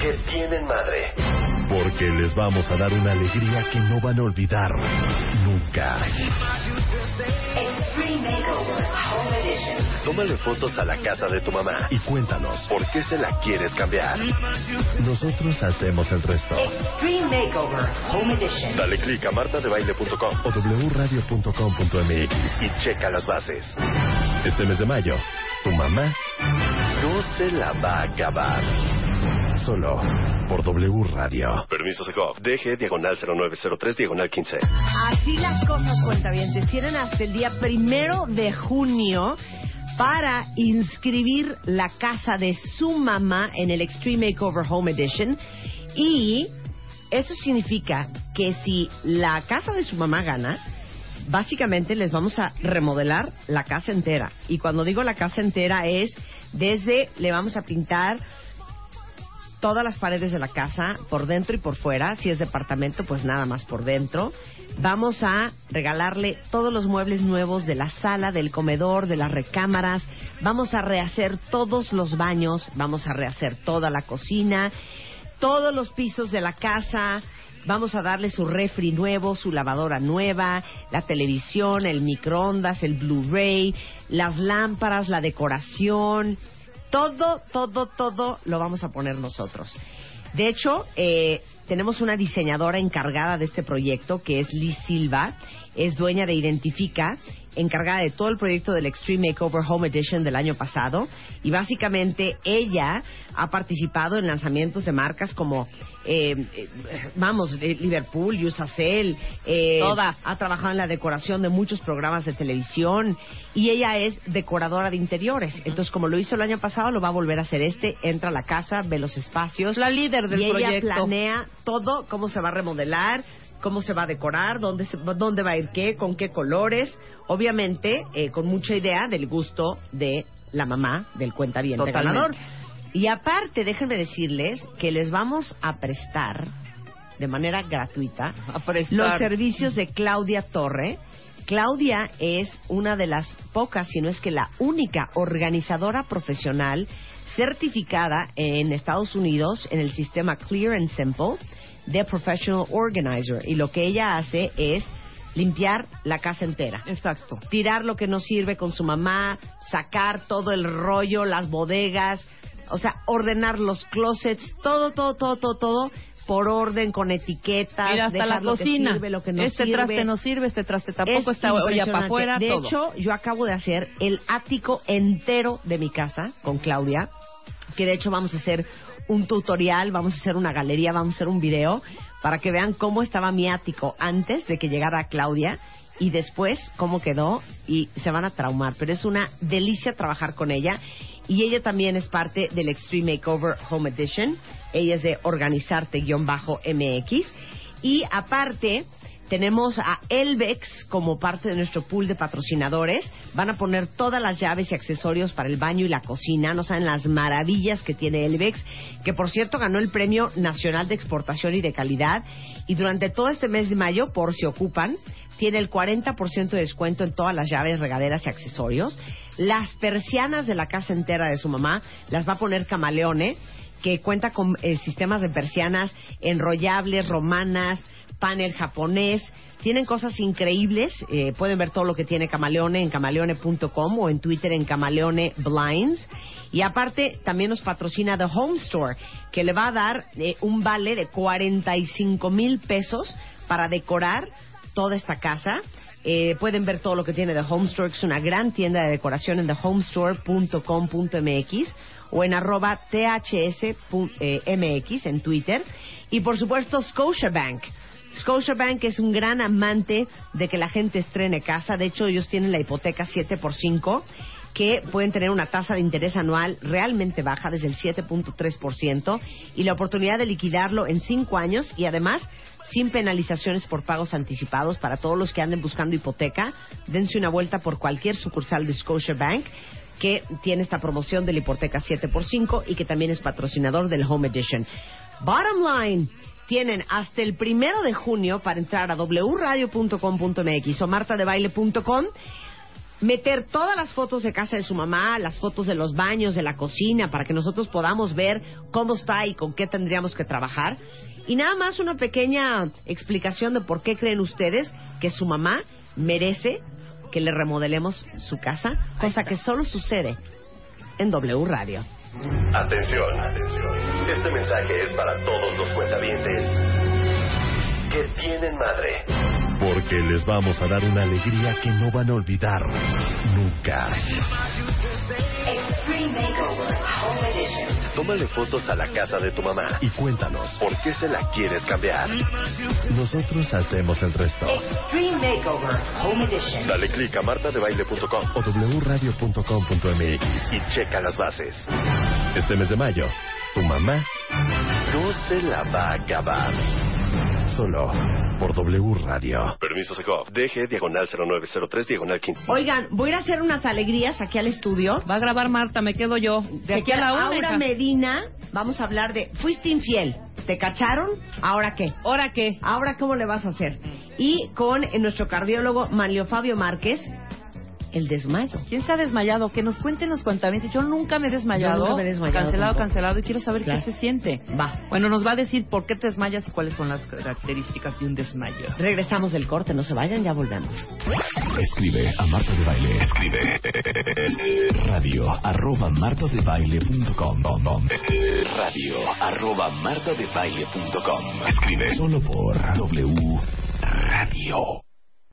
que tienen madre. Porque les vamos a dar una alegría que no van a olvidar nunca. Tómale fotos a la casa de tu mamá y cuéntanos por qué se la quieres cambiar. Nosotros hacemos el resto. Extreme Makeover Home Edition. Dale click a martadebaile.com o wradio.com.mx y checa las bases. Este mes de mayo, tu mamá no se la va a acabar. Solo por W Radio. Permiso Segov. DG diagonal 0903 diagonal 15. Así las cosas, cuentavientes. Tienen hasta el día primero de junio para inscribir la casa de su mamá en el Extreme Makeover Home Edition. Y eso significa que si la casa de su mamá gana, básicamente les vamos a remodelar la casa entera. Y cuando digo la casa entera es desde le vamos a pintar todas las paredes de la casa, por dentro y por fuera. Si es departamento, pues nada más por dentro. Vamos a regalarle todos los muebles nuevos de la sala, del comedor, de las recámaras. Vamos a rehacer todos los baños, vamos a rehacer toda la cocina, todos los pisos de la casa. Vamos a darle su refri nuevo, su lavadora nueva, la televisión, el microondas, el Blu-ray, las lámparas, la decoración, todo, todo, todo lo vamos a poner nosotros. De hecho, eh, tenemos una diseñadora encargada de este proyecto, que es Liz Silva, es dueña de Identifica, encargada de todo el proyecto del Extreme Makeover Home Edition del año pasado, y básicamente ella ha participado en lanzamientos de marcas como, eh, eh, vamos, Liverpool, Usacell, eh, Todas. ha trabajado en la decoración de muchos programas de televisión y ella es decoradora de interiores. Entonces, como lo hizo el año pasado, lo va a volver a hacer este. Entra a la casa, ve los espacios. La líder del y ella proyecto. planea todo, cómo se va a remodelar, cómo se va a decorar, dónde, se- dónde va a ir qué, con qué colores. Obviamente, eh, con mucha idea del gusto de la mamá del cuentaviente Totalmente. ganador. Y aparte, déjenme decirles que les vamos a prestar de manera gratuita los servicios de Claudia Torre. Claudia es una de las pocas, si no es que la única organizadora profesional certificada en Estados Unidos en el sistema Clear and Simple de Professional Organizer. Y lo que ella hace es limpiar la casa entera. Exacto. Tirar lo que no sirve con su mamá, sacar todo el rollo, las bodegas, o sea, ordenar los closets, todo, todo, todo, todo, todo por orden, con etiquetas, Mira, hasta la lo que cocina. sirve, lo que no este sirve. traste no sirve, este traste tampoco Es está olla para afuera. De todo. hecho, yo acabo de hacer el ático entero de mi casa con Claudia, que de hecho vamos a hacer un tutorial, vamos a hacer una galería, vamos a hacer un video para que vean cómo estaba mi ático antes de que llegara Claudia y después cómo quedó y se van a traumar, pero es una delicia trabajar con ella y ella también es parte del Extreme Makeover Home Edition. Ella es de organizarte-mx y aparte tenemos a Elvex como parte de nuestro pool de patrocinadores. Van a poner todas las llaves y accesorios para el baño y la cocina. No saben las maravillas que tiene Elvex, que por cierto ganó el Premio Nacional de Exportación y de Calidad. Y durante todo este mes de mayo, por si ocupan, tiene el 40% de descuento en todas las llaves, regaderas y accesorios. Las persianas de la casa entera de su mamá las va a poner Camaleone, que cuenta con eh, sistemas de persianas enrollables, romanas, panel japonés. Tienen cosas increíbles. eh, pueden ver todo lo que tiene Camaleone en camaleone.com o en Twitter en Camaleone Blinds. Y aparte, también nos patrocina The Home Store, que le va a dar eh, un vale de 45 mil pesos para decorar toda esta casa. Eh, pueden ver todo lo que tiene The Home Store, que es una gran tienda de decoración en thehomestore.com.mx o en arroba ths.mx en Twitter. Y por supuesto, Scotiabank. Scotiabank es un gran amante de que la gente estrene casa. De hecho, ellos tienen la hipoteca 7x5 que pueden tener una tasa de interés anual realmente baja, desde el 7.3%, y la oportunidad de liquidarlo en 5 años y además sin penalizaciones por pagos anticipados para todos los que anden buscando hipoteca. Dense una vuelta por cualquier sucursal de Scotiabank que tiene esta promoción de la hipoteca 7x5 y que también es patrocinador del Home Edition. Bottom line, tienen hasta el primero de junio para entrar a wradio.com.mx o martadebaile.com meter todas las fotos de casa de su mamá, las fotos de los baños, de la cocina, para que nosotros podamos ver cómo está y con qué tendríamos que trabajar. Y nada más una pequeña explicación de por qué creen ustedes que su mamá merece que le remodelemos su casa, cosa que solo sucede en W Radio. Atención, atención. Este mensaje es para todos los cuentavientes que tienen madre. Porque les vamos a dar una alegría que no van a olvidar nunca. Tómale fotos a la casa de tu mamá y cuéntanos por qué se la quieres cambiar. Nosotros hacemos el resto. Extreme Makeover Home Edition. Dale clic a martadebaile.com o wradio.com.mx y checa las bases. Este mes de mayo, tu mamá no se la va a acabar. Solo por W Radio. Permiso Segov. DG diagonal 0903 diagonal 15. Oigan, voy a ir a hacer unas alegrías aquí al estudio. Va a grabar Marta, me quedo yo. De aquí a la una. Hija. Medina, vamos a hablar de fuiste infiel, ¿te cacharon? ¿Ahora qué? ¿Ahora qué? Ahora cómo le vas a hacer? Y con eh, nuestro cardiólogo Manlio Fabio Márquez, el desmayo. ¿Quién se ha desmayado? Que nos cuenten los cuentamientos. Yo nunca me he desmayado. Yo nunca me he desmayado Cancelado, tampoco. cancelado. Y quiero saber Claro. qué se siente. Va. Bueno, nos va a decir por qué te desmayas y cuáles son las características de un desmayo. Regresamos del corte, no se vayan, ya volvemos. Escribe a Marta de Baile. Escribe radio arroba martadebaile.com radio arroba martadebaile.com Escribe solo por W Radio.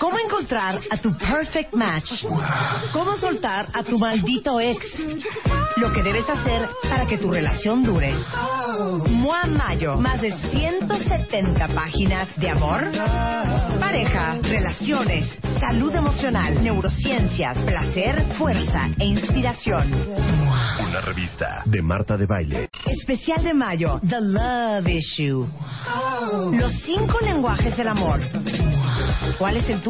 ¿Cómo encontrar a tu perfect match? ¿Cómo soltar a tu maldito ex? Lo que debes hacer para que tu relación dure. Mua Mayo, más de 170 páginas de amor, pareja, relaciones, salud emocional, neurociencias, placer, fuerza e inspiración. Una revista de Marta de Baile. Especial de mayo, The Love Issue. Los cinco lenguajes del amor. ¿Cuál es el tuyo?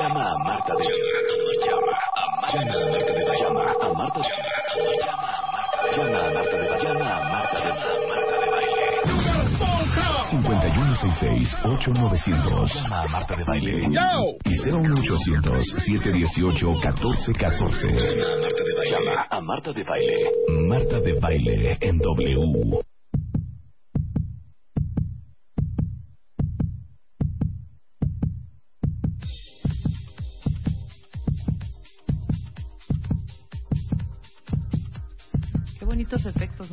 de Baile. Llama a Marta de Baile. Llama a Marta de Baile. Llama a Marta de Baile. Llama a Marta de Baile. Llama a Marta de Baile. 5166-8900. Llama a Marta de Baile. Y 01800-718-1414. Llama a Marta de Baile. Marta de Baile en W.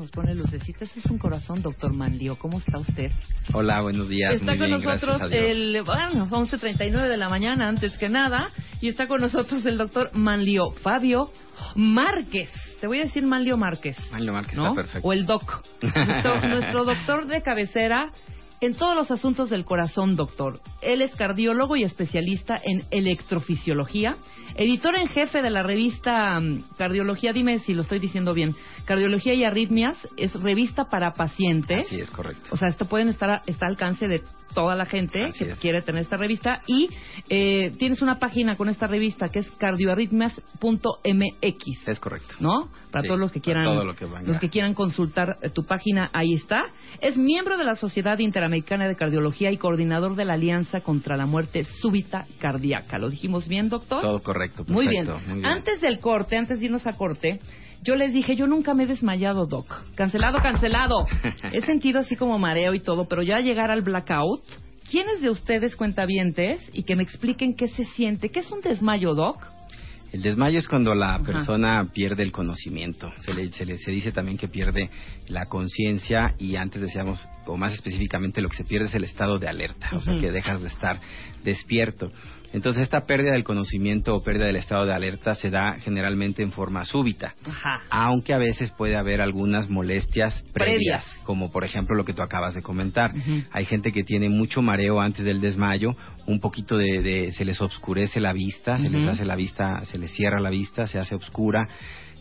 nos pone Lucecita. Este es un corazón, doctor Manlio. ¿Cómo está usted? Hola, buenos días. Está Muy con bien, nosotros gracias a Dios. el, bueno, 11.39 de la mañana, antes que nada. Y está con nosotros el doctor Manlio Fabio Márquez. Te voy a decir Manlio Márquez. Manlio Márquez ¿no? está perfecto. O el doc. Nuestro, *laughs* nuestro doctor de cabecera en todos los asuntos del corazón, doctor. Él es cardiólogo y especialista en electrofisiología, editor en jefe de la revista mm, Cardiología, dime si lo estoy diciendo bien, Cardiología y Arritmias, es revista para pacientes. Así es, correcto. O sea, esto pueden estar a- está al alcance de toda la gente Así que es. quiere tener esta revista y eh, tienes una página con esta revista que es cardioarritmias.mx. Es correcto. ¿no? Para Sí, todos los que quieran lo que los que quieran consultar eh, tu página, ahí está. Es miembro de la Sociedad Interamericana de Cardiología y coordinador de la Alianza contra la Muerte Súbita Cardíaca. ¿Lo dijimos bien, doctor? Todo correcto. Muy bien. perfecto, muy bien. Antes del corte, antes de irnos a corte, yo les dije, yo nunca me he desmayado, Doc. Cancelado, cancelado. *laughs* he sentido así como mareo y todo, pero ya llegar al blackout. ¿Quiénes de ustedes cuentavientes y que me expliquen qué se siente? ¿Qué es un desmayo, Doc? El desmayo es cuando la Ajá. persona pierde el conocimiento. Se le, se le- se dice también que pierde la conciencia y antes decíamos, o más específicamente, lo que se pierde es el estado de alerta, o sea, que dejas de estar despierto. Entonces, esta pérdida del conocimiento o pérdida del estado de alerta se da generalmente en forma súbita. Ajá. aunque a veces puede haber algunas molestias previas, Previas. como por ejemplo lo que tú acabas de comentar. Hay gente que tiene mucho mareo antes del desmayo, un poquito de, de- se les oscurece la vista, se les hace la vista, se les cierra la vista, se hace oscura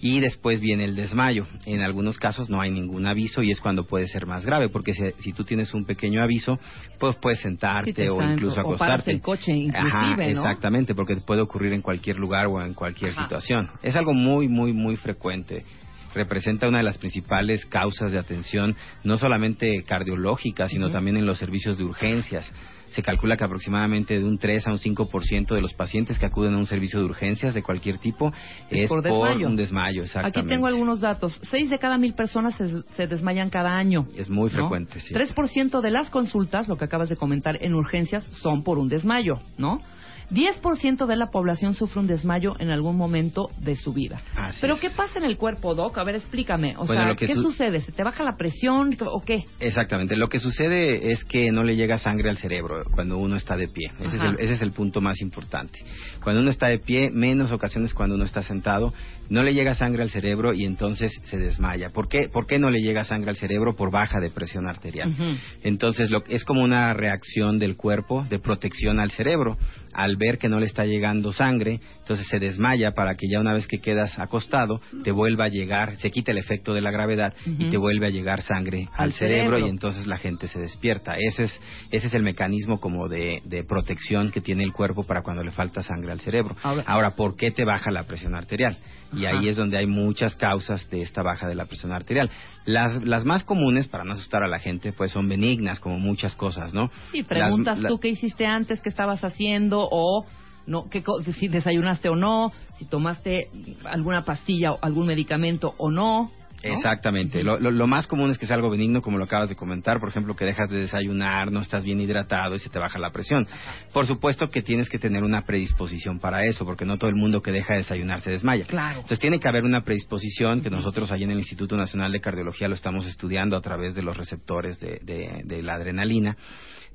y después viene el desmayo. En algunos casos no hay ningún aviso y es cuando puede ser más grave, porque si, si tú tienes un pequeño aviso, pues puedes sentarte Sí, o incluso o paras acostarte. el coche, inclusive, Ajá, ¿no? exactamente, porque puede ocurrir en cualquier lugar o en cualquier Ajá. situación. Es algo muy, muy, muy frecuente. Representa una de las principales causas de atención, no solamente cardiológica, sino también en los servicios de urgencias. Se calcula que aproximadamente de un 3 a un 5% de los pacientes que acuden a un servicio de urgencias de cualquier tipo Es es, por por, desmayo. un desmayo. Exactamente. Aquí tengo algunos datos. Seis de cada mil personas se, se desmayan cada año. Es muy ¿no? frecuente, sí. 3% de las consultas, lo que acabas de comentar, en urgencias son por un desmayo, ¿no? 10% de la población sufre un desmayo en algún momento de su vida. Así Pero es. ¿qué pasa en el cuerpo, Doc? A ver, explícame. O Bueno, sea, ¿qué su- sucede? ¿Se te baja la presión o qué? Exactamente. Lo que sucede es que no le llega sangre al cerebro cuando uno está de pie. Ese es, el, ese es el punto más importante. Cuando uno está de pie, menos ocasiones cuando uno está sentado, no le llega sangre al cerebro y entonces se desmaya. ¿Por qué, ¿Por qué no le llega sangre al cerebro? Por baja de presión arterial. Entonces lo, es como una reacción del cuerpo de protección al cerebro. Al ver que no le está llegando sangre, entonces se desmaya para que ya una vez que quedas acostado, te vuelva a llegar, se quita el efecto de la gravedad y te vuelve a llegar sangre al, Al cerebro, cerebro. y entonces la gente se despierta. Ese es, ese es el mecanismo como de, de protección que tiene el cuerpo para cuando le falta sangre al cerebro. Ahora- Ahora, ¿por qué te baja la presión arterial? Y Ajá. ahí es donde hay muchas causas de esta baja de la presión arterial. Las, las más comunes, para no asustar a la gente, pues son benignas, como muchas cosas, ¿no? Sí, preguntas Las- la- tú qué hiciste antes, qué estabas haciendo o no, qué si desayunaste o no, si tomaste alguna pastilla o algún medicamento o no. ¿no? Exactamente. Lo, lo- lo más común es que es algo benigno, como lo acabas de comentar. Por ejemplo, que dejas de desayunar, no estás bien hidratado y se te baja la presión. Por supuesto que tienes que tener una predisposición para eso, porque no todo el mundo que deja de desayunar se desmaya. Claro. Entonces tiene que haber una predisposición que nosotros allí en el Instituto Nacional de Cardiología lo estamos estudiando a través de los receptores de, de- de la adrenalina.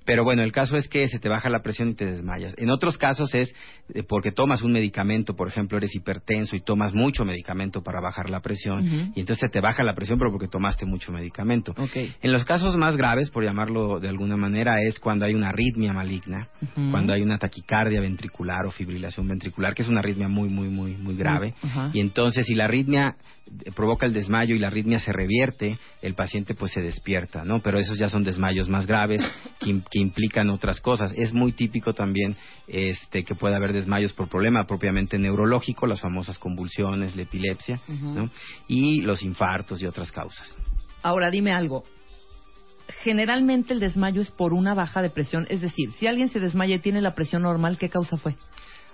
Pero bueno, el caso es que se te baja la presión y te desmayas. En otros casos es eh, porque tomas un medicamento, por ejemplo, eres hipertenso y tomas mucho medicamento para bajar la presión y entonces se te baja la presión pero porque tomaste mucho medicamento. En los casos más graves, por llamarlo de alguna manera, es cuando hay una arritmia maligna, cuando hay una taquicardia ventricular o fibrilación ventricular, que es una arritmia muy, muy, muy, muy grave. Y entonces, si la arritmia eh, provoca el desmayo y la arritmia se revierte, el paciente pues se despierta, ¿no? Pero esos ya son desmayos más graves que, que implican otras cosas. Es muy típico también este que pueda haber desmayos por problema propiamente neurológico, las famosas convulsiones, la epilepsia. Y los infartos y otras causas. Ahora dime algo. Generalmente el desmayo es por una baja de presión, es decir, si alguien se desmaya y tiene la presión normal, ¿qué causa fue?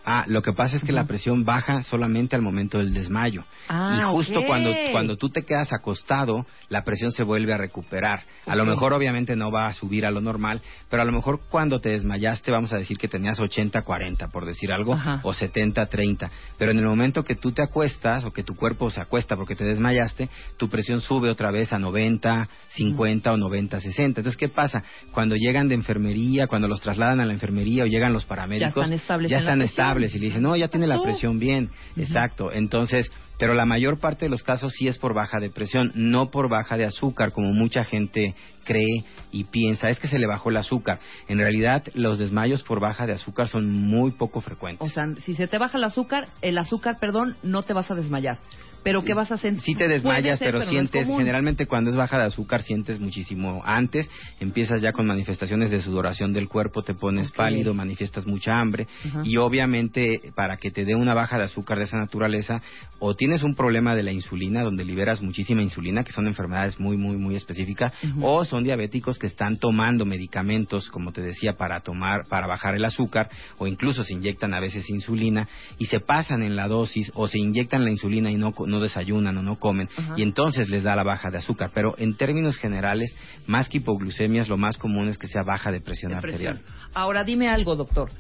Ah, lo que pasa es que la presión baja solamente al momento del desmayo. Ah, y justo cuando, cuando tú te quedas acostado, la presión se vuelve a recuperar. A lo mejor obviamente no va a subir a lo normal, pero a lo mejor cuando te desmayaste vamos a decir que tenías 80-40, por decir algo, Ajá. o 70-30. Pero en el momento que tú te acuestas o que tu cuerpo se acuesta porque te desmayaste, tu presión sube otra vez a 90, 50 o 90, 60. Entonces, ¿qué pasa? Cuando llegan de enfermería, cuando los trasladan a la enfermería o llegan los paramédicos, están estables ya están presión. Y le dicen, no, ya tiene la presión bien. Exacto. Entonces, pero la mayor parte de los casos sí es por baja de presión, no por baja de azúcar, como mucha gente cree y piensa. Es que se le bajó el azúcar. En realidad, los desmayos por baja de azúcar son muy poco frecuentes. O sea, si se te baja el azúcar, el azúcar, perdón, no te vas a desmayar. Pero ¿qué vas a sentir? Sí te desmayas, pero, sientes, generalmente cuando es baja de azúcar sientes muchísimo antes, empiezas ya con manifestaciones de sudoración del cuerpo, te pones pálido, manifiestas mucha hambre y obviamente para que te dé una baja de azúcar de esa naturaleza o tienes un problema de la insulina donde liberas muchísima insulina, que son enfermedades muy muy muy específicas, o son diabéticos que están tomando medicamentos, como te decía, para tomar para bajar el azúcar o incluso se inyectan a veces insulina y se pasan en la dosis o se inyectan la insulina y no no desayunan o no comen Ajá. y entonces les da la baja de azúcar, pero en términos generales, más que hipoglucemias, lo más común es que sea baja de presión arterial. Ahora dime algo, doctor.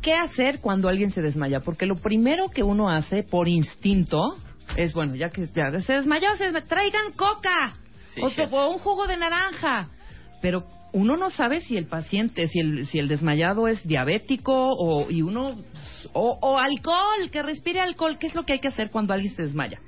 ¿Qué hacer cuando alguien se desmaya? Porque lo primero que uno hace por instinto es, bueno, ya que ya se desmayó, se desmayó, traigan coca Sí, o, sí. o un jugo de naranja. Pero uno no sabe si el paciente, si el, si el desmayado es diabético o, y uno, o, o alcohol, que respire alcohol. ¿Qué es lo que hay que hacer cuando alguien se desmaya?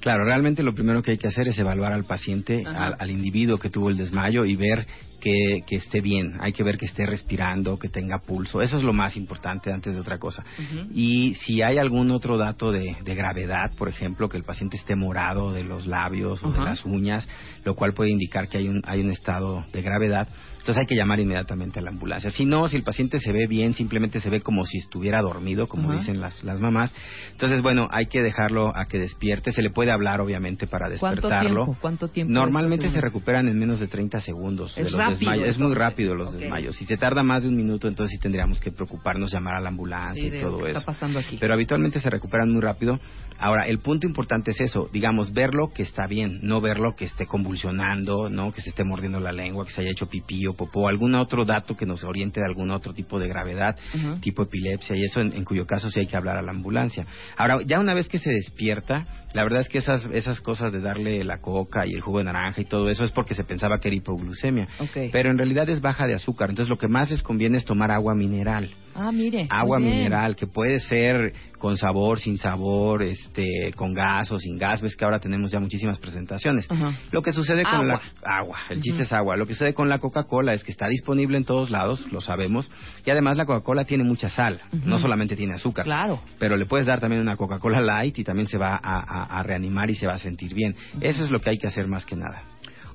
Claro, realmente lo primero que hay que hacer es evaluar al paciente, al individuo que tuvo el desmayo y ver que, que esté bien. Hay que ver que esté respirando, que tenga pulso. Eso es lo más importante antes de otra cosa. Y si hay algún otro dato de, de gravedad, por ejemplo, que el paciente esté morado de los labios o de las uñas, lo cual puede indicar que hay un, hay un estado de gravedad, entonces hay que llamar inmediatamente a la ambulancia. Si no, si el paciente se ve bien, simplemente se ve como si estuviera dormido, como dicen las, las mamás, entonces bueno, hay que dejarlo a que despierte. Se le puede hablar, obviamente, para ¿Cuánto despertarlo. tiempo? ¿Cuánto tiempo? Normalmente se recuperan en menos de 30 segundos Es de los rápido, desmayos. Es muy rápido los desmayos. Si se tarda más de un minuto, entonces sí tendríamos que preocuparnos, llamar a la ambulancia Sí, y todo que eso. está pasando aquí. Pero habitualmente se recuperan muy rápido. Ahora, el punto importante es eso, digamos, verlo que está bien, no verlo que esté convulsionando, no que se esté mordiendo la lengua, que se haya hecho pipí o popó, algún otro dato que nos oriente de algún otro tipo de gravedad, tipo epilepsia y eso, en, en cuyo caso sí hay que hablar a la ambulancia. Ahora, ya una vez que se despierta, la verdad es que esas, esas cosas de darle la coca y el jugo de naranja y todo eso es porque se pensaba que era hipoglucemia. Pero en realidad es baja de azúcar, entonces lo que más les conviene es tomar agua mineral Ah, mire. agua mineral que puede ser con sabor, sin sabor, este, con gas o sin gas. Ves que ahora tenemos ya muchísimas presentaciones. Lo que sucede con la agua, el chiste es agua. Lo que sucede con la Coca-Cola es que está disponible en todos lados, lo sabemos, y además la Coca-Cola tiene mucha sal, no solamente tiene azúcar. Claro. Pero le puedes dar también una Coca-Cola light y también se va a, a- a reanimar y se va a sentir bien. Eso es lo que hay que hacer más que nada.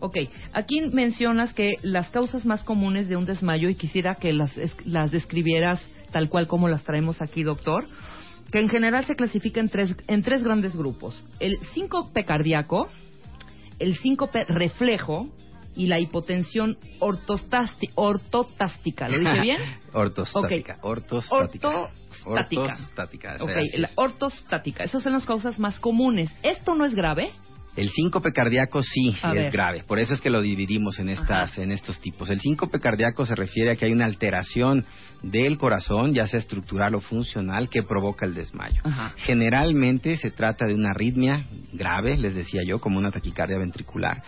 Ok, aquí mencionas que las causas más comunes de un desmayo, y quisiera que las, es- las describieras tal cual como las traemos aquí, doctor, que en general se clasifica en tres, en tres grandes grupos. El síncope cardíaco, el síncope reflejo y la hipotensión ortotástica. ¿Lo dije bien? *laughs* Ortostática. Ortostática. Ortostática. Ortostática. Ok, así la ortostática. Esas son las causas más comunes. ¿Esto no es grave? El síncope cardíaco sí A es ver. grave, por eso es que lo dividimos en estas en estos tipos. El síncope cardíaco se refiere a que hay una alteración del corazón, ya sea estructural o funcional, que provoca el desmayo. Ajá. Generalmente se trata de una arritmia grave, les decía yo, como una taquicardia ventricular,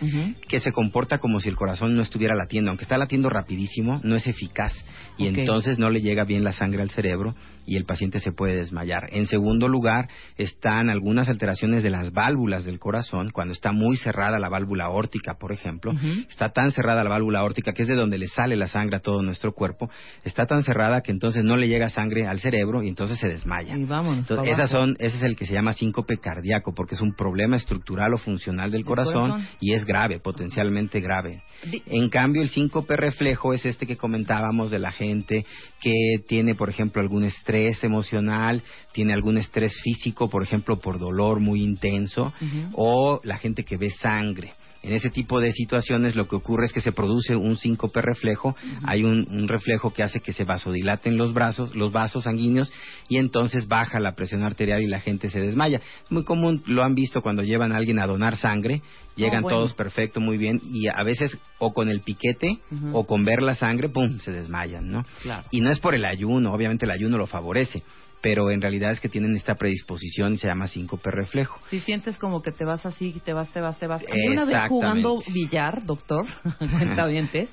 que se comporta como si el corazón no estuviera latiendo, aunque está latiendo rapidísimo, no es eficaz y entonces no le llega bien la sangre al cerebro y el paciente se puede desmayar. En segundo lugar, están algunas alteraciones de las válvulas del corazón, cuando está muy cerrada la válvula órtica, por ejemplo, está tan cerrada la válvula órtica que es de donde le sale la sangre a todo nuestro cuerpo, está tan cerrada que entonces no le llega sangre al cerebro y entonces se desmaya. Y vámonos. Entonces, esas son, ese es el que se llama síncope cardíaco, porque es un problema estructural o funcional del corazón, corazón. y es grave, potencialmente grave. En cambio, el síncope reflejo es este que comentábamos de la gente que tiene, por ejemplo, algún estrés emocional, tiene algún estrés físico, por ejemplo, por dolor muy intenso, o la gente que ve sangre. En ese tipo de situaciones lo que ocurre es que se produce un síncope reflejo, hay un, un reflejo que hace que se vasodilaten los brazos, los vasos sanguíneos y entonces baja la presión arterial y la gente se desmaya. Es muy común, lo han visto cuando llevan a alguien a donar sangre, llegan bueno. todos perfecto, muy bien y a veces o con el piquete o con ver la sangre, pum, se desmayan, ¿no? Claro. Y no es por el ayuno, obviamente el ayuno lo favorece, pero en realidad es que tienen esta predisposición y se llama síncope reflejo. Si sientes como que te vas así, te vas, te vas, te vas. A mí una vez jugando billar, doctor, *laughs* *laughs* cuentavientes,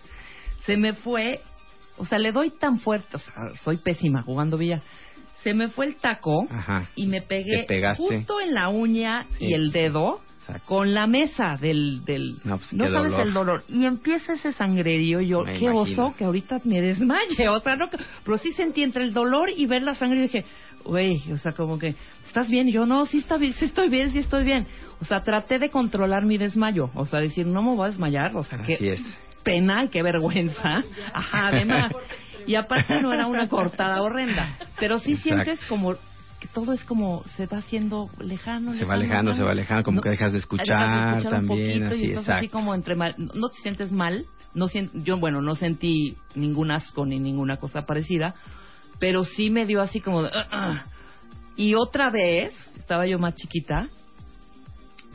se me fue, o sea, le doy tan fuerte, o sea, soy pésima jugando billar. Se me fue el taco Ajá. y me pegué justo en la uña Sí, y el dedo Exacto. con la mesa del... del No, pues, no sabes dolor. el dolor. Y empieza ese sangrerío, yo, Me qué imagino. oso, que ahorita me desmaye. *laughs* O sea, no, pero sí sentí entre el dolor y ver la sangre y dije, güey, o sea, como que, ¿estás bien? Y yo, no, sí, está bien, sí estoy bien, sí estoy bien. O sea, traté de controlar mi desmayo. O sea, decir, no me voy a desmayar. O sea, Así qué es. pena qué vergüenza. *laughs* Ajá, además. Y aparte no era una cortada horrenda. Pero sí Exacto. sientes como que todo es como se va haciendo lejano. Se va alejando, se va alejando, como que dejas de escuchar un también, poquito así, y estás así exacto. como entre mal. No te sientes mal. No yo, bueno, no sentí ningún asco ni ninguna cosa parecida. Pero sí me dio así como de... "Ah, ah". Y otra vez, estaba yo más chiquita.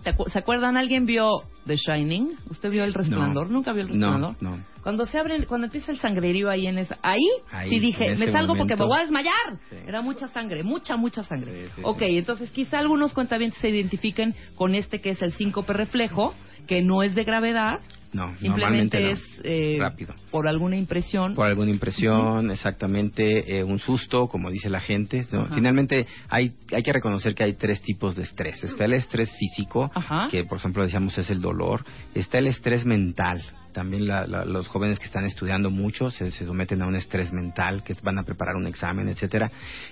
¿Te acu- ¿Se acuerdan? ¿Alguien vio The Shining? ¿Usted vio El Resplandor? ¿Nunca vio El Resplandor? No, no. Cuando se abren, cuando empieza el sangrerío ahí en esa, ahí, Ahí, sí dije, me salgo porque me voy a desmayar. Sí. Era mucha sangre, mucha, mucha sangre. Sí, ok, entonces quizá algunos cuentavientes se identifiquen con este que es el síncope reflejo, que no es de gravedad, No, simplemente normalmente no. es eh, Rápido. por alguna impresión. Por alguna impresión, exactamente, eh, un susto, como dice la gente. Finalmente, hay, hay que reconocer que hay tres tipos de estrés. Está el estrés físico, Ajá. que por ejemplo decíamos es el dolor. Está el estrés mental. También la- la- los jóvenes que están estudiando mucho se, se someten a un estrés mental, que van a preparar un examen, etcétera.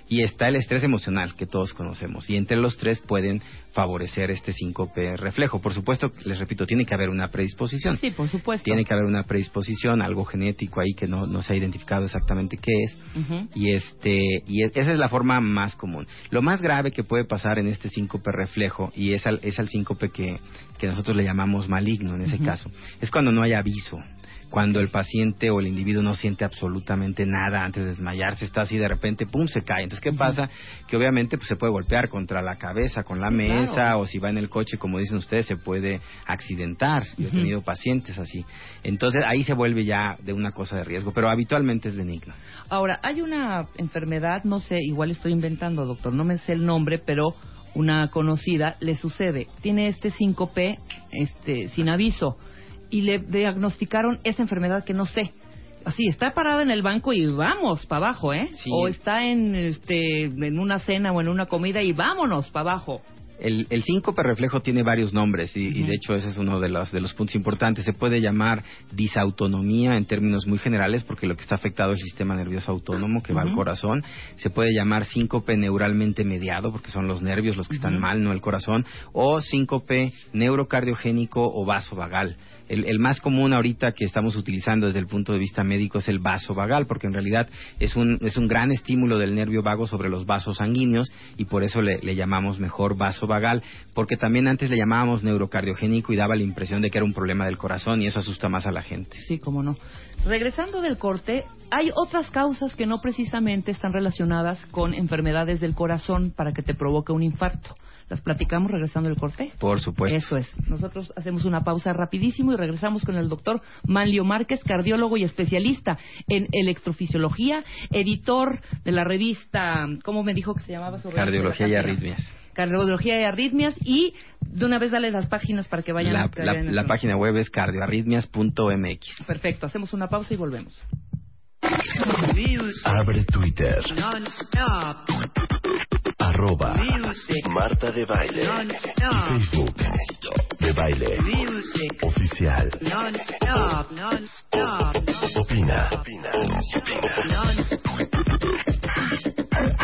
Y está el estrés emocional, que todos conocemos. Y entre los tres pueden favorecer este síncope reflejo. Por supuesto, les repito, tiene que haber una predisposición. Sí, por supuesto. Tiene que haber una predisposición, algo genético ahí que no, no se ha identificado exactamente qué es. Ujú. Y este y e- esa es la forma más común. Lo más grave que puede pasar en este síncope reflejo y es al, es al síncope que, que nosotros le llamamos maligno en ese caso, es cuando no hay aviso. Cuando el paciente o el individuo no siente absolutamente nada antes de desmayarse, está así de repente, pum, se cae. Entonces, ¿qué pasa? Que obviamente pues, se puede golpear contra la cabeza, con la mesa, claro. o si va en el coche, como dicen ustedes, se puede accidentar. Yo he tenido pacientes así. Entonces, ahí se vuelve ya de una cosa de riesgo, pero habitualmente es benigno. Ahora, hay una enfermedad, no sé, igual estoy inventando, doctor, no me sé el nombre, pero una conocida le sucede. Tiene este síncope este, sin aviso y le diagnosticaron esa enfermedad que no sé. Así, está parada en el banco y vamos para abajo, ¿eh? Sí. O está en, este, en una cena o en una comida y vámonos para abajo. El, el síncope reflejo tiene varios nombres y, de hecho ese es uno de los, de los puntos importantes. Se puede llamar disautonomía en términos muy generales porque lo que está afectado es el sistema nervioso autónomo que va al corazón. Se puede llamar síncope neuralmente mediado porque son los nervios los que están mal, no el corazón. O síncope neurocardiogénico o vasovagal. El, más común ahorita que estamos utilizando desde el punto de vista médico es el vasovagal, porque en realidad es un, es un gran estímulo del nervio vago sobre los vasos sanguíneos y por eso le, le llamamos mejor vasovagal, porque también antes le llamábamos neurocardiogénico y daba la impresión de que era un problema del corazón y eso asusta más a la gente. Sí, cómo no. Regresando del corte, hay otras causas que no precisamente están relacionadas con enfermedades del corazón para que te provoque un infarto. Las platicamos regresando el corte. Por supuesto. Eso es. Nosotros hacemos una pausa rapidísimo y regresamos con el doctor Manlio Márquez, cardiólogo y especialista en electrofisiología, editor de la revista, ¿cómo me dijo que se llamaba? Sobre Cardiología y arritmias. Cardiología y arritmias y de una vez dale las páginas para que vayan La, a la- la página web es cardioarritmias.mx. Perfecto, hacemos una pausa y volvemos. Abre Twitter. Arroba Marta de Baile. Y Facebook. De Baile. Oficial. Opina.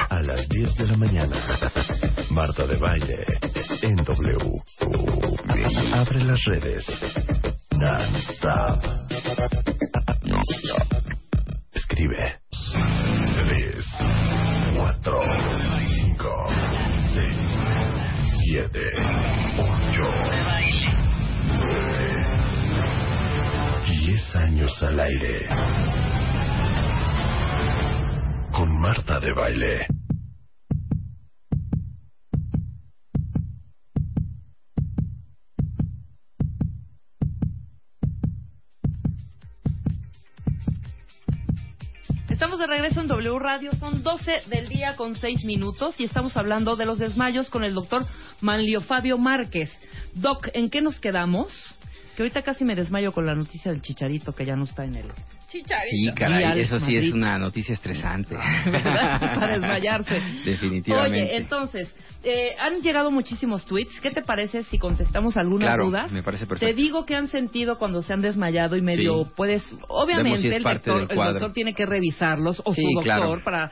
A las 10 de la mañana. Marta de Baile. En W. Abre las redes. Non-stop. Escribe. Al aire. Con Marta de Baile. Estamos de regreso en W Radio, son 12 del día con 6 minutos y estamos hablando de los desmayos con el doctor Manlio Fabio Márquez. Doc, ¿en qué nos quedamos? Que ahorita casi me desmayo con la noticia del chicharito que ya no está en el... Sí, Real caray, eso sí Madrid. es una noticia estresante. ¿Verdad? *laughs* Para desmayarse. Definitivamente. Oye, entonces, eh, han llegado muchísimos tweets. ¿Qué te parece si contestamos algunas Claro, dudas? me parece perfecto. Te digo qué han sentido cuando se han desmayado y medio Sí. puedes... Obviamente si el, doctor, el doctor tiene que revisarlos o Sí, su doctor claro. para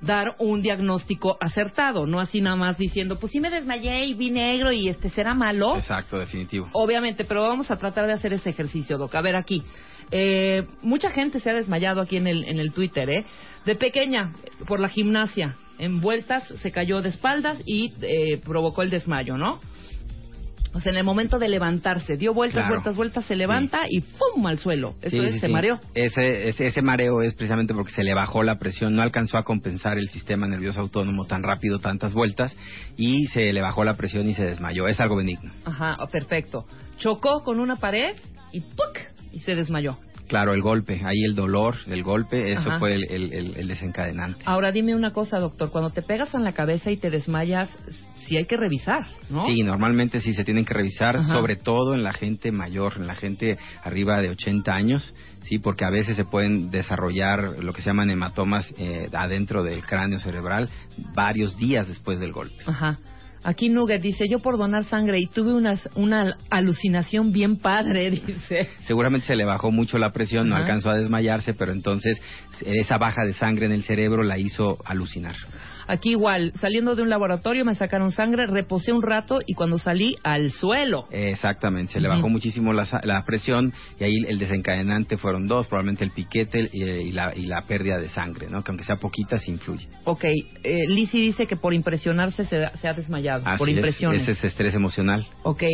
dar un diagnóstico acertado, no así nada más diciendo, pues sí me desmayé y vi negro y este será malo. Exacto, definitivo. Obviamente, pero vamos a tratar de hacer ese ejercicio, Doc. A ver, aquí. Eh, mucha gente se ha desmayado aquí en el, en el Twitter, ¿eh? De pequeña, por la gimnasia. En vueltas se cayó de espaldas y eh, provocó el desmayo, ¿no? O sea, en el momento de levantarse, dio vueltas, Claro. vueltas, vueltas, se levanta y ¡pum! al suelo. Eso Sí, es, sí, se sí. mareó. Ese, ese, ese mareo es precisamente porque se le bajó la presión, no alcanzó a compensar el sistema nervioso autónomo tan rápido, tantas vueltas, y se le bajó la presión y se desmayó. Es algo benigno. Ajá, perfecto. Chocó con una pared y ¡puc! Y se desmayó. Claro, el golpe, ahí el dolor, el golpe, eso Ajá. fue el, el- el- el desencadenante. Ahora dime una cosa, doctor. Cuando te pegas en la cabeza y te desmayas, sí hay que revisar, ¿no? Sí, normalmente sí se tienen que revisar, Ajá. sobre todo en la gente mayor, en la gente arriba de 80 años, sí, porque a veces se pueden desarrollar lo que se llaman hematomas eh, adentro del cráneo cerebral varios días después del golpe. Ajá. Aquí Nugget dice, yo por donar sangre y tuve una, una alucinación bien padre, *laughs* dice. Seguramente se le bajó mucho la presión, no alcanzó a desmayarse, pero entonces esa baja de sangre en el cerebro la hizo alucinar. Aquí igual, saliendo de un laboratorio me sacaron sangre, reposé un rato y cuando salí al suelo. Exactamente, se le bajó muchísimo la, la presión y ahí el desencadenante fueron dos, probablemente el piquete y, y la, y la pérdida de sangre, ¿no? que aunque sea poquita, sí influye. Ok, eh, Lizzie dice que por impresionarse se, se ha desmayado, Así por es, impresiones. ese es estrés emocional. Ok,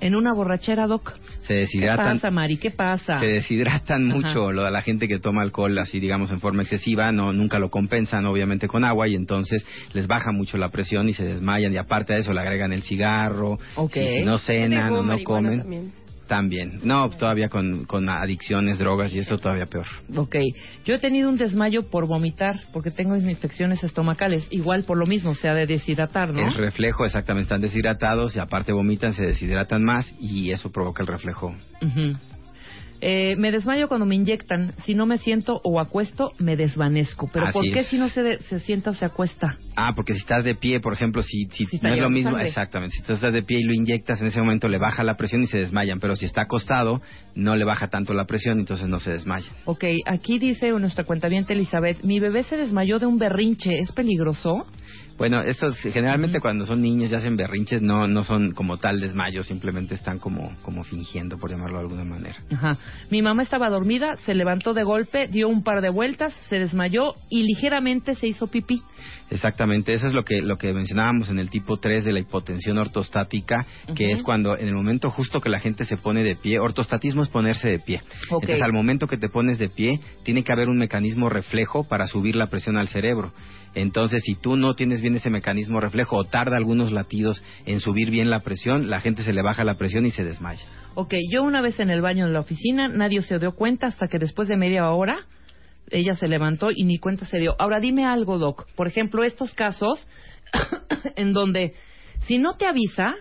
en una borrachera, Doc. Se ¿Qué deshidratan, pasa, Mari? ¿Qué pasa? se deshidratan Ajá. mucho. Lo, la gente que toma alcohol así, digamos, en forma excesiva, no nunca lo compensan, obviamente, con agua y entonces les baja mucho la presión y se desmayan y aparte de eso le agregan el cigarro. Ok. Y si no cenan o no comen, también. También. No, todavía con, con adicciones, drogas y eso todavía peor. Ok, yo he tenido un desmayo por vomitar, porque tengo infecciones estomacales, igual por lo mismo, se ha de deshidratar, ¿no? El reflejo, exactamente, están deshidratados y aparte vomitan, se deshidratan más y eso provoca el reflejo. Ujú. Eh, me desmayo cuando me inyectan. Si no me siento o acuesto, me desvanezco. Pero Así ¿por qué es. si no se, de- se sienta o se acuesta? Ah, porque si estás de pie, por ejemplo, si, si, no es lo mismo, sangre. exactamente, si tú estás de pie y lo inyectas, en ese momento le baja la presión y se desmayan, pero si está acostado, no le baja tanto la presión, entonces no se desmaya. Ok, aquí dice nuestra cuentaviente Elizabeth, mi bebé se desmayó de un berrinche, ¿es peligroso? Bueno, estos generalmente cuando son niños y hacen berrinches no, no son como tal desmayo, simplemente están como, como fingiendo, por llamarlo de alguna manera. Ajá. Mi mamá estaba dormida, se levantó de golpe, dio un par de vueltas, se desmayó y ligeramente se hizo pipí. Exactamente, eso es lo que, lo que mencionábamos en el tipo 3 de la hipotensión ortostática, que es cuando en el momento justo que la gente se pone de pie, ortostatismo es ponerse de pie. Ok. Entonces al momento que te pones de pie, tiene que haber un mecanismo reflejo para subir la presión al cerebro. Entonces, si tú no tienes bien ese mecanismo reflejo o tarda algunos latidos en subir bien la presión, la gente se le baja la presión y se desmaya. Ok, yo una vez en el baño de la oficina, nadie se dio cuenta hasta que después de media hora ella se levantó y ni cuenta se dio. Ahora dime algo, Doc. Por ejemplo, estos casos *coughs* en donde si no te avisa,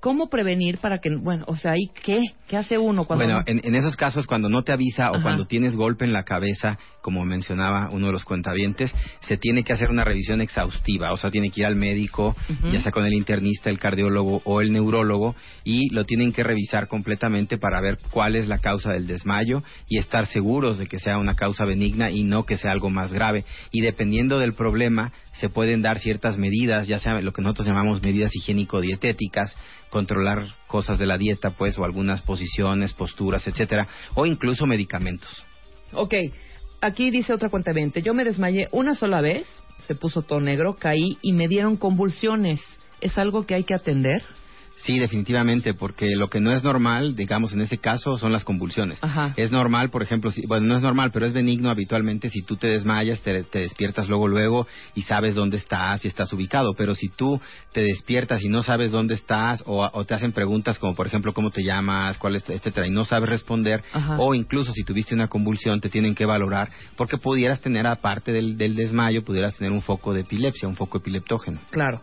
¿cómo prevenir para que, bueno, o sea, ¿y qué? ¿Qué hace uno cuando... Bueno, en, en esos casos, cuando no te avisa o cuando tienes golpe en la cabeza, como mencionaba uno de los cuentavientes, se tiene que hacer una revisión exhaustiva, o sea, tiene que ir al médico, ya sea con el internista, el cardiólogo o el neurólogo, y lo tienen que revisar completamente para ver cuál es la causa del desmayo y estar seguros de que sea una causa benigna y no que sea algo más grave. Y dependiendo del problema, se pueden dar ciertas medidas, ya sea lo que nosotros llamamos medidas higiénico-dietéticas, controlar cosas de la dieta, pues, o algunas posiciones, posturas, etcétera, o incluso medicamentos. Ok, aquí dice otra cuenta Yo me desmayé una sola vez, se puso todo negro, caí y me dieron convulsiones. ¿Es algo que hay que atender? Sí, definitivamente, porque lo que no es normal, digamos en ese caso, son las convulsiones. Ajá. Es normal, por ejemplo, si, bueno, no es normal, pero es benigno habitualmente si tú te desmayas, te, te despiertas luego, luego y sabes dónde estás y estás ubicado. Pero si tú te despiertas y no sabes dónde estás o, o te hacen preguntas como, por ejemplo, cómo te llamas, cuál es, etcétera, y no sabes responder, Ajá. o incluso si tuviste una convulsión, te tienen que valorar porque pudieras tener, aparte del, del desmayo, pudieras tener un foco de epilepsia, un foco epileptógeno. Claro.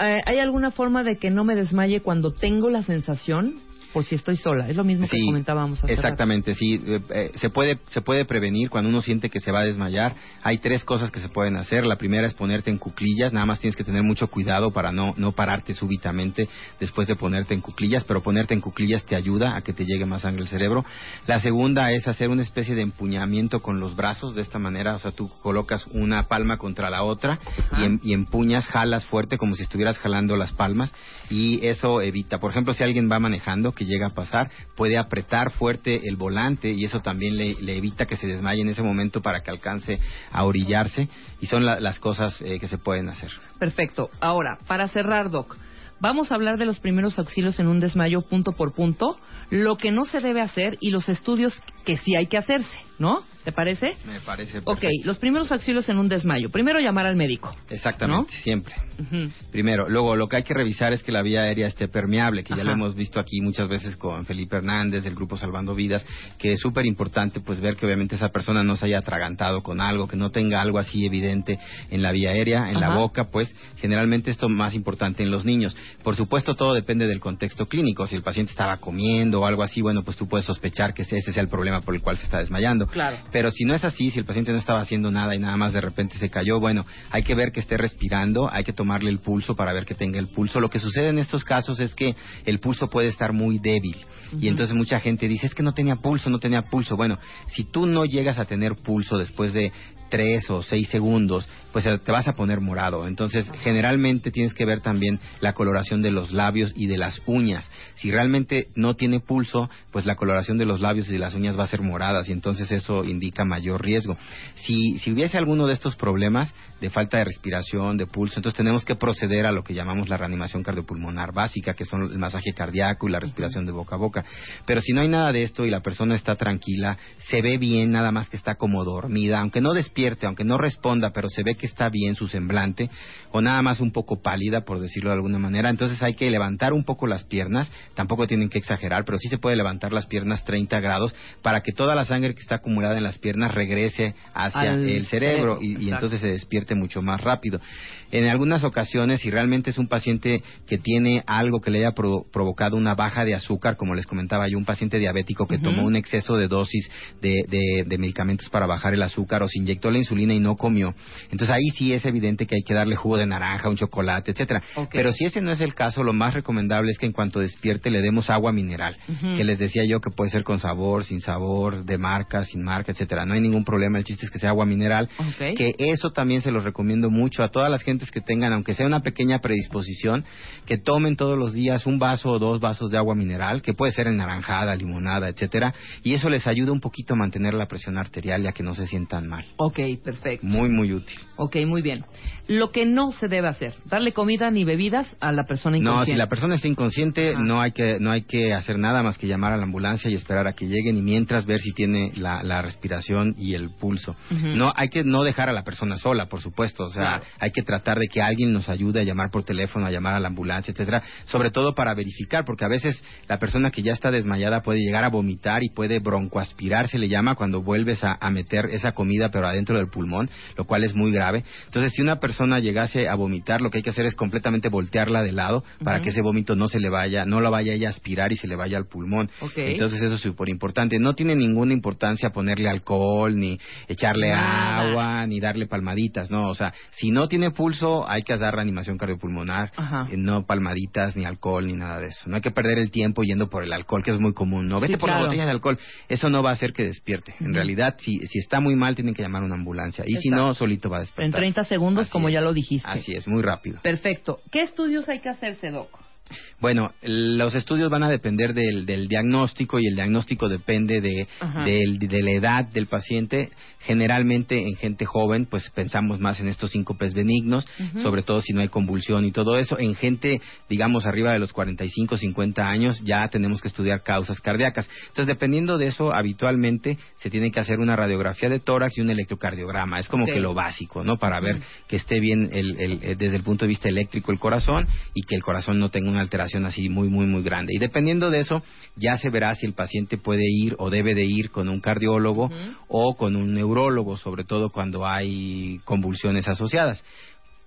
Eh, ¿Hay alguna forma de que no me desmaye cuando tengo la sensación? Por si estoy sola. Es lo mismo que comentábamos hace rato. Exactamente, sí. Eh, eh, se, puede, se puede prevenir cuando uno siente que se va a desmayar. Hay tres cosas que se pueden hacer. La primera es ponerte en cuclillas. Nada más tienes que tener mucho cuidado para no, no pararte súbitamente después de ponerte en cuclillas, pero ponerte en cuclillas te ayuda a que te llegue más sangre al cerebro. La segunda es hacer una especie de empuñamiento con los brazos de esta manera. O sea, tú colocas una palma contra la otra y, em- y empuñas, jalas fuerte como si estuvieras jalando las palmas y eso evita. Por ejemplo, si alguien va manejando que llega a pasar, puede apretar fuerte el volante y eso también le, le evita que se desmaye en ese momento para que alcance a orillarse y son la- las cosas eh, que se pueden hacer. Perfecto. Ahora, para cerrar, Doc, vamos a hablar de los primeros auxilios en un desmayo punto por punto, lo que no se debe hacer y los estudios que sí hay que hacerse, ¿no? ¿Te parece? Me parece Ok, perfecto. los primeros auxilios en un desmayo. Primero llamar al médico. Exactamente, siempre. Ujú. Primero, luego lo que hay que revisar es que la vía aérea esté permeable, que ya lo hemos visto aquí muchas veces con Felipe Hernández del grupo Salvando Vidas, que es súper importante pues ver que obviamente esa persona no se haya atragantado con algo, que no tenga algo así evidente en la vía aérea, en la boca, pues generalmente esto más importante en los niños. Por supuesto todo depende del contexto clínico, si el paciente estaba comiendo o algo así, bueno pues tú puedes sospechar que ese sea el problema por el cual se está desmayando. Claro. Pero si no es así, si el paciente no estaba haciendo nada y nada más de repente se cayó, bueno, hay que ver que esté respirando, hay que tomarle el pulso para ver que tenga el pulso. Lo que sucede en estos casos es que el pulso puede estar muy débil y entonces mucha gente dice, es que no tenía pulso, no tenía pulso. Bueno, si tú no llegas a tener pulso después de tres o seis segundos, pues eh, te vas a poner morado. Entonces, generalmente tienes que ver también la coloración de los labios y de las uñas. Si realmente no tiene pulso, pues la coloración de los labios y de las uñas va a ser moradas y entonces eso indica mayor riesgo. Si, si hubiese alguno de estos problemas de falta de respiración, de pulso, entonces tenemos que proceder a lo que llamamos la reanimación cardiopulmonar básica, que son el masaje cardíaco y la respiración de boca a boca. Pero si no hay nada de esto y la persona está tranquila, se ve bien, nada más que está como dormida, aunque no despierte, aunque no responda, pero se ve que está bien su semblante, o nada más un poco pálida, por decirlo de alguna manera, entonces hay que levantar un poco las piernas, tampoco tienen que exagerar, pero sí se puede levantar las piernas 30 grados para que toda la sangre que está acumulada en las piernas regrese hacia Al el cerebro, cerebro, y, entonces se despierte mucho más rápido. En algunas ocasiones, si realmente es un paciente que tiene algo que le haya pro- provocado una baja de azúcar, como les comentaba yo, un paciente diabético que tomó un exceso de dosis de, de- de medicamentos para bajar el azúcar o se inyectó la insulina y no comió, entonces ahí sí es evidente que hay que darle jugo de naranja, un chocolate, etcétera. Pero si ese no es el caso, lo más recomendable es que en cuanto despierte le demos agua mineral, que les decía yo que puede ser con sabor, sin sabor, de marca, sin marca, etcétera. No hay ningún problema, el chiste es que sea agua mineral que eso también se los recomiendo mucho a todas las gentes que tengan, aunque sea una pequeña predisposición, que tomen todos los días un vaso o dos vasos de agua mineral, que puede ser en naranjada, limonada, etcétera, y eso les ayuda un poquito a mantener la presión arterial y a que no se sientan mal. Ok, perfecto. Muy, muy útil. Ok, muy bien. Lo que no se debe hacer, darle comida ni bebidas a la persona inconsciente. No, si la persona está inconsciente, no hay que no hay que hacer nada más que llamar a la ambulancia y esperar a que lleguen y mientras ver si tiene la, la respiración y el pulso. No hay que no dejar a la persona sola, por supuesto, o sea, Claro. hay que tratar de que alguien nos ayude a llamar por teléfono, a llamar a la ambulancia, etcétera, sobre todo para verificar, porque a veces la persona que ya está desmayada puede llegar a vomitar y puede broncoaspirar, se le llama cuando vuelves a, a meter esa comida pero adentro del pulmón, lo cual es muy grave. Entonces, si una persona llegase a vomitar, lo que hay que hacer es completamente voltearla de lado para que ese vómito no se le vaya, no lo vaya ella a aspirar y se le vaya al pulmón. Entonces, eso es súper importante. No tiene ninguna importancia ponerle alcohol, ni echarle Nada. agua, ni darle palmaditas, ¿no? O sea, si no tiene pulso, hay que dar reanimación cardiopulmonar, Ajá. eh, no palmaditas, ni alcohol, ni nada de eso. No hay que perder el tiempo yendo por el alcohol, que es muy común, ¿no? Sí, Vete por claro. la botella de alcohol. Eso no va a hacer que despierte. En realidad, si, si está muy mal, tienen que llamar a una ambulancia. Y si no, solito va a despertar. En 30 segundos, Así como es. ya lo dijiste. Así es, muy rápido. Perfecto. ¿Qué estudios hay que hacerse, Doc? Bueno, los estudios van a depender del, del diagnóstico y el diagnóstico depende de, Ajá. del- de la edad del paciente. Generalmente en gente joven, pues pensamos más en estos síncopes benignos, sobre todo si no hay convulsión y todo eso. En gente, digamos, arriba de los 45, 50 años, ya tenemos que estudiar causas cardíacas. Entonces, dependiendo de eso, habitualmente se tiene que hacer una radiografía de tórax y un electrocardiograma. Es como que lo básico, ¿no? Para ver que esté bien el- el- eh, desde el punto de vista eléctrico el corazón y que el corazón no tenga una alteración así muy, muy, muy grande. Y dependiendo de eso, ya se verá si el paciente puede ir o debe de ir con un cardiólogo o con un neurólogo, sobre todo cuando hay convulsiones asociadas.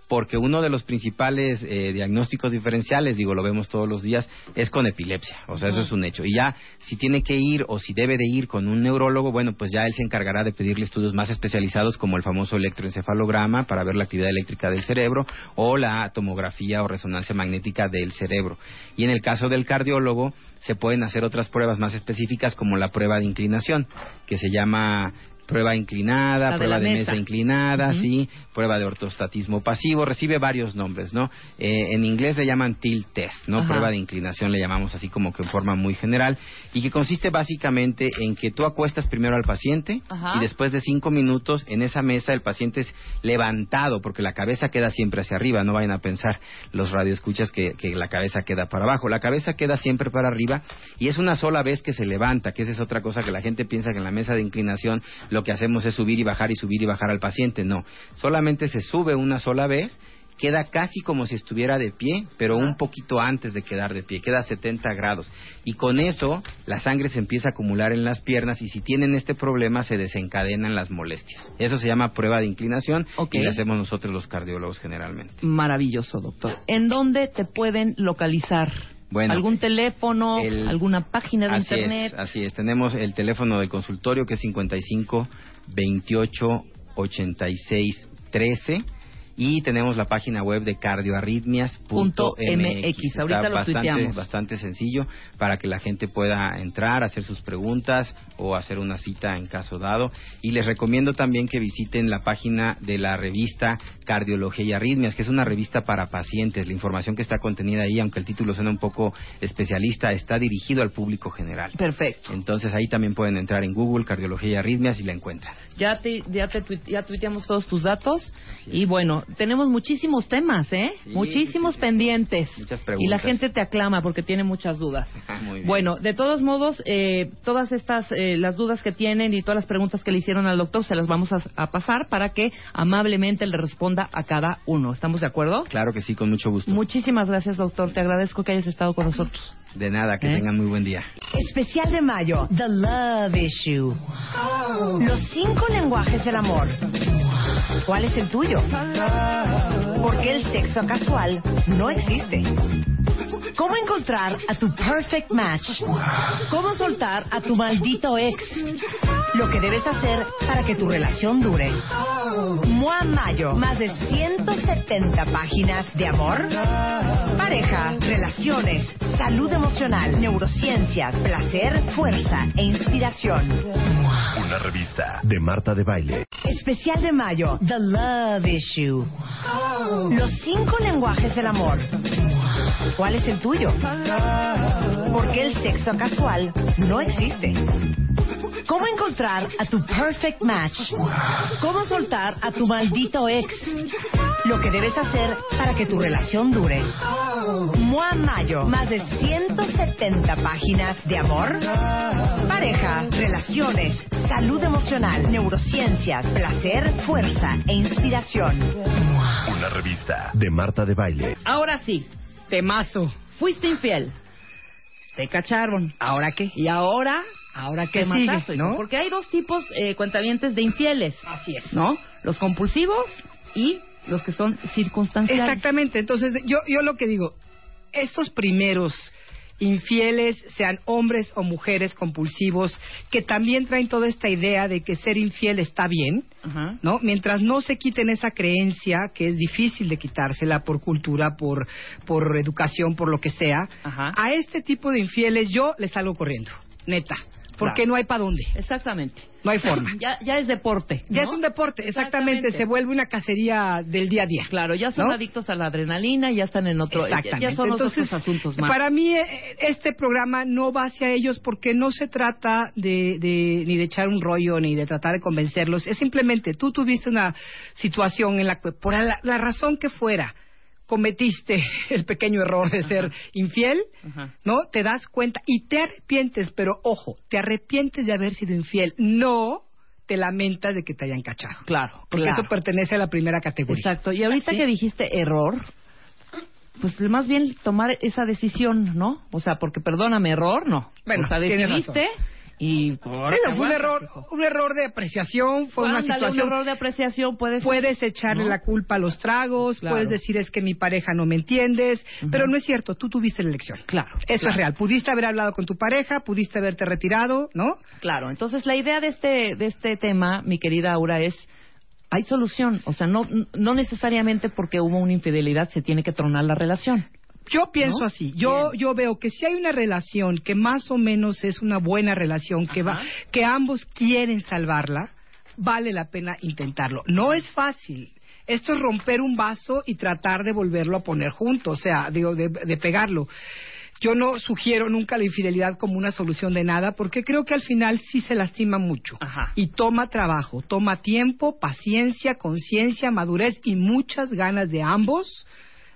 Porque uno de los principales eh, diagnósticos diferenciales, digo, lo vemos todos los días, es con epilepsia. O sea, eso es un hecho. Y ya, si tiene que ir o si debe de ir con un neurólogo, bueno, pues ya él se encargará de pedirle estudios más especializados como el famoso electroencefalograma para ver la actividad eléctrica del cerebro o la tomografía o resonancia magnética del cerebro. Y en el caso del cardiólogo, se pueden hacer otras pruebas más específicas como la prueba de inclinación, que se llama prueba inclinada, La prueba de, mesa. mesa inclinada, sí, prueba de ortostatismo pasivo, recibe varios nombres, ¿no? Eh, en inglés le llaman tilt test, ¿no? Ajá. Prueba de inclinación le llamamos así como que en forma muy general y que consiste básicamente en que tú acuestas primero al paciente Ajá. y después de cinco minutos en esa mesa el paciente es levantado porque la cabeza queda siempre hacia arriba, no vayan a pensar los radioescuchas que, que la cabeza queda para abajo, la cabeza queda siempre para arriba y es una sola vez que se levanta, que esa es otra cosa que la gente piensa que en la mesa de inclinación lo que hacemos es subir y bajar y subir y bajar al paciente, no, solamente se sube una sola vez queda casi como si estuviera de pie, pero un poquito antes de quedar de pie, queda a 70 grados. Y con eso la sangre se empieza a acumular en las piernas y si tienen este problema se desencadenan las molestias. Eso se llama prueba de inclinación Ok. y la hacemos nosotros los cardiólogos generalmente. Maravilloso, doctor. ¿En dónde te pueden localizar? Bueno, ¿Algún teléfono? el- ¿Alguna página de así internet? Es, así es. Tenemos el teléfono del consultorio que es 55 28 86 13 y tenemos la página web de cardioarritmias.mx. MX. Ahorita Está lo bastante, tuiteamos. bastante sencillo para que la gente pueda entrar, hacer sus preguntas o hacer una cita en caso dado. Y les recomiendo también que visiten la página de la revista Cardiología y Arritmias, que es una revista para pacientes. La información que está contenida ahí, aunque el título suena un poco especialista, está dirigido al público general. Perfecto. Entonces ahí también pueden entrar en Google, Cardiología y Arritmias y la encuentran. Ya te, ya te ya tuiteamos todos tus datos y bueno, tenemos muchísimos temas, ¿eh? Sí, muchísimos sí, sí. pendientes. Muchas Y la preguntas. gente te aclama porque tiene muchas dudas. *laughs* Muy bien. Bueno, de todos modos, eh, todas estas, eh, las dudas que tienen y todas las preguntas que le hicieron al doctor se las vamos a, a pasar para que amablemente le responda a cada uno. ¿Estamos de acuerdo? Claro que sí, con mucho gusto. Muchísimas gracias, doctor. Te agradezco que hayas estado con nosotros. De nada, que ¿Eh? tengan muy buen día. Especial de mayo, The Love Issue. Los cinco lenguajes del amor. ¿Cuál es el tuyo? Porque el sexo casual no existe. ¿Cómo encontrar a tu perfect match? ¿Cómo soltar a tu maldito ex? Lo que debes hacer para que tu relación dure. Mua Mayo, más de 170 páginas de amor, pareja, relaciones, salud emocional, neurociencias, placer, fuerza e inspiración. Una revista de Marta de Baile. Especial de mayo, The Love Issue. Los cinco lenguajes del amor. ¿Cuál es el tuyo? Porque el sexo casual no existe. ¿Cómo encontrar a tu perfect match? ¿Cómo soltar a tu maldito ex? Lo que debes hacer para que tu relación dure. Mua Mayo, más de 170 páginas de amor, pareja, relaciones, salud emocional, neurociencias, placer, fuerza e inspiración. Una revista de Marta de Baile. Ahora sí, temazo. Fuiste infiel. Te cacharon. ¿Ahora qué? Y ahora, ¿Ahora qué matazo, ¿no? Porque hay dos tipos eh, cuentavientes de infieles, Así es. ¿no? Los compulsivos y los que son circunstanciales. Exactamente. Entonces, yo, yo lo que digo, estos primeros infieles, sean hombres o mujeres compulsivos, que también traen toda esta idea de que ser infiel está bien, Ajá. ¿no? Mientras no se quiten esa creencia, que es difícil de quitársela por cultura, por, por educación, por lo que sea, Ajá. a este tipo de infieles yo les salgo corriendo, neta. Porque Claro. no hay para dónde. Exactamente. No hay forma. Ya, ya es deporte. Ya es un deporte, exactamente. Se vuelve una cacería del día a día. Claro, ya son ¿no? adictos a la adrenalina ya están en otro. Exactamente. Ya son Entonces, otros asuntos más. Para mí, eh, este programa no va hacia ellos porque no se trata de, de- ni de echar un rollo ni de tratar de convencerlos. Es simplemente tú tuviste una situación en la que, por la, la razón que fuera, cometiste *laughs* el pequeño error de ser infiel, Ajá. ¿no? Te das cuenta y te arrepientes, pero ojo, te arrepientes de haber sido infiel. No te lamentas de que te hayan cachado. Claro, Porque claro. eso pertenece a la primera categoría. Exacto. Y ahorita ¿Sí? que dijiste error, pues más bien tomar esa decisión, ¿no? O sea, porque perdóname, error, no. Bueno, o sea, y... Sí, no, fue un error, un error de apreciación, fue una situación. un error de apreciación puede ser. Puedes echarle ¿no? la culpa a los tragos, Claro. puedes decir es que mi pareja no me entiendes, pero no es cierto, tú tuviste la elección. Claro. Eso claro. es real. Pudiste haber hablado con tu pareja, pudiste haberte retirado, ¿no? Claro, entonces la idea de este, de este tema, mi querida Aura, es hay solución. O sea, no, no necesariamente porque hubo una infidelidad se tiene que tronar la relación. Yo pienso ¿No? así. Yo yo veo que si hay una relación que más o menos es una buena relación que va que ambos quieren salvarla, vale la pena intentarlo. No es fácil. Esto es romper un vaso y tratar de volverlo a poner junto, o sea, digo de, de pegarlo. Yo no sugiero nunca la infidelidad como una solución de nada porque creo que al final sí se lastima mucho Ajá. y toma trabajo, toma tiempo, paciencia, conciencia, madurez y muchas ganas de ambos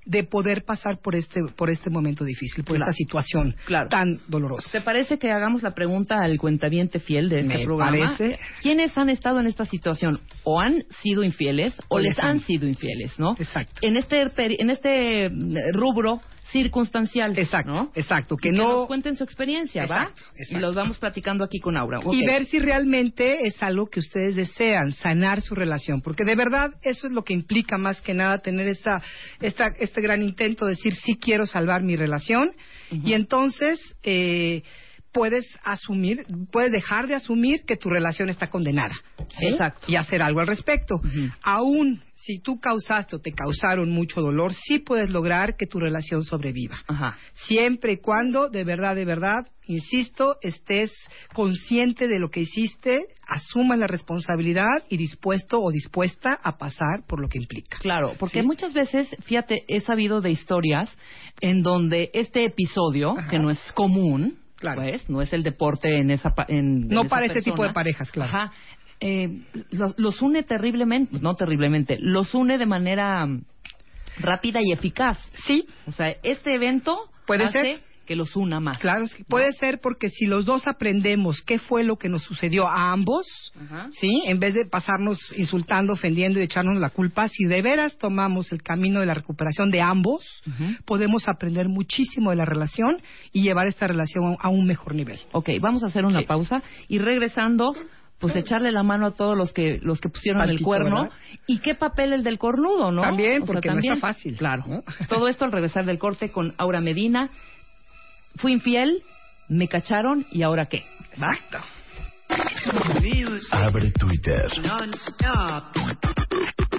de poder pasar por este por este momento difícil, por Claro. esta situación Claro. tan dolorosa. ¿Te parece que hagamos la pregunta al cuentaviente fiel de este Me programa? parece. ¿Quiénes han estado en esta situación? ¿O han sido infieles o, les han sido infieles, no? Exacto. En este, en este eh, rubro circunstancial, Exacto, ¿no? exacto, que Y no nos cuenten su experiencia, ¿va? Exacto, exacto. Y los vamos platicando aquí con Aura. Y ver si realmente es algo que ustedes desean, sanar su relación, porque de verdad eso es lo que implica más que nada tener esta, esta este gran intento de decir sí quiero salvar mi relación y entonces eh, puedes asumir, puedes dejar de asumir que tu relación está condenada, ¿sí? Exacto. y hacer algo al respecto. Ujú. Aún si tú causaste o te causaron mucho dolor, sí puedes lograr que tu relación sobreviva. Ajá. Siempre y cuando, de verdad, de verdad, insisto, estés consciente de lo que hiciste, asumas la responsabilidad y dispuesto o dispuesta a pasar por lo que implica. Claro, porque Sí. muchas veces, fíjate, he sabido de historias en donde este episodio, Ajá. que no es común, Claro. pues, no es el deporte en esa en, No en esa para este tipo persona. de parejas, claro. Ajá. Eh, los, los une terriblemente, no terriblemente, los une de manera mm, rápida y eficaz. Sí, O sea, este evento Puede hace ser. que los una más. claro, puede ser porque si los dos aprendemos qué fue lo que nos sucedió a ambos, Ajá. ¿sí? En vez de pasarnos insultando, ofendiendo y echarnos la culpa, si de veras tomamos el camino de la recuperación de ambos, podemos aprender muchísimo de la relación y llevar esta relación a un mejor nivel. Ok, vamos a hacer una Sí. pausa y regresando, pues echarle la mano a todos los que los que pusieron el Tantito, cuerno. ¿verdad? ¿Y qué papel el del cornudo, no? También, O sea, porque no también. está fácil, Claro. ¿no? *laughs* Todo esto al regresar del corte con Aura Medina. Fui infiel, me cacharon y ahora qué. Exacto. Abre Twitter.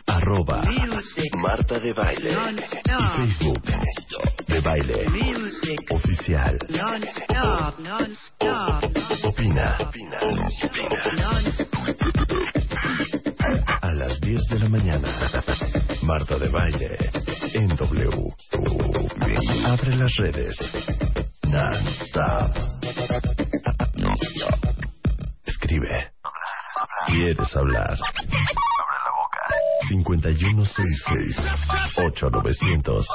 Arroba Marta de Baile. Y Facebook. De Baile. Oficial. Opina. Opina. A las 10 de la mañana. Marta de Baile. En W. Abre las redes. Non-stop. Non-stop. Escribe. ¿Quieres hablar? 5166-8900,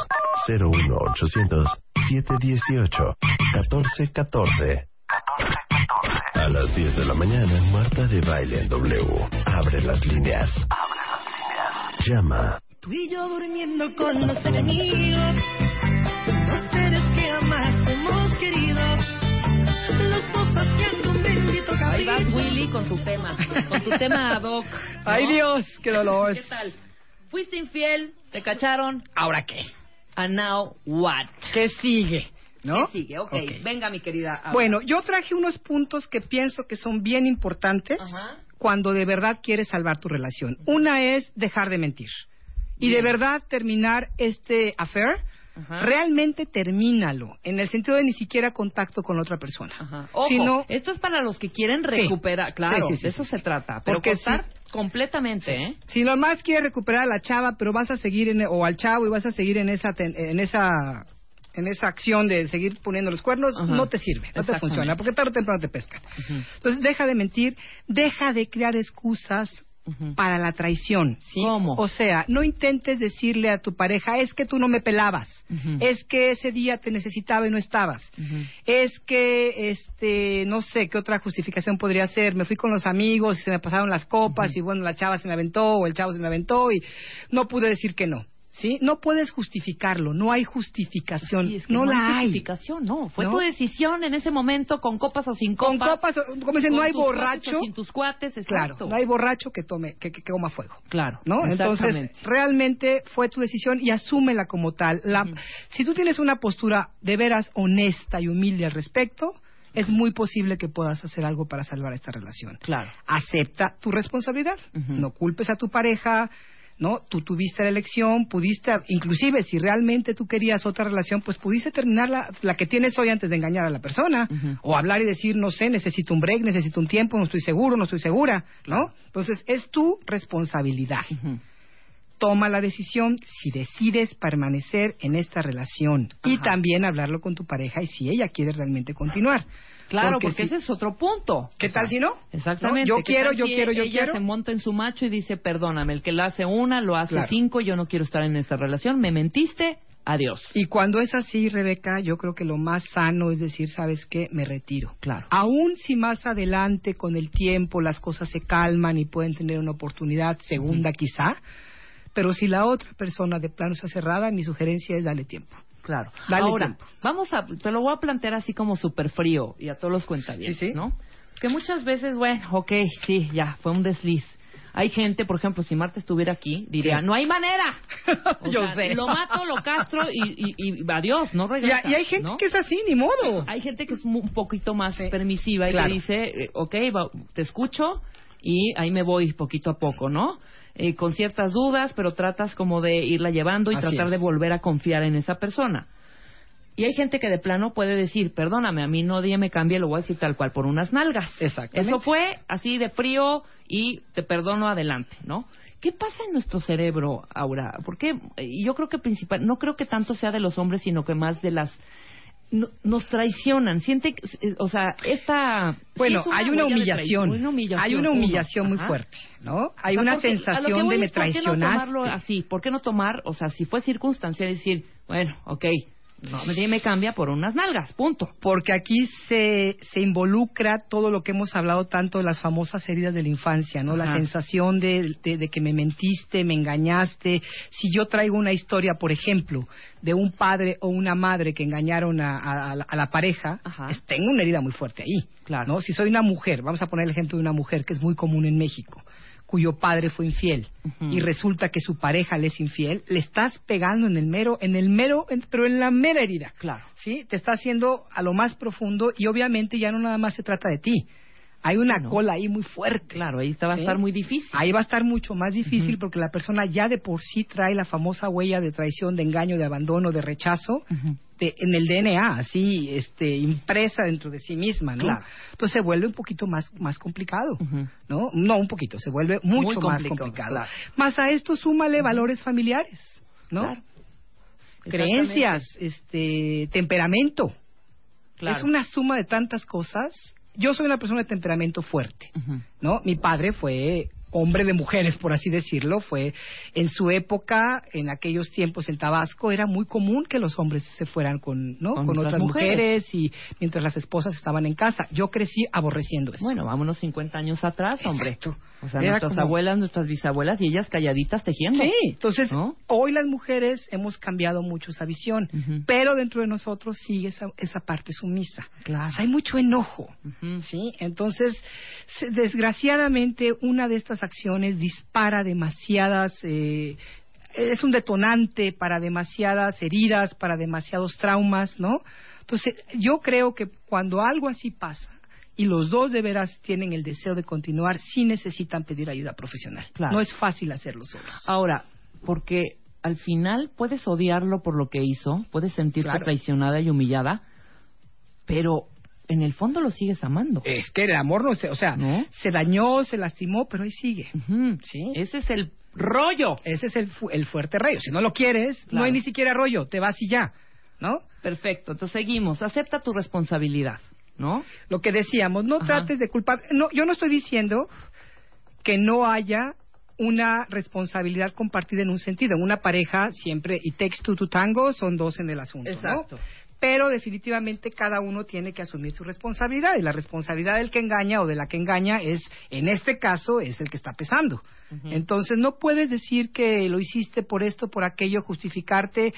01800-718-1414. A las 10 de la mañana, Marta de Baile en W. Abre las líneas. Llama. Tú y yo durmiendo con los enemigos, los seres que jamás hemos querido, los dos paseando un bendito Ahí vas, capricho. Willy, con tu tema. Con tu tema ad hoc. ¿no? Ay, Dios, qué dolor. ¿Qué tal? Fuiste infiel, te cacharon. ¿Ahora qué? And now what? ¿Qué sigue? ¿No? ¿Qué sigue? Ok, Ok. venga, mi querida. Bueno, yo traje unos puntos que pienso que son bien importantes Ajá. cuando de verdad quieres salvar tu relación. Una es dejar de mentir. Y de verdad terminar este affair, Ajá. realmente termínalo, en el sentido de ni siquiera contacto con la otra persona. Ajá. Ojo, Sino- esto es para los que quieren Sí. recuperar. Claro, Sí, sí, sí, de eso se trata. Pero Porque cortar completamente, ¿eh? Si nomás quieres recuperar a la chava, pero vas a seguir en, o al chavo y vas a seguir en esa en esa en esa acción de seguir poniendo los cuernos, no te sirve, no te funciona, porque tarde o temprano te pescan. Entonces, deja de mentir, deja de crear excusas para la traición. ¿sí? ¿Cómo? O sea, no intentes decirle a tu pareja, es que tú no me pelabas, es que ese día te necesitaba y no estabas, es que, este, no sé, qué otra justificación podría ser, me fui con los amigos y se me pasaron las copas y bueno, la chava se me aventó o el chavo se me aventó y no pude decir que no. ¿Sí? No puedes justificarlo, no hay justificación, es que no, hay la hay. justificación, no. Fue ¿No? tu decisión en ese momento, con copas o sin Con copas. copas, o- como dicen, no con hay borracho. o sin tus cuates, Claro, exacto. no hay borracho que tome, que, que, coma fuego. Claro, ¿no? Entonces, realmente fue tu decisión y asúmela como tal. La-. Si tú tienes una postura de veras honesta y humilde al respecto, es muy posible que puedas hacer algo para salvar esta relación. Claro. Acepta tu responsabilidad. No culpes a tu pareja. ¿No? Tú tuviste la elección, pudiste, inclusive si realmente tú querías otra relación, pues pudiste terminar la, la que tienes hoy antes de engañar a la persona. O hablar y decir, no sé, necesito un break, necesito un tiempo, no estoy seguro, no estoy segura, ¿no? Entonces, es tu responsabilidad toma la decisión si decides permanecer en esta relación y también hablarlo con tu pareja y si ella quiere realmente continuar. Claro, porque, si- ese es otro punto. ¿Qué tal si no? Exactamente. ¿No? Yo ¿Qué quiero, yo quiero, yo ella quiero. se monta en su macho y dice, perdóname, el que la hace una, lo hace Claro. cinco, yo no quiero estar en esta relación, me mentiste, adiós. Y cuando es así, Rebeca, yo creo que lo más sano es decir, ¿sabes qué? Me retiro. Claro. Aún si más adelante, con el tiempo, las cosas se calman y pueden tener una oportunidad segunda quizá, pero si la otra persona de plano está cerrada, mi sugerencia es darle tiempo. Claro. Dale Ahora, tiempo. vamos a, te lo voy a plantear así como súper frío y a todos los cuentavientes, Sí, sí. ¿no? Que muchas veces, bueno, ok, sí, ya, fue un desliz. Hay gente, por ejemplo, si Marta estuviera aquí, diría, Sí. no hay manera. *laughs* O Yo sea, sé. Lo mato, lo castro y, y, y adiós, no Y, regresa. y hay gente ¿no? que es así, ni modo. Hay gente que es un poquito más permisiva y Claro. que dice, eh, ok, va- te escucho y ahí me voy poquito a poco, ¿no? Eh, con ciertas dudas, pero tratas como de irla llevando y Así tratar es. de volver a confiar en esa persona. Y hay gente que de plano puede decir, perdóname, a mí no día me cambie, lo voy a decir tal cual, por unas nalgas. Exactamente. Eso fue así de frío y te perdono adelante, ¿no? ¿Qué pasa en nuestro cerebro, Aura? Porque yo creo que principal, no creo que tanto sea de los hombres, sino que más de las no- nos traicionan. Siente, eh, o sea, esta sí Bueno, hay una humillación. traición, una humillación, Hay una uno. humillación muy Ajá. fuerte, ¿no? Hay O sea, una porque- sensación de me es, ¿por qué no traicionaste. tomarlo así? ¿Por qué no tomar, o sea, si fue circunstancial, decir, bueno, ok, no, me, cambia por unas nalgas, punto. Porque aquí se, se involucra todo lo que hemos hablado tanto de las famosas heridas de la infancia, ¿no? La sensación de, de- de que me mentiste, me engañaste. Si yo traigo una historia, por ejemplo, de un padre o una madre que engañaron a, a- a la, a la pareja, tengo una herida muy fuerte ahí. Claro. ¿no? Si soy una mujer, vamos a poner el ejemplo de una mujer que es muy común en México, cuyo padre fue infiel y resulta que su pareja le es infiel, le estás pegando en el mero, en el mero, en- pero en la mera herida. Claro. ¿sí? Te está haciendo a lo más profundo y obviamente ya no nada más se trata de ti. Hay una No. cola ahí muy fuerte. Claro, ahí va a estar muy difícil. Ahí va a estar mucho más difícil porque la persona ya de por sí trae la famosa huella de traición, de engaño, de abandono, de rechazo de- en el DNA, así este, impresa dentro de sí misma, ¿no? Claro. Entonces se vuelve un poquito más, más complicado. ¿no? No un poquito, se vuelve mucho Muy más complicado, complicado. claro. Más a esto súmale valores familiares, ¿no? Claro. Creencias, este, temperamento. Claro. Es una suma de tantas cosas. Yo soy una persona de temperamento fuerte. ¿no? Mi padre fue hombre de mujeres, por así decirlo, fue en su época, en aquellos tiempos en Tabasco, era muy común que los hombres se fueran con, ¿no? Con con otras otras mujeres. mujeres y mientras las esposas estaban en casa. Yo crecí aborreciendo eso. Bueno, vámonos 50 años atrás, hombre. Exacto. O sea, Era nuestras como- abuelas, nuestras bisabuelas y ellas calladitas tejiendo. Sí, entonces ¿No? hoy las mujeres hemos cambiado mucho esa visión, pero dentro de nosotros sigue esa, esa parte sumisa. Claro. O sea, hay mucho enojo. ¿sí? Entonces, desgraciadamente, una de estas acciones dispara demasiadas... eh, es un detonante para demasiadas heridas, para demasiados traumas, ¿no? Entonces, yo creo que cuando algo así pasa y los dos de veras tienen el deseo de continuar, sí necesitan pedir ayuda profesional. Claro. No es fácil hacerlo solos. Ahora, porque al final puedes odiarlo por lo que hizo, puedes sentirte Claro. traicionada y humillada, pero en el fondo lo sigues amando. Es que el amor no se, o sea, ¿No? se dañó, se lastimó, pero ahí sigue. Ujú. ¿Sí? Ese es el rollo. Ese es el, fu- el fuerte rayo. Si no lo quieres, no hay ni siquiera rollo, te vas y ya, ¿no? Perfecto. Entonces seguimos. Acepta tu responsabilidad, ¿no? Lo que decíamos, no Ajá. trates de culpar. No, yo no estoy diciendo que no haya una responsabilidad compartida en un sentido. En una pareja siempre, y two to tango, son dos en el asunto, ¿no? Pero definitivamente cada uno tiene que asumir su responsabilidad y la responsabilidad del que engaña o de la que engaña es, en este caso, es el que está pesando. Entonces no puedes decir que lo hiciste por esto, por aquello, justificarte,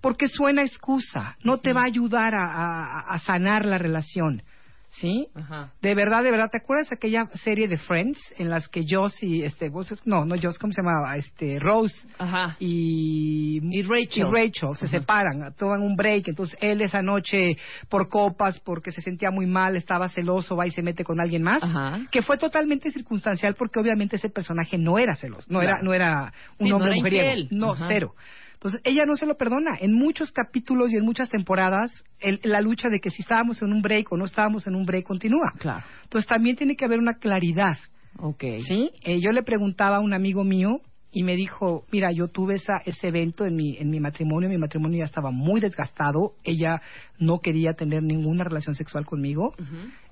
porque suena excusa. No te va a ayudar a, a- a sanar la relación. ¿Sí? Ajá. De verdad, de verdad, ¿te acuerdas de aquella serie de Friends en las que Joss y este, no, no Joss, ¿cómo se llamaba? Este, Rose Ajá. y, Y Rachel. y Rachel se separan, toman un break, entonces él esa noche por copas, porque se sentía muy mal, estaba celoso, va y se mete con alguien más, Ajá. que fue totalmente circunstancial porque obviamente ese personaje no era celoso, no era, no era un Sí, no hombre era mujeriego, no, cero. Entonces, ella no se lo perdona. En muchos capítulos y en muchas temporadas, el- la lucha de que si estábamos en un break o no estábamos en un break continúa. Claro. Entonces, también tiene que haber una claridad. Ok. ¿Sí? Eh, yo le preguntaba a un amigo mío y me dijo, mira, yo tuve esa, ese evento en mi, en mi matrimonio, mi matrimonio ya estaba muy desgastado, ella no quería tener ninguna relación sexual conmigo,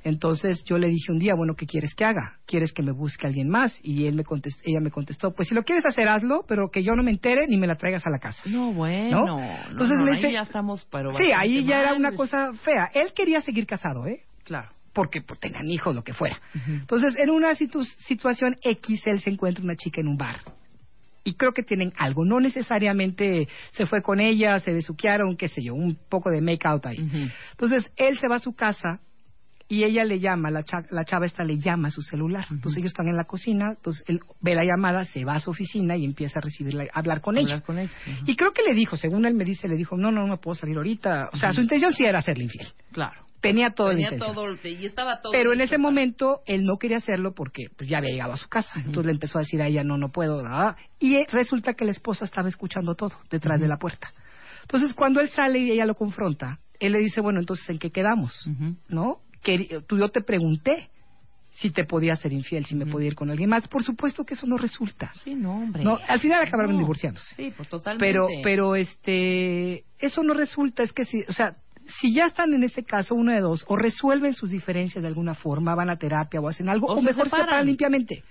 entonces yo le dije un día, bueno, ¿qué quieres que haga? ¿Quieres que me busque alguien más? Y él me ella me contestó, pues si lo quieres hacer, hazlo, pero que yo no me entere ni me la traigas a la casa. No, bueno. ¿No? no, Entonces no, ahí dice- ya estamos, pero Sí, ahí ya era una cosa fea. Él quería seguir casado, ¿eh? Claro. porque pues, tenían hijos, lo que fuera. Entonces, en una situ- situación X, él se encuentra una chica en un bar. Y creo que tienen algo. No necesariamente se fue con ella, se besuquearon, qué sé yo, un poco de make out ahí. Entonces, él se va a su casa y ella le llama, la, cha- la chava esta le llama a su celular. Entonces, ellos están en la cocina, entonces él ve la llamada, se va a su oficina y empieza a recibirla, a hablar con Hablar ella. con ella. Ujú. Y creo que le dijo, según él me dice, le dijo, no, no, no me puedo salir ahorita. O sea, su intención sí era hacerle infiel. Claro. Tenía toda Tenía la intención. todo, y estaba todo. Pero en ese momento él no quería hacerlo porque pues, ya había llegado a su casa. Entonces le empezó a decir a ella, no, no puedo. nada. Y eh, resulta que la esposa estaba escuchando todo detrás de la puerta. Entonces cuando él sale y ella lo confronta, él le dice, bueno, entonces ¿en qué quedamos? Ujú. ¿No? Que tú yo te pregunté si te podía ser infiel, si me podía ir con alguien más. Por supuesto que eso no resulta. Sí, no, hombre. No, al final acabaron No. divorciándose. Sí, pues totalmente. Pero, pero este, eso no resulta, es que si, o sea, si ya están en ese caso, uno de dos, o resuelven sus diferencias de alguna forma, van a terapia o hacen algo, O o, se mejor se separan. separan limpiamente.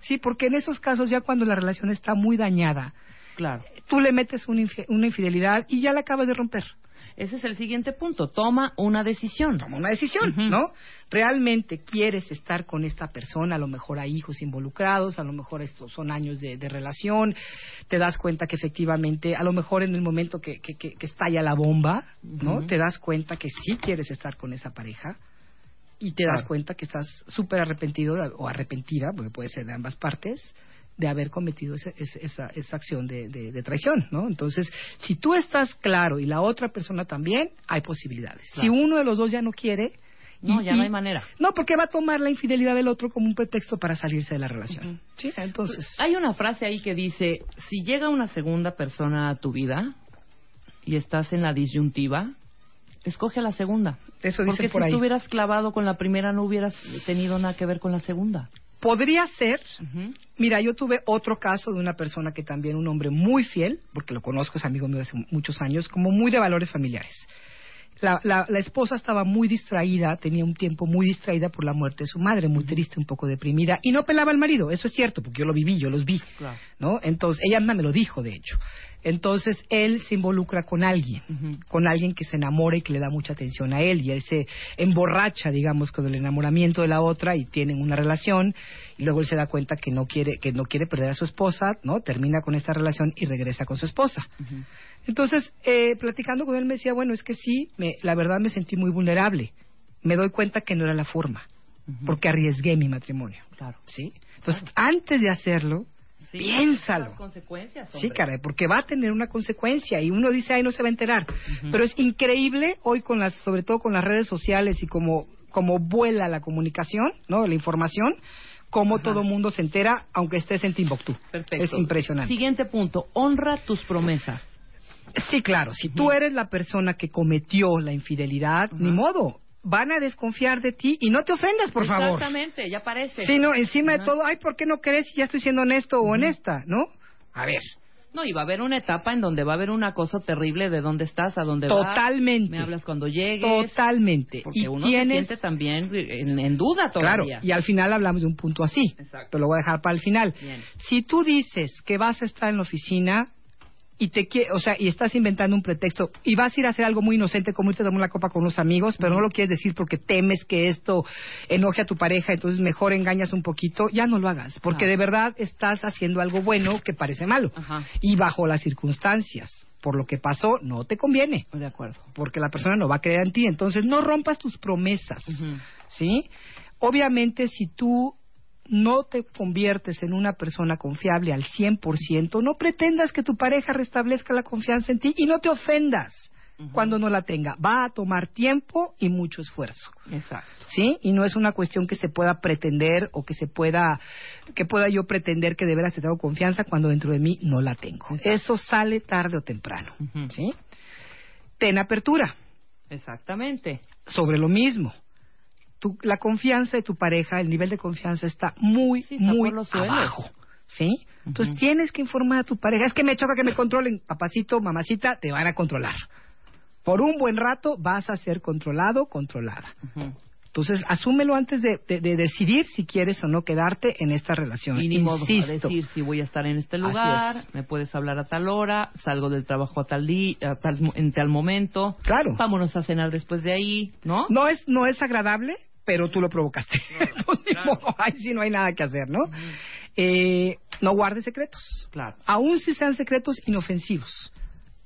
Sí, porque en esos casos, ya cuando la relación está muy dañada, Claro. tú le metes una infidelidad y ya la acabas de romper. Ese es el siguiente punto. Toma una decisión. Toma una decisión. ¿no? Realmente quieres estar con esta persona, a lo mejor hay hijos involucrados, a lo mejor estos son años de, de relación, te das cuenta que efectivamente, a lo mejor en el momento que, que, que- que estalla la bomba, ¿no? Te das cuenta que sí quieres estar con esa pareja y te das Claro. cuenta que estás súper arrepentido o arrepentida, porque puede ser de ambas partes, de haber cometido ese- esa, esa acción de, de- de traición, ¿no? Entonces, si tú estás claro y la otra persona también, hay posibilidades. Si uno de los dos ya no quiere... No, y- ya no hay manera. No, porque va a tomar la infidelidad del otro como un pretexto para salirse de la relación. Sí, entonces... Hay una frase ahí que dice, si llega una segunda persona a tu vida y estás en la disyuntiva, escoge a la segunda. Eso dicen Porque por si ahí. estuvieras clavado con la primera no hubieras tenido nada que ver con la segunda. Podría ser... Mira, yo tuve otro caso de una persona que también, un hombre muy fiel, porque lo conozco, es amigo mío de hace muchos años, como muy de valores familiares. La, la, la esposa estaba muy distraída, tenía un tiempo muy distraída por la muerte de su madre, muy triste, un poco deprimida, y no pelaba al marido, eso es cierto, porque yo lo viví, yo los vi, Claro. ¿no? Entonces, ella misma me lo dijo, de hecho. Entonces, él se involucra con alguien, con alguien que se enamora y que le da mucha atención a él, y él se emborracha, digamos, con el enamoramiento de la otra, y tienen una relación, y luego él se da cuenta que no quiere, que no quiere perder a su esposa, ¿no? Termina con esta relación y regresa con su esposa. Entonces, eh, platicando con él me decía, bueno, es que sí, me, la verdad me sentí muy vulnerable. Me doy cuenta que no era la forma, porque arriesgué mi matrimonio. Claro. ¿Sí? Entonces, antes de hacerlo, Sí, piénsalo. las consecuencias, Sí, caray, porque va a tener una consecuencia y uno dice, ay, no se va a enterar. Pero es increíble hoy con las, sobre todo con las redes sociales y como, como vuela la comunicación, ¿no? La información, cómo todo mundo se entera, aunque estés en Timbuktu. Perfecto. Es impresionante. Siguiente punto. Honra tus promesas. Sí, claro. Si tú eres la persona que cometió la infidelidad, ni modo. Van a desconfiar de ti y no te ofendas, por favor. Exactamente, ya parece. Sí, no, encima de todo, ay, ¿por qué no crees si ya estoy siendo honesto o honesta, no? A ver. No, y va a haber una etapa en donde va a haber un acoso terrible de dónde estás, a dónde vas. Totalmente. Me hablas cuando llegues. Totalmente. Porque y uno tienes... se siente también en, en duda Claro, todavía. y al final hablamos de un punto así. Exacto. Te lo voy a dejar para el final. Bien. Si tú dices que vas a estar en la oficina y te o sea, y estás inventando un pretexto y vas a ir a hacer algo muy inocente como irte a tomar una copa con unos amigos, pero no lo quieres decir porque temes que esto enoje a tu pareja, entonces mejor engañas un poquito, ya no lo hagas, porque Claro. de verdad estás haciendo algo bueno que parece malo. Ajá. Y bajo las circunstancias, por lo que pasó, no te conviene, De acuerdo. porque la persona no va a creer en ti, entonces no rompas tus promesas. ¿sí? Obviamente, si tú no te conviertes en una persona confiable al 100%, no pretendas que tu pareja restablezca la confianza en ti y no te ofendas cuando no la tenga. Va a tomar tiempo y mucho esfuerzo. Exacto. ¿Sí? Y no es una cuestión que se pueda pretender o que se pueda que pueda yo pretender que de veras te tengo confianza cuando dentro de mí no la tengo. Eso sale tarde o temprano. ¿sí? Ten apertura Exactamente. sobre lo mismo. Tu- la confianza de tu pareja, el nivel de confianza está muy, Sí, está muy los abajo. ¿Sí? Entonces tienes que informar a tu pareja. Es que me choca que me controlen. Papacito, mamacita, te van a controlar. Por un buen rato vas a ser controlado, controlada. Entonces, asúmelo antes de, de- de decidir si quieres o no quedarte en esta relación. Y ni modo a Insisto. decir si voy a estar en este lugar, es. me puedes hablar a tal hora, salgo del trabajo a tal día, a tal, en tal momento. Claro. Vámonos a cenar después de ahí, ¿no? No es, no es agradable, pero tú lo provocaste. *laughs* Entonces, ni modo, ahí sí no hay nada que hacer, ¿no? Eh, no guardes secretos. Claro. Aún si sean secretos inofensivos,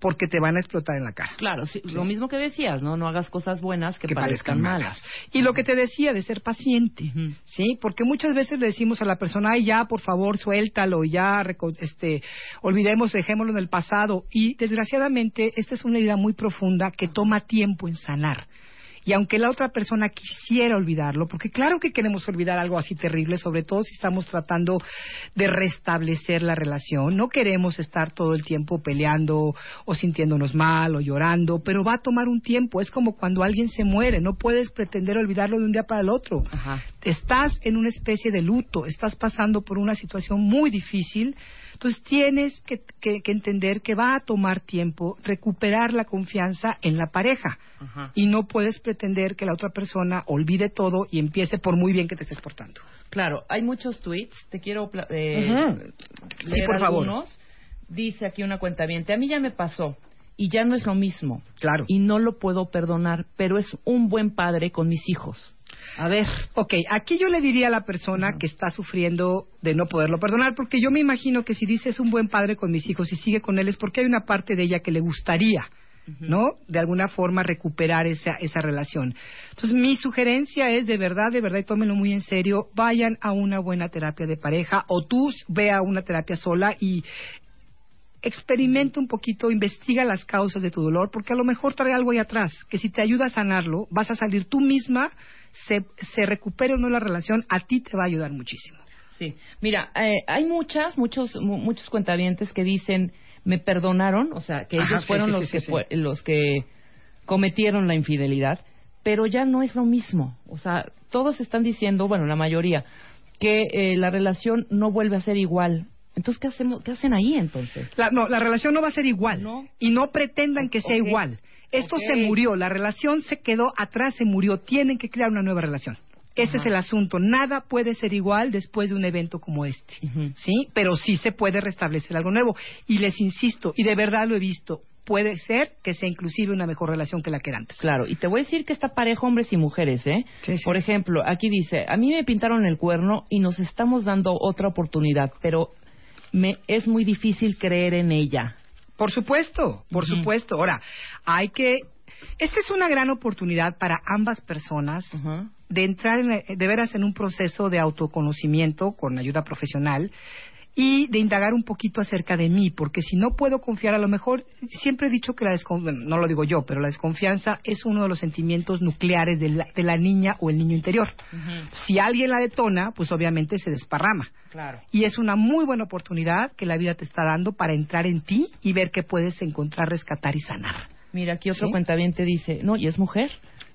porque te van a explotar en la cara. Claro, sí, lo mismo que decías, ¿no? No hagas cosas buenas que, que parezcan, malas. Y lo que te decía de ser paciente. ¿sí? Porque muchas veces le decimos a la persona, ay, ya, por favor, suéltalo, ya, este, olvidemos, dejémoslo en el pasado. Y desgraciadamente, esta es una herida muy profunda que toma tiempo en sanar. Y aunque la otra persona quisiera olvidarlo, porque claro que queremos olvidar algo así terrible, sobre todo si estamos tratando de restablecer la relación, no queremos estar todo el tiempo peleando o sintiéndonos mal o llorando, pero va a tomar un tiempo, es como cuando alguien se muere, no puedes pretender olvidarlo de un día para el otro. Ajá. Estás en una especie de luto, estás pasando por una situación muy difícil, entonces tienes que, que- que entender que va a tomar tiempo recuperar la confianza en la pareja Ajá. y no puedes pretender que la otra persona olvide todo y empiece por muy bien que te estés portando. Claro, hay muchos tweets. Te quiero eh, Ujú. leer Sí, por favor. Dice aquí una cuenta A mí ya me pasó y ya no es lo mismo. Claro. Y no lo puedo perdonar, pero es un buen padre con mis hijos. A ver. Ok, aquí yo le diría a la persona que está sufriendo de no poderlo perdonar, porque yo me imagino que si dice es un buen padre con mis hijos y sigue con él es porque hay una parte de ella que le gustaría, ¿no? De alguna forma recuperar esa, esa relación. Entonces, mi sugerencia es de verdad, de verdad, y tómenlo muy en serio, vayan a una buena terapia de pareja o tú ve a una terapia sola y experimenta un poquito, investiga las causas de tu dolor, porque a lo mejor trae algo ahí atrás, que si te ayuda a sanarlo, vas a salir tú misma, se, se recupere o no la relación, a ti te va a ayudar muchísimo. Sí, mira, eh, hay muchas, muchos, mu- muchos cuentavientes que dicen me perdonaron, o sea, que Ajá, ellos sí, fueron sí, los sí, que fue- los que cometieron la infidelidad, pero ya no es lo mismo. O sea, todos están diciendo, bueno, la mayoría, que eh, la relación no vuelve a ser igual. Entonces, ¿qué hacemos? ¿Qué hacen ahí entonces? La, no, la relación no va a ser igual. No. Y no pretendan que sea igual. Esto se murió, la relación se quedó atrás, se murió. Tienen que crear una nueva relación. Ese es el asunto. Nada puede ser igual después de un evento como este. ¿Sí? Pero sí se puede restablecer algo nuevo. Y les insisto, y de verdad lo he visto, puede ser que sea inclusive una mejor relación que la que era antes. Claro, y te voy a decir que está parejo hombres y mujeres, ¿eh? Por ejemplo, aquí dice, a mí me pintaron el cuerno y nos estamos dando otra oportunidad, pero me es muy difícil creer en ella. Por supuesto, por supuesto. Ahora, hay que... Esta es una gran oportunidad para ambas personas de entrar en- de veras en un proceso de autoconocimiento con ayuda profesional y de indagar un poquito acerca de mí, porque si no puedo confiar, a lo mejor siempre he dicho que la desconfianza, no lo digo yo, pero la desconfianza es uno de los sentimientos nucleares de la, de la niña o el niño interior. Si alguien la detona, pues obviamente se desparrama. Claro. Y es una muy buena oportunidad que la vida te está dando para entrar en ti y ver qué puedes encontrar, rescatar y sanar. Mira, aquí otro ¿Sí? cuentaviente dice, no, y es mujer.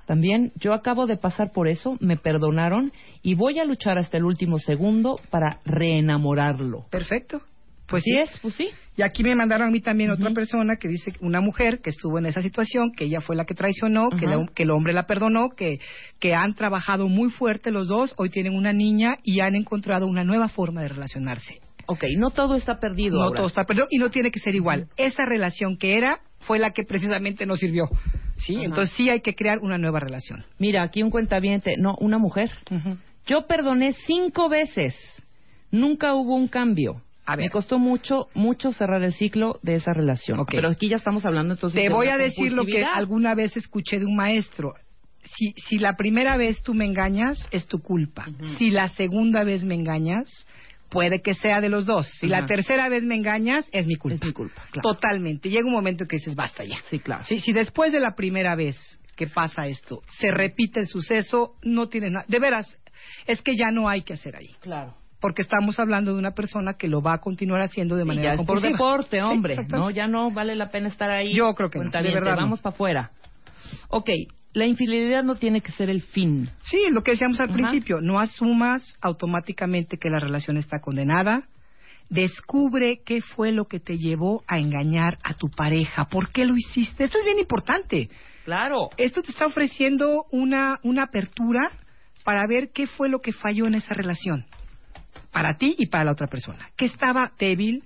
También yo acabo de pasar por eso, me perdonaron y voy a luchar hasta el último segundo para reenamorarlo. Perfecto. Pues sí. es, pues sí. Y aquí me mandaron a mí también otra persona que dice, una mujer que estuvo en esa situación, que ella fue la que traicionó, que, la- que el hombre la perdonó, que, que han trabajado muy fuerte los dos, hoy tienen una niña y han encontrado una nueva forma de relacionarse. Ok, no todo está perdido. No ahora. todo está perdido y no tiene que ser igual. Esa relación que era fue la que precisamente nos sirvió. ¿Sí? Ajá. Entonces sí hay que crear una nueva relación. Mira, aquí un cuentaviente, no, una mujer. Yo perdoné cinco veces. Nunca hubo un cambio. Me costó mucho, mucho cerrar el ciclo de esa relación. Pero aquí ya estamos hablando entonces Te de voy a decir lo que alguna vez escuché de un maestro. Si, si la primera vez tú me engañas, es tu culpa. Si la segunda vez me engañas, puede que sea de los dos. Si la tercera vez me engañas, es mi culpa. Es mi culpa, claro. Totalmente. Llega un momento en que dices, basta ya. Sí, claro. Sí, si después de la primera vez que pasa esto, se repite el suceso, no tiene nada. De veras, es que ya no hay que hacer ahí. Claro. Porque estamos hablando de una persona que lo va a continuar haciendo de manera ya es por deporte, hombre. ¿no? Ya no vale la pena estar ahí. Yo creo que no, de verdad no. Vamos para afuera. Ok, la infidelidad no tiene que ser el fin. Sí, lo que decíamos al Ajá. principio, no asumas automáticamente que la relación está condenada. Descubre qué fue lo que te llevó a engañar a tu pareja, por qué lo hiciste. Esto es bien importante. Claro. Esto te está ofreciendo una, una apertura para ver qué fue lo que falló en esa relación, para ti y para la otra persona. ¿Qué estaba débil?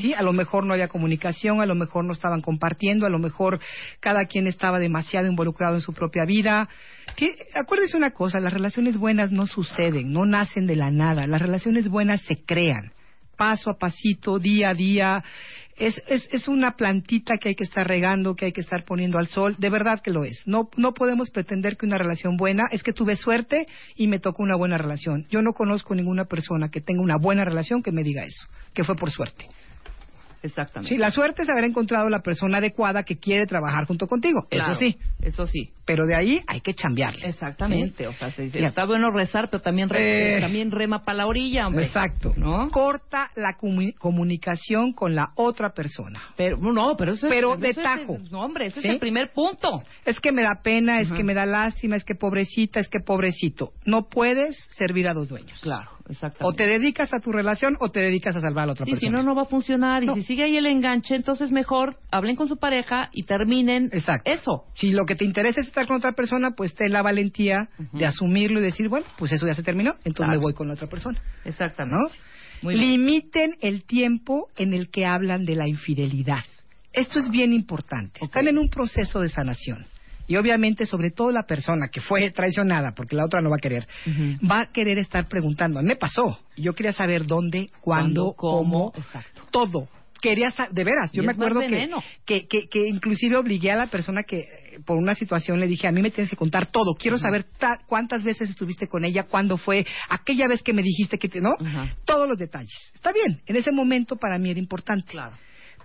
Sí, a lo mejor no había comunicación, a lo mejor no estaban compartiendo, a lo mejor cada quien estaba demasiado involucrado en su propia vida. Que, acuérdese una cosa, las relaciones buenas no suceden, no nacen de la nada, las relaciones buenas se crean, paso a pasito, día a día. Es, es, es una plantita que hay que estar regando, que hay que estar poniendo al sol, de verdad que lo es. No, no podemos pretender que una relación buena es que tuve suerte y me tocó una buena relación. Yo no conozco ninguna persona que tenga una buena relación que me diga eso, que fue por suerte. Exactamente. Sí, la suerte es haber encontrado la persona adecuada que quiere trabajar junto contigo. Claro, Eso sí. Eso sí. Pero de ahí hay que chambearle. Exactamente. ¿Sí? O sea, se dice, está bueno rezar, pero también, re- Eh. también rema para la orilla, hombre. Exacto. ¿No? Corta la comu- comunicación con la otra persona. Pero, no, pero eso es... Pero eso de es- tajo. no, hombre, ese ¿Sí? es el primer punto. Es que me da pena, es que me da lástima, es que pobrecita, es que pobrecito. No puedes servir a dos dueños. Claro, exactamente. O te dedicas a tu relación o te dedicas a salvar a la otra Sí, si persona. no, no va a funcionar. Y si sigue ahí el enganche, entonces mejor hablen con su pareja y terminen Exacto. eso. Si lo que te interesa es estar con otra persona, pues ten la valentía de asumirlo y decir, bueno, pues eso ya se terminó, entonces Claro. me voy con otra persona. Exactamente. ¿no? Muy bien. Limiten el tiempo en el que hablan de la infidelidad. Esto es bien importante. Están en un proceso de sanación. Y obviamente, sobre todo la persona que fue traicionada, porque la otra no va a querer, va a querer estar preguntando. Me pasó. Yo quería saber dónde, cuándo, ¿Cuándo, cómo? cómo, Exacto. todo. Quería de veras, yo me acuerdo que, que, que, que inclusive obligué a la persona que por una situación le dije, a mí me tienes que contar todo, quiero saber ta- cuántas veces estuviste con ella, cuándo fue, aquella vez que me dijiste que te, ¿no? Todos los detalles. Está bien, en ese momento para mí era importante. Claro.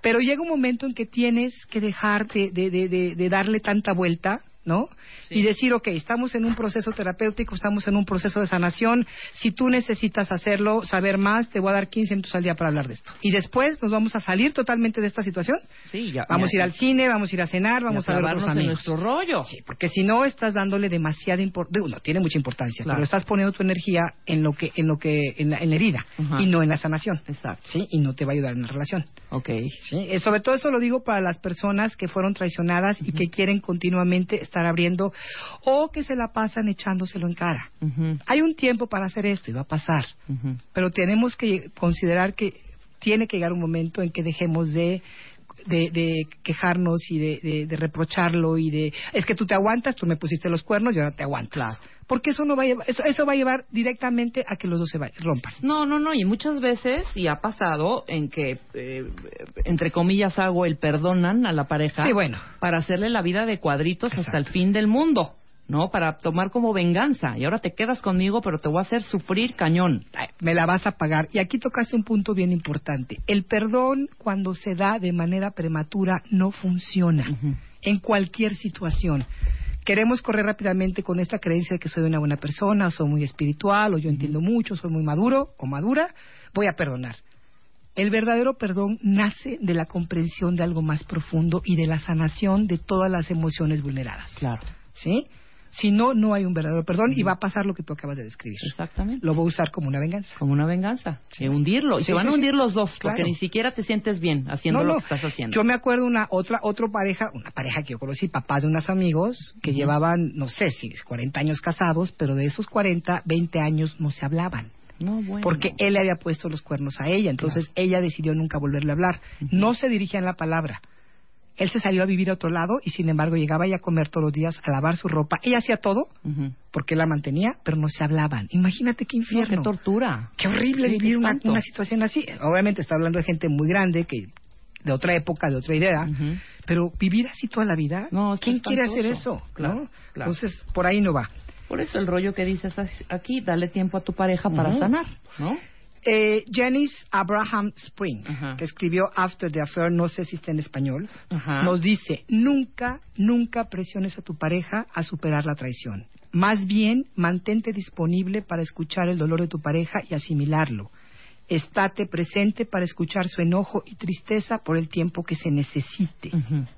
Pero llega un momento en que tienes que dejar de, de, de, de- de darle tanta vuelta, ¿no? Y decir, ok, estamos en un proceso terapéutico, estamos en un proceso de sanación, si tú necesitas hacerlo, saber más, te voy a dar 15 minutos al día para hablar de esto. Y después nos vamos a salir totalmente de esta situación. Sí, ya. Vamos a ir al cine, vamos a ir a cenar, vamos a ver en amigos. nuestro rollo. Sí, porque si no estás dándole demasiada importancia, no tiene mucha importancia, Claro. pero estás poniendo tu energía en lo que, en lo que, en la, en la herida y no en la sanación. Exacto. Sí, y no te va a ayudar en la relación. Ok. Sí, eh, sobre todo eso lo digo para las personas que fueron traicionadas y que quieren continuamente estar abriendo o que se la pasan echándoselo en cara. Hay un tiempo para hacer esto y va a pasar, pero tenemos que considerar que tiene que llegar un momento en que dejemos de de, de quejarnos y de, de- de reprocharlo y de es que tú te aguantas, tú me pusiste los cuernos y ahora te aguantas. Porque eso no va a llevar, eso, eso va a llevar directamente a que los dos se rompan. No, no, no, y muchas veces, y ha pasado, en que, eh, entre comillas, hago el perdonan a la pareja Sí, bueno. para hacerle la vida de cuadritos hasta el fin del mundo, ¿no? Para tomar como venganza. Y ahora te quedas conmigo, pero te voy a hacer sufrir cañón. Me la vas a pagar. Y aquí tocaste un punto bien importante. El perdón, cuando se da de manera prematura, no funciona en cualquier situación. Queremos correr rápidamente con esta creencia de que soy una buena persona, soy muy espiritual, o yo entiendo mucho, soy muy maduro o madura, voy a perdonar. El verdadero perdón nace de la comprensión de algo más profundo y de la sanación de todas las emociones vulneradas. Claro. ¿Sí? Si no, no hay un verdadero perdón y va a pasar lo que tú acabas de describir. Exactamente. Lo voy a usar como una venganza. Como una venganza. Hundirlo. Y Sí, se van a hundir los dos, Claro. porque ni siquiera te sientes bien haciendo no, lo no. que estás haciendo. Yo me acuerdo una otra otra pareja, una pareja que yo conocí, papás de unos amigos que llevaban, no sé si 40 años casados, pero de esos 40, 20 años no se hablaban. No, bueno. Porque él le había puesto los cuernos a ella, entonces ella decidió nunca volverle a hablar. No se dirigían la palabra. Él se salió a vivir a otro lado y sin embargo llegaba ya a comer todos los días, a lavar su ropa. Ella hacía todo porque él la mantenía, pero no se hablaban. Imagínate qué No, infierno. qué tortura. Qué horrible Sí, vivir una, situación así. Obviamente está hablando de gente muy grande, que de otra época, de otra idea, pero vivir así toda la vida, No, ¿quién es quiere hacer eso? Claro, ¿no? claro. Entonces, por ahí no va. Por eso el rollo que dices aquí, dale tiempo a tu pareja para sanar, ¿no? Eh, Janice Abraham Spring, que escribió After the Affair, no sé si está en español, nos dice, nunca, nunca presiones a tu pareja a superar la traición. Más bien, mantente disponible para escuchar el dolor de tu pareja y asimilarlo. Estate presente para escuchar su enojo y tristeza por el tiempo que se necesite.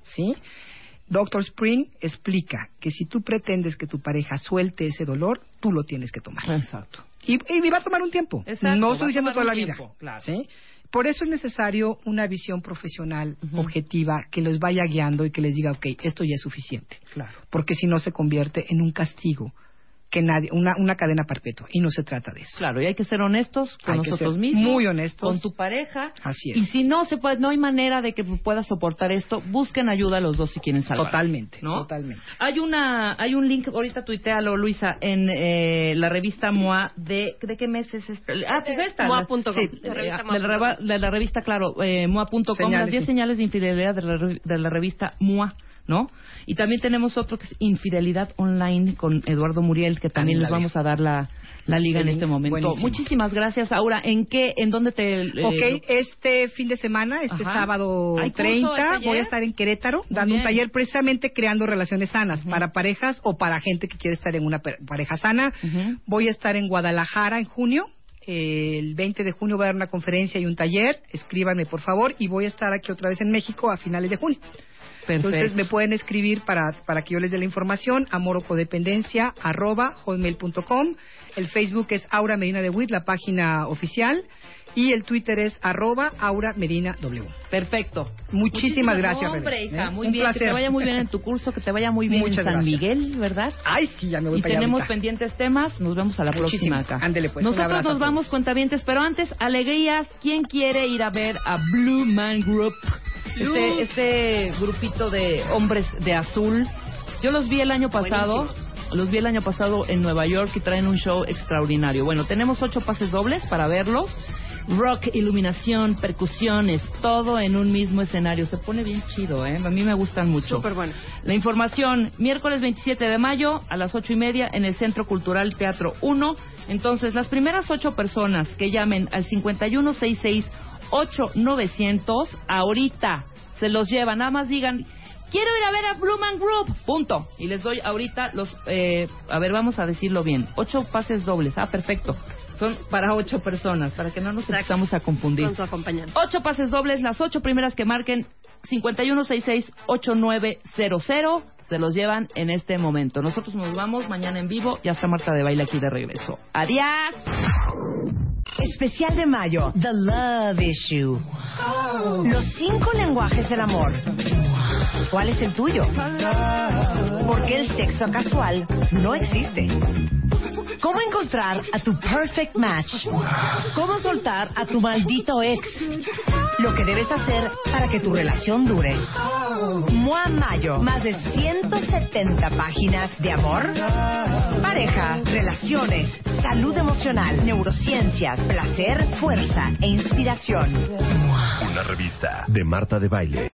¿Sí? Doctor Spring explica que si tú pretendes que tu pareja suelte ese dolor, tú lo tienes que tomar. Exacto. Y, y va a tomar un tiempo. Exacto, no estoy diciendo toda la vida. claro. ¿sí? Por eso es necesario una visión profesional, objetiva, que los vaya guiando y que les diga, ok, esto ya es suficiente. Claro. Porque si no se convierte en un castigo, que nadie, una, una cadena perpetua. Y no se trata de eso. Claro, y hay que ser honestos con Hay que nosotros ser mismos. muy honestos. Con tu pareja. Así es. Y si no se puede, no hay manera de que puedas soportar esto, busquen ayuda a los dos si quieren salvar. Totalmente, ¿no? totalmente. Hay una, hay un link, ahorita tuitealo, Luisa, en eh, la revista MOA de, ¿de qué mes es esta? Ah, pues esta. MOA.com, Sí, la revista de, la, reva- de la revista, claro, eh, MOA.com, las Señales, 10 sí. señales de infidelidad de la, re- de la revista MOA. ¿No? Y también tenemos otro que es Infidelidad Online con Eduardo Muriel, que también les vamos a dar la, la liga en este momento. buenísimo. Muchísimas gracias. Ahora, ¿en qué, en dónde te... eh, Ok, este fin de semana, este Ajá. sábado ¿Hay curso, 30, hay taller? voy a estar en Querétaro Muy dando un taller precisamente creando relaciones sanas para parejas o para gente que quiere estar en una per- pareja sana. Voy a estar en Guadalajara en junio. El 20 de junio voy a dar una conferencia y un taller. Escríbanme, por favor. Y voy a estar aquí otra vez en México a finales de junio. Perfecto. Entonces me pueden escribir para, para que yo les dé la información a morocodependencia arroba hotmail.com. El Facebook es Aura Medina de Witt, la página oficial. Y el Twitter es arroba Aura Medina W. Perfecto. Muchísimas gracias, Hombre, hija, ¿eh? muy Un bien. Que placer. te vaya muy bien en tu curso, que te vaya muy bien Muchas en San gracias. Miguel, ¿verdad? Ay, sí, ya me voy Y para tenemos pendientes temas. Nos vemos a la próxima acá. Ándele, pues, Nosotros nos vamos cuentavientes, pero antes, alegrías. ¿Quién quiere ir a ver a Blue Man Group? Este, este grupito de hombres de azul. Yo los vi el año pasado. Los vi el año pasado en Nueva York y traen un show extraordinario. Bueno, tenemos ocho pases dobles para verlos. Rock, iluminación, percusiones, todo en un mismo escenario. Se pone bien chido, ¿eh? A mí me gustan mucho. Súper bueno. La información, miércoles 27 de mayo a las ocho y media en el Centro Cultural Teatro 1. Entonces, las primeras ocho personas que llamen al 5166-8900, ahorita se los llevan. Nada más digan, quiero ir a ver a Blumen Group, punto. Y les doy ahorita los, eh, a ver, vamos a decirlo bien, ocho pases dobles. Ah, perfecto. Son para ocho personas, para que no nos empezamos a confundir. Con su acompañante. Ocho pases dobles, las ocho primeras que marquen 5166-8900 se los llevan en este momento. Nosotros nos vamos mañana en vivo. Ya está Marta de Baile aquí de regreso. Adiós. Especial de mayo, The Love Issue. Los cinco lenguajes del amor. ¿Cuál es el tuyo? Porque el sexo casual no existe. ¿Cómo encontrar a tu perfect match? ¿Cómo soltar a tu maldito ex? Lo que debes hacer para que tu relación dure. Mua Mayo, más de 170 páginas de amor, pareja, relaciones, salud emocional, neurociencias, placer, fuerza e inspiración. Una revista de Marta de Baile.